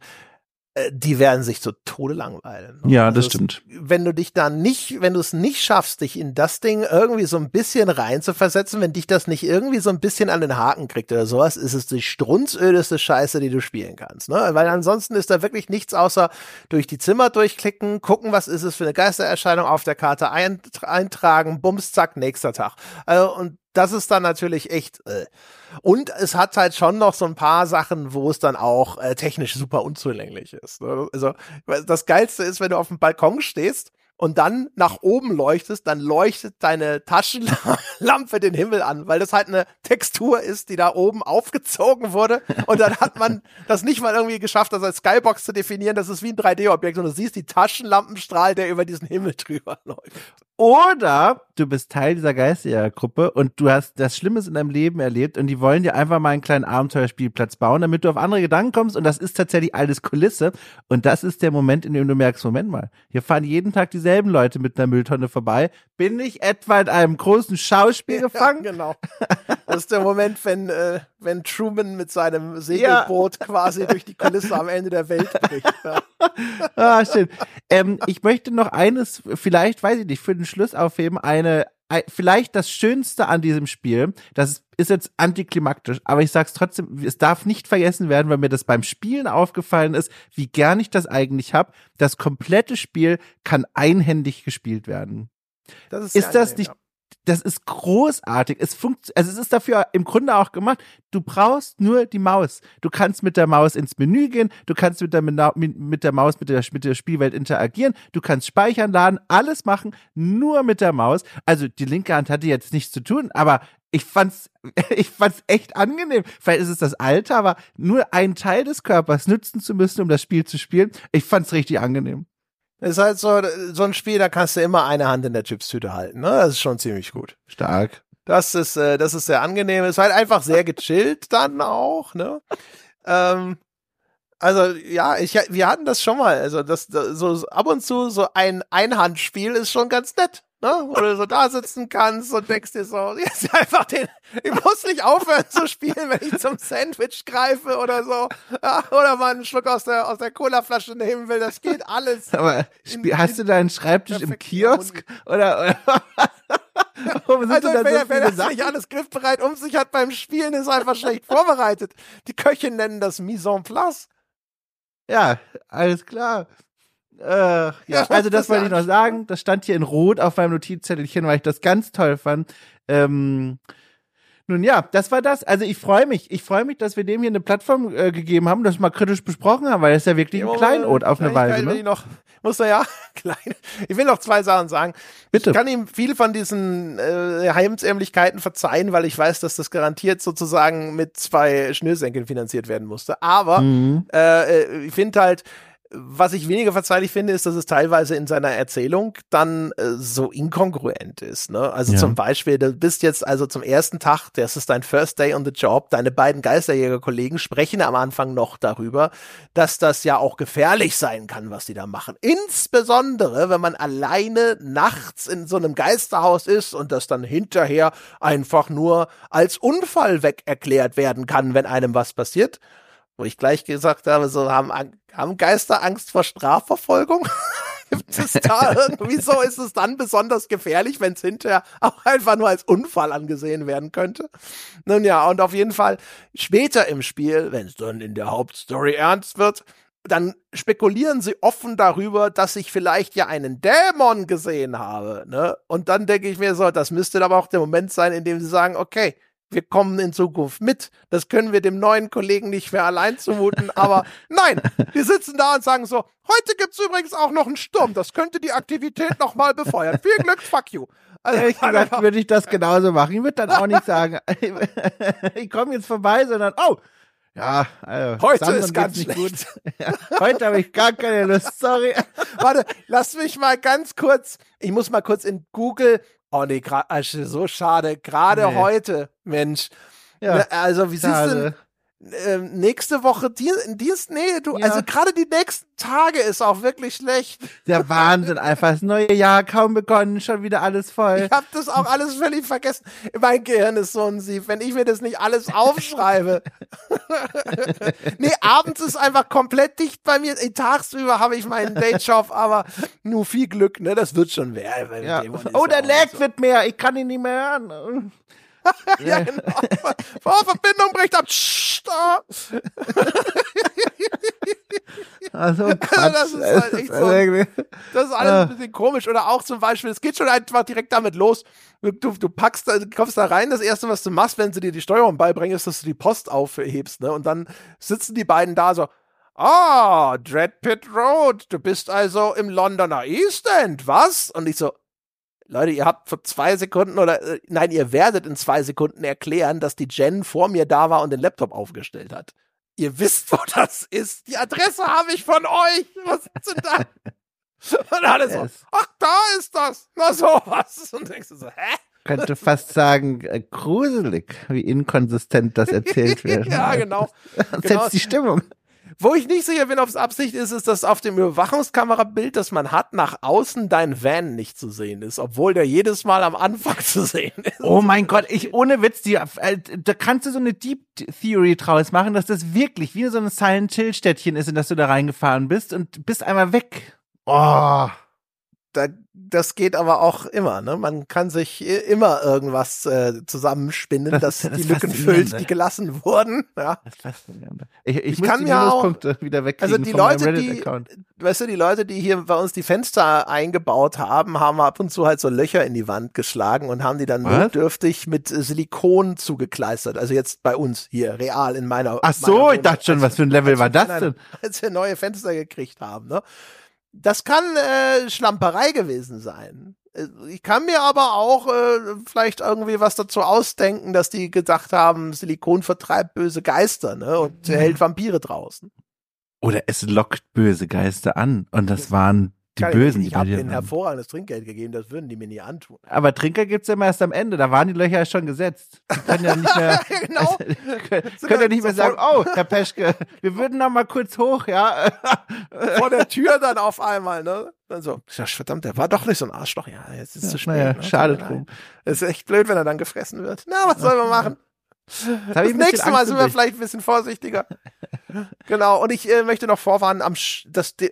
die werden sich zu Tode langweilen. Ja, das also stimmt. wenn du dich da nicht, wenn du es nicht schaffst, dich in das Ding irgendwie so ein bisschen rein zu versetzen, wenn dich das nicht irgendwie so ein bisschen an den Haken kriegt oder sowas, ist es die strunzödeste Scheiße, die du spielen kannst. Ne? Weil ansonsten ist da wirklich nichts außer durch die Zimmer durchklicken, gucken, was ist es für eine Geistererscheinung auf der Karte eintragen, bums, zack, nächster Tag. Also, und das ist dann natürlich echt. Äh. Und es hat halt schon noch so ein paar Sachen, wo es dann auch äh, technisch super unzulänglich ist. Ne? Also das Geilste ist, wenn du auf dem Balkon stehst und dann nach oben leuchtest, dann leuchtet deine Taschenlampe den Himmel an, weil das halt eine Textur ist, die da oben aufgezogen wurde. Und dann hat man das nicht mal irgendwie geschafft, das als Skybox zu definieren. Das ist wie ein 3D-Objekt und du siehst die Taschenlampenstrahl, der über diesen Himmel drüber läuft. Oder du bist Teil dieser Geisterjägergruppe und du hast das Schlimmes in deinem Leben erlebt und die wollen dir einfach mal einen kleinen Abenteuerspielplatz bauen, damit du auf andere Gedanken kommst und das ist tatsächlich alles Kulisse und das ist der Moment, in dem du merkst, Moment mal, hier fahren jeden Tag diese dieselben Leute mit einer Mülltonne vorbei. Bin ich etwa in einem großen Schauspiel gefangen? Ja, genau. Das ist der Moment, wenn, äh, wenn Truman mit seinem Segelboot ja. quasi durch die Kulisse am Ende der Welt bricht. Ja. ah, schön. Ähm, ich möchte noch eines, vielleicht, weiß ich nicht, für den Schluss aufheben, eine, vielleicht das Schönste an diesem Spiel, das ist jetzt antiklimaktisch, aber ich sag's trotzdem, es darf nicht vergessen werden, weil mir das beim Spielen aufgefallen ist, wie gern ich das eigentlich habe. Das komplette Spiel kann einhändig gespielt werden. Das ist, ist das nicht, das ist großartig. Es funkt, also es ist dafür im Grunde auch gemacht. Du brauchst nur die Maus. Du kannst mit der Maus ins Menü gehen. Du kannst mit der, mit der Maus mit der, mit der Spielwelt interagieren. Du kannst speichern, laden, alles machen, nur mit der Maus. Also die linke Hand hatte jetzt nichts zu tun, aber ich fand's, ich fand's echt angenehm. Vielleicht ist es das Alter, aber nur einen Teil des Körpers nützen zu müssen, um das Spiel zu spielen. Ich fand's richtig angenehm. Ist halt so, so ein Spiel, da kannst du immer eine Hand in der Chipstüte halten. Ne? Das ist schon ziemlich gut. Stark. Das ist, äh, das ist sehr angenehm. Ist halt einfach sehr gechillt dann auch. Ne? Ähm, also ja, ich, wir hatten das schon mal. Also das, das so ab und zu so ein Einhandspiel ist schon ganz nett ne? Wo du so da sitzen kannst und denkst dir so, jetzt einfach den, ich muss nicht aufhören zu spielen, wenn ich zum Sandwich greife oder so. Ja, oder mal einen Schluck aus der, aus der Colaflasche nehmen will, das geht alles. Aber in, hast du deinen Schreibtisch im Kiosk? Oder, oder Warum also, wenn, so wenn das nicht alles griffbereit um sich hat beim Spielen, ist einfach schlecht vorbereitet. Die Köche nennen das Mise en place. Ja, alles klar. Äh, ja, also das wollte ich noch sagen. Das stand hier in Rot auf meinem Notizzettelchen, weil ich das ganz toll fand. Ähm, nun ja, das war das. Also ich freue mich. Ich freue mich, dass wir dem hier eine Plattform äh, gegeben haben, das mal kritisch besprochen haben, weil das ist ja wirklich ein Kleinod auf eine Weise. Ne? Ich noch, muss ja, klein. Ich will noch zwei Sachen sagen. Bitte. Ich kann ihm viel von diesen äh, Heimsämlichkeiten verzeihen, weil ich weiß, dass das garantiert sozusagen mit zwei Schnürsenkeln finanziert werden musste. Aber mhm. äh, äh ich finde halt, was ich weniger verzeihlich finde, ist, dass es teilweise in seiner Erzählung dann äh, so inkongruent ist. Ne? Also ja. zum Beispiel, du bist jetzt also zum ersten Tag, das ist dein First Day on the Job, deine beiden Geisterjäger-Kollegen sprechen am Anfang noch darüber, dass das ja auch gefährlich sein kann, was die da machen. Insbesondere, wenn man alleine nachts in so einem Geisterhaus ist und das dann hinterher einfach nur als Unfall weg erklärt werden kann, wenn einem was passiert wo ich gleich gesagt habe, so haben, haben Geister Angst vor Strafverfolgung? Gibt es da wieso ist es dann besonders gefährlich, wenn es hinterher auch einfach nur als Unfall angesehen werden könnte? Nun ja, und auf jeden Fall später im Spiel, wenn es dann in der Hauptstory ernst wird, dann spekulieren sie offen darüber, dass ich vielleicht ja einen Dämon gesehen habe. Ne? Und dann denke ich mir so, das müsste aber auch der Moment sein, in dem sie sagen, okay, wir kommen in Zukunft mit. Das können wir dem neuen Kollegen nicht mehr allein zumuten. Aber nein, wir sitzen da und sagen so, heute gibt's übrigens auch noch einen Sturm. Das könnte die Aktivität nochmal befeuern. Viel Glück, fuck you. Also, Ehrlich gesagt würde ich das genauso machen. Ich würde dann auch nicht sagen, ich komme jetzt vorbei, sondern, oh, ja, also, heute Samson ist ganz nicht gut. Ja, heute habe ich gar keine Lust, sorry. Warte, lass mich mal ganz kurz, ich muss mal kurz in Google Oh nee, also so schade. Gerade nee. heute, Mensch. Ja, ne, also wie siehst du ähm, nächste Woche Dienst, nee, du, ja. also gerade die nächsten Tage ist auch wirklich schlecht. Der Wahnsinn, einfach das neue Jahr kaum begonnen, schon wieder alles voll. Ich hab das auch alles völlig vergessen. Mein Gehirn ist so ein Sieb, wenn ich mir das nicht alles aufschreibe. nee, abends ist einfach komplett dicht bei mir. Tagsüber habe ich meinen Dayjob, aber nur viel Glück, ne, das wird schon werden. Ja. Oh, der Lag so. wird mehr, ich kann ihn nicht mehr hören. ja, genau. Oh, Verbindung bricht ab. also, das ist halt echt so. Das ist alles ein bisschen komisch. Oder auch zum Beispiel, es geht schon einfach direkt damit los. Du, du packst, du kommst da rein, das erste, was du machst, wenn sie dir die Steuerung beibringen, ist, dass du die Post aufhebst, ne? Und dann sitzen die beiden da so, Ah, Dread Pit Road, du bist also im Londoner East End, was? Und ich so, Leute, ihr habt vor zwei Sekunden oder äh, nein, ihr werdet in zwei Sekunden erklären, dass die Jen vor mir da war und den Laptop aufgestellt hat. Ihr wisst, wo das ist. Die Adresse habe ich von euch. Was ist denn da? Und alle so, ach, da ist das. Na sowas. Und denkst du so, hä? könnte fast sagen, äh, gruselig, wie inkonsistent das erzählt wird. ja, genau. Das genau. setzt die Stimmung. Wo ich nicht sicher bin, ob es Absicht ist, ist, dass auf dem Überwachungskamerabild, das man hat, nach außen dein Van nicht zu sehen ist, obwohl der jedes Mal am Anfang zu sehen ist. Oh mein Gott, ich ohne Witz, die, äh, da kannst du so eine Deep Theory draus machen, dass das wirklich wie so ein Silent Hill Städtchen ist, in das du da reingefahren bist und bist einmal weg. Oh da, das geht aber auch immer. Ne? Man kann sich immer irgendwas äh, zusammenspinnen, das, das die Lücken füllt, die gelassen wurden. Ja. Ich, ich, ich muss kann die Minuspunkte auch, wieder wegkriegen also die Leute, die, weißt du, die Leute, die hier bei uns die Fenster eingebaut haben, haben ab und zu halt so Löcher in die Wand geschlagen und haben die dann Was? notdürftig mit Silikon zugekleistert. Also jetzt bei uns hier, real in meiner. Ach so, meiner ich dachte schon, was für ein Level war das denn? Als wir neue Fenster gekriegt haben, ne? Das kann äh, Schlamperei gewesen sein. Äh, ich kann mir aber auch äh, vielleicht irgendwie was dazu ausdenken, dass die gedacht haben, Silikon vertreibt böse Geister ne, und hält Vampire draußen. Oder es lockt böse Geister an und das waren die Kann Bösen. Ich, ich habe ihnen hervorragendes Trinkgeld gegeben, das würden die mir nie antun. Aber Trinkgeld gibt's ja immer erst am Ende, da waren die Löcher schon gesetzt. Die können ja nicht mehr, genau. also, können, können ja nicht mehr sagen, oh, Herr Peschke, wir würden noch mal kurz hoch, ja. Vor der Tür dann auf einmal, ne? Dann so, verdammt, der war doch nicht so ein Arschloch. Ja, jetzt ist es ja, zu spät. Naja, ne? schade drum. Es ist echt blöd, wenn er dann gefressen wird. Na, was soll man machen? Das, das nächste Mal sind wir vielleicht ein bisschen vorsichtiger. genau, und ich äh, möchte noch vorwarnen, am das, äh,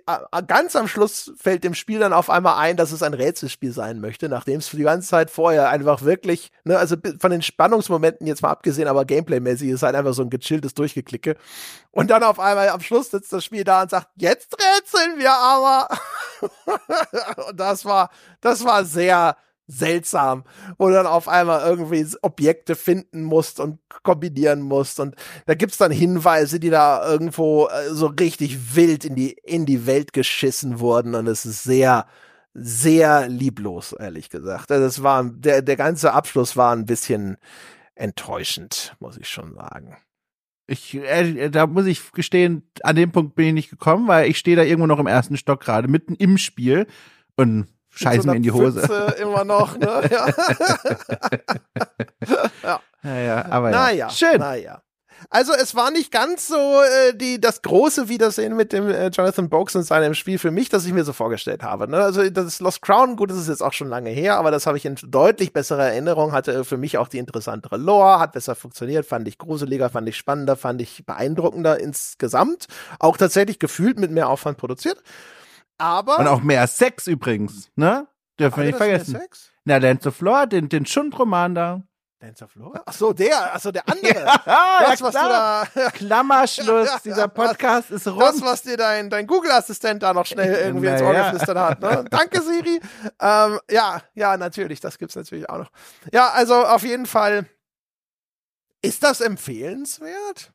ganz am Schluss fällt dem Spiel dann auf einmal ein, dass es ein Rätselspiel sein möchte, nachdem es für die ganze Zeit vorher einfach wirklich, ne, also von den Spannungsmomenten jetzt mal abgesehen, aber gameplaymäßig ist halt einfach so ein gechilltes Durchgeklicke. Und dann auf einmal am Schluss sitzt das Spiel da und sagt, jetzt rätseln wir aber. und das war, das war sehr, seltsam, wo du dann auf einmal irgendwie Objekte finden musst und kombinieren musst und da gibt's dann Hinweise, die da irgendwo äh, so richtig wild in die in die Welt geschissen wurden und es ist sehr sehr lieblos, ehrlich gesagt. Also das war der der ganze Abschluss war ein bisschen enttäuschend, muss ich schon sagen. Ich, äh, da muss ich gestehen, an dem Punkt bin ich nicht gekommen, weil ich stehe da irgendwo noch im ersten Stock gerade, mitten im Spiel und scheißen so mir in die Hose. Pfütze immer noch, ne? Ja. ja. Naja, aber ja. Naja, schön. Naja. Also es war nicht ganz so äh, die das große Wiedersehen mit dem äh, Jonathan Boakes und seinem Spiel für mich, das ich mir so vorgestellt habe. Ne? Also das Lost Crown, gut, das ist jetzt auch schon lange her, aber das habe ich in deutlich besserer Erinnerung. Hatte für mich auch die interessantere Lore, hat besser funktioniert, fand ich gruseliger, fand ich spannender, fand ich beeindruckender insgesamt. Auch tatsächlich gefühlt mit mehr Aufwand produziert. Aber. Und auch mehr Sex übrigens, ne? Dürfen wir nicht vergessen. Mehr Sex? Na, Dance of Lore, den, den Schundroman da. Dance of Lore? Ach so, der, ach so, der andere. Ja, das, was klar. du da. Klammerschluss, ja, dieser Podcast ist rund. Das, was dir dein, dein Google-Assistent da noch schnell irgendwie ins Ohr ja. geflüstert hat. Ne? Danke, Siri. Ähm, ja, ja, natürlich, das gibt's natürlich auch noch. Ja, also auf jeden Fall. Ist das empfehlenswert?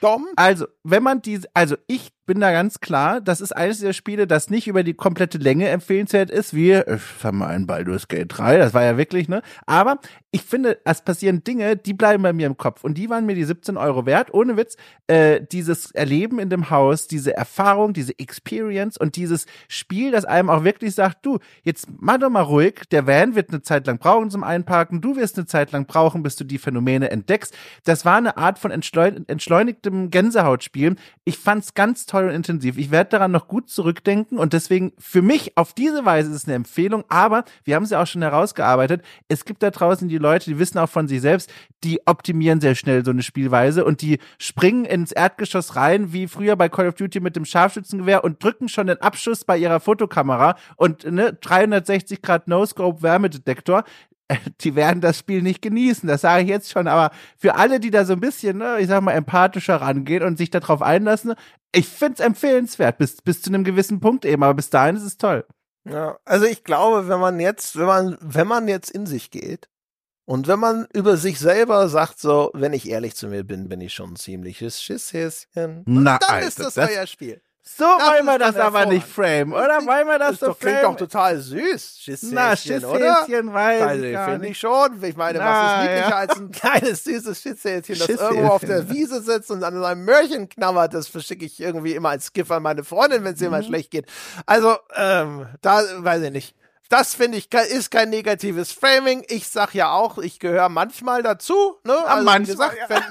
Dom? Also, wenn man diese, also ich bin da ganz klar, das ist eines dieser Spiele, das nicht über die komplette Länge empfehlenswert ist, wie, äh, sagen wir ein Baldur's Gate 3, das war ja wirklich, ne? Aber ich finde, es passieren Dinge, die bleiben bei mir im Kopf und die waren mir die 17 Euro wert, ohne Witz, äh, dieses Erleben in dem Haus, diese Erfahrung, diese Experience und dieses Spiel, das einem auch wirklich sagt, du, jetzt mach doch mal ruhig, der Van wird eine Zeit lang brauchen zum Einparken, du wirst eine Zeit lang brauchen, bis du die Phänomene entdeckst. Das war eine Art von entschleunigtem Gänsehautspiel. Ich fand's ganz toll toll und intensiv. Ich werde daran noch gut zurückdenken und deswegen für mich auf diese Weise ist es eine Empfehlung, aber wir haben es ja auch schon herausgearbeitet. Es gibt da draußen die Leute, die wissen auch von sich selbst, die optimieren sehr schnell so eine Spielweise und die springen ins Erdgeschoss rein, wie früher bei Call of Duty mit dem Scharfschützengewehr und drücken schon den Abschuss bei ihrer Fotokamera und ne, 360 Grad No-Scope Wärmedetektor die werden das Spiel nicht genießen, das sage ich jetzt schon. Aber für alle, die da so ein bisschen, ne, ich sag mal, empathischer rangehen und sich darauf einlassen, ich finde es empfehlenswert, bis, bis zu einem gewissen Punkt eben, aber bis dahin ist es toll. Ja, also ich glaube, wenn man jetzt, wenn man, wenn man jetzt in sich geht und wenn man über sich selber sagt, so, wenn ich ehrlich zu mir bin, bin ich schon ein ziemliches Schisshäschen. Na, dann Alter, ist das, das euer Spiel. So das wollen wir das aber nicht frame, oder? Wollen wir das, das so frame? Klingt doch total süß. Schisshäschen, Na, Schisshäschen, weiß also, ich Finde ich schon. Ich meine, Na, was ist niedlicher ja. als ein kleines, süßes Schisshäschen, das irgendwo auf der Wiese sitzt und an seinem Mörchen knabbert. Das verschicke ich irgendwie immer als Gift an meine Freundin, wenn es ihr mhm. mal schlecht geht. Also, ähm, da weiß ich nicht. Das finde ich ist kein negatives Framing. Ich sag ja auch, ich gehöre manchmal dazu. Ne? Also, manchmal, gesagt, wenn,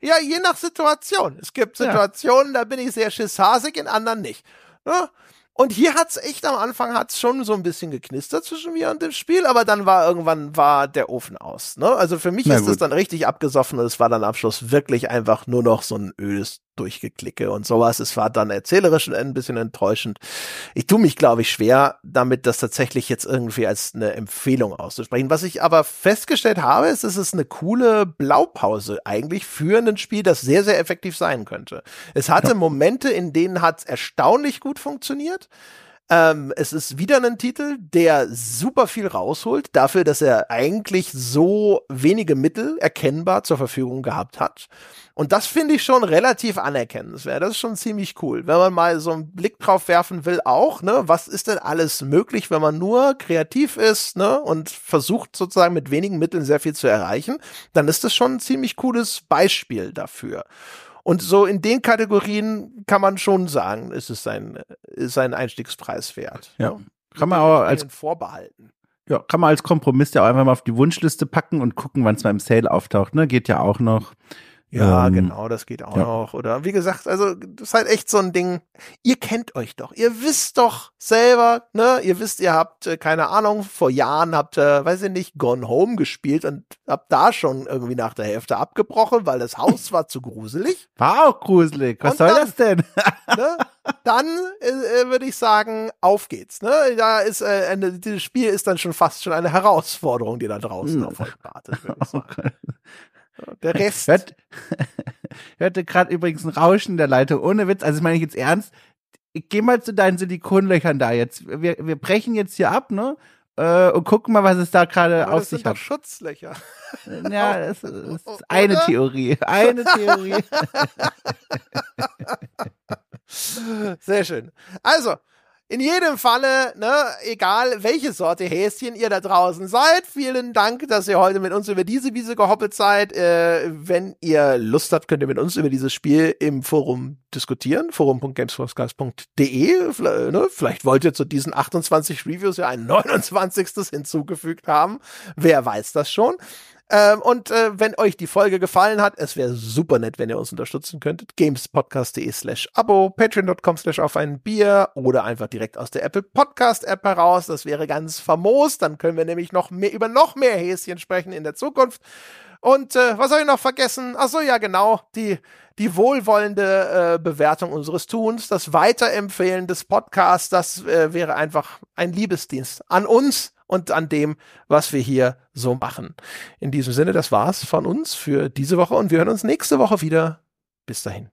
Ja, je nach Situation. Es gibt Situationen, ja. da bin ich sehr schisshasig, in anderen nicht. Ne? Und hier hat's echt am Anfang hat's schon so ein bisschen geknistert zwischen mir und dem Spiel, aber dann war irgendwann war der Ofen aus. Ne? Also für mich Na ist es dann richtig abgesoffen und es war dann am Schluss wirklich einfach nur noch so ein ödes Durchgeklicke und sowas. Es war dann erzählerisch ein bisschen enttäuschend. Ich tue mich, glaube ich, schwer, damit das tatsächlich jetzt irgendwie als eine Empfehlung auszusprechen. Was ich aber festgestellt habe, ist, es ist eine coole Blaupause eigentlich für ein Spiel, das sehr, sehr effektiv sein könnte. Es hatte ja. Momente, in denen hat es erstaunlich gut funktioniert. Ähm, es ist wieder ein Titel, der super viel rausholt, dafür, dass er eigentlich so wenige Mittel erkennbar zur Verfügung gehabt hat. Und das finde ich schon relativ anerkennenswert. Das ist schon ziemlich cool. Wenn man mal so einen Blick drauf werfen will, auch, ne, was ist denn alles möglich, wenn man nur kreativ ist, ne, und versucht sozusagen mit wenigen Mitteln sehr viel zu erreichen, dann ist das schon ein ziemlich cooles Beispiel dafür. Und so in den Kategorien kann man schon sagen, ist es sein, ist sein Einstiegspreis wert. Ja. ja. Kann man auch als vorbehalten. Ja, kann man als Kompromiss ja auch einfach mal auf die Wunschliste packen und gucken, wann es mal im Sale auftaucht, ne? Geht ja auch noch. Ja, ähm, genau, das geht auch ja. noch. Oder wie gesagt, also das ist halt echt so ein Ding. Ihr kennt euch doch. Ihr wisst doch selber, ne? Ihr wisst, ihr habt, äh, keine Ahnung, vor Jahren habt, äh, weiß ich nicht, Gone Home gespielt und habt da schon irgendwie nach der Hälfte abgebrochen, weil das Haus war zu gruselig. War auch gruselig. Was und soll dann, das denn? ne? Dann äh, äh, würde ich sagen, auf geht's. Ne? Da ist äh, eine, dieses Spiel ist dann schon fast schon eine Herausforderung, die da draußen hm. auf euch wartet, würde ich sagen. Okay. Der Rest. Hört, hörte gerade übrigens ein Rauschen der Leitung. Ohne Witz, also das meine ich jetzt ernst. Ich geh mal zu deinen Silikonlöchern da jetzt. Wir, wir brechen jetzt hier ab, ne? Äh, und gucken mal, was es da gerade auf sich hat. Das sind doch Schutzlöcher. Ja, das ist eine Oder? Theorie. Eine Theorie. Sehr schön. Also, in jedem Falle, ne, egal welche Sorte Häschen ihr da draußen seid, vielen Dank, dass ihr heute mit uns über diese Wiese gehoppelt seid. Äh, wenn ihr Lust habt, könnt ihr mit uns über dieses Spiel im Forum diskutieren, forum.gamesforscast.de. Ne? Vielleicht wollt ihr zu diesen 28 Reviews ja ein 29. hinzugefügt haben. Wer weiß das schon. Ähm, und äh, wenn euch die Folge gefallen hat, es wäre super nett, wenn ihr uns unterstützen könntet. gamespodcast.de slash abo, patreon.com slash auf ein Bier oder einfach direkt aus der Apple Podcast App heraus. Das wäre ganz famos. Dann können wir nämlich noch mehr über noch mehr Häschen sprechen in der Zukunft. Und äh, was habe ich noch vergessen? Ach so, ja genau, die die wohlwollende äh, Bewertung unseres Tuns, das Weiterempfehlen des Podcasts, das äh, wäre einfach ein Liebesdienst an uns und an dem, was wir hier so machen. In diesem Sinne, das war's von uns für diese Woche und wir hören uns nächste Woche wieder. Bis dahin.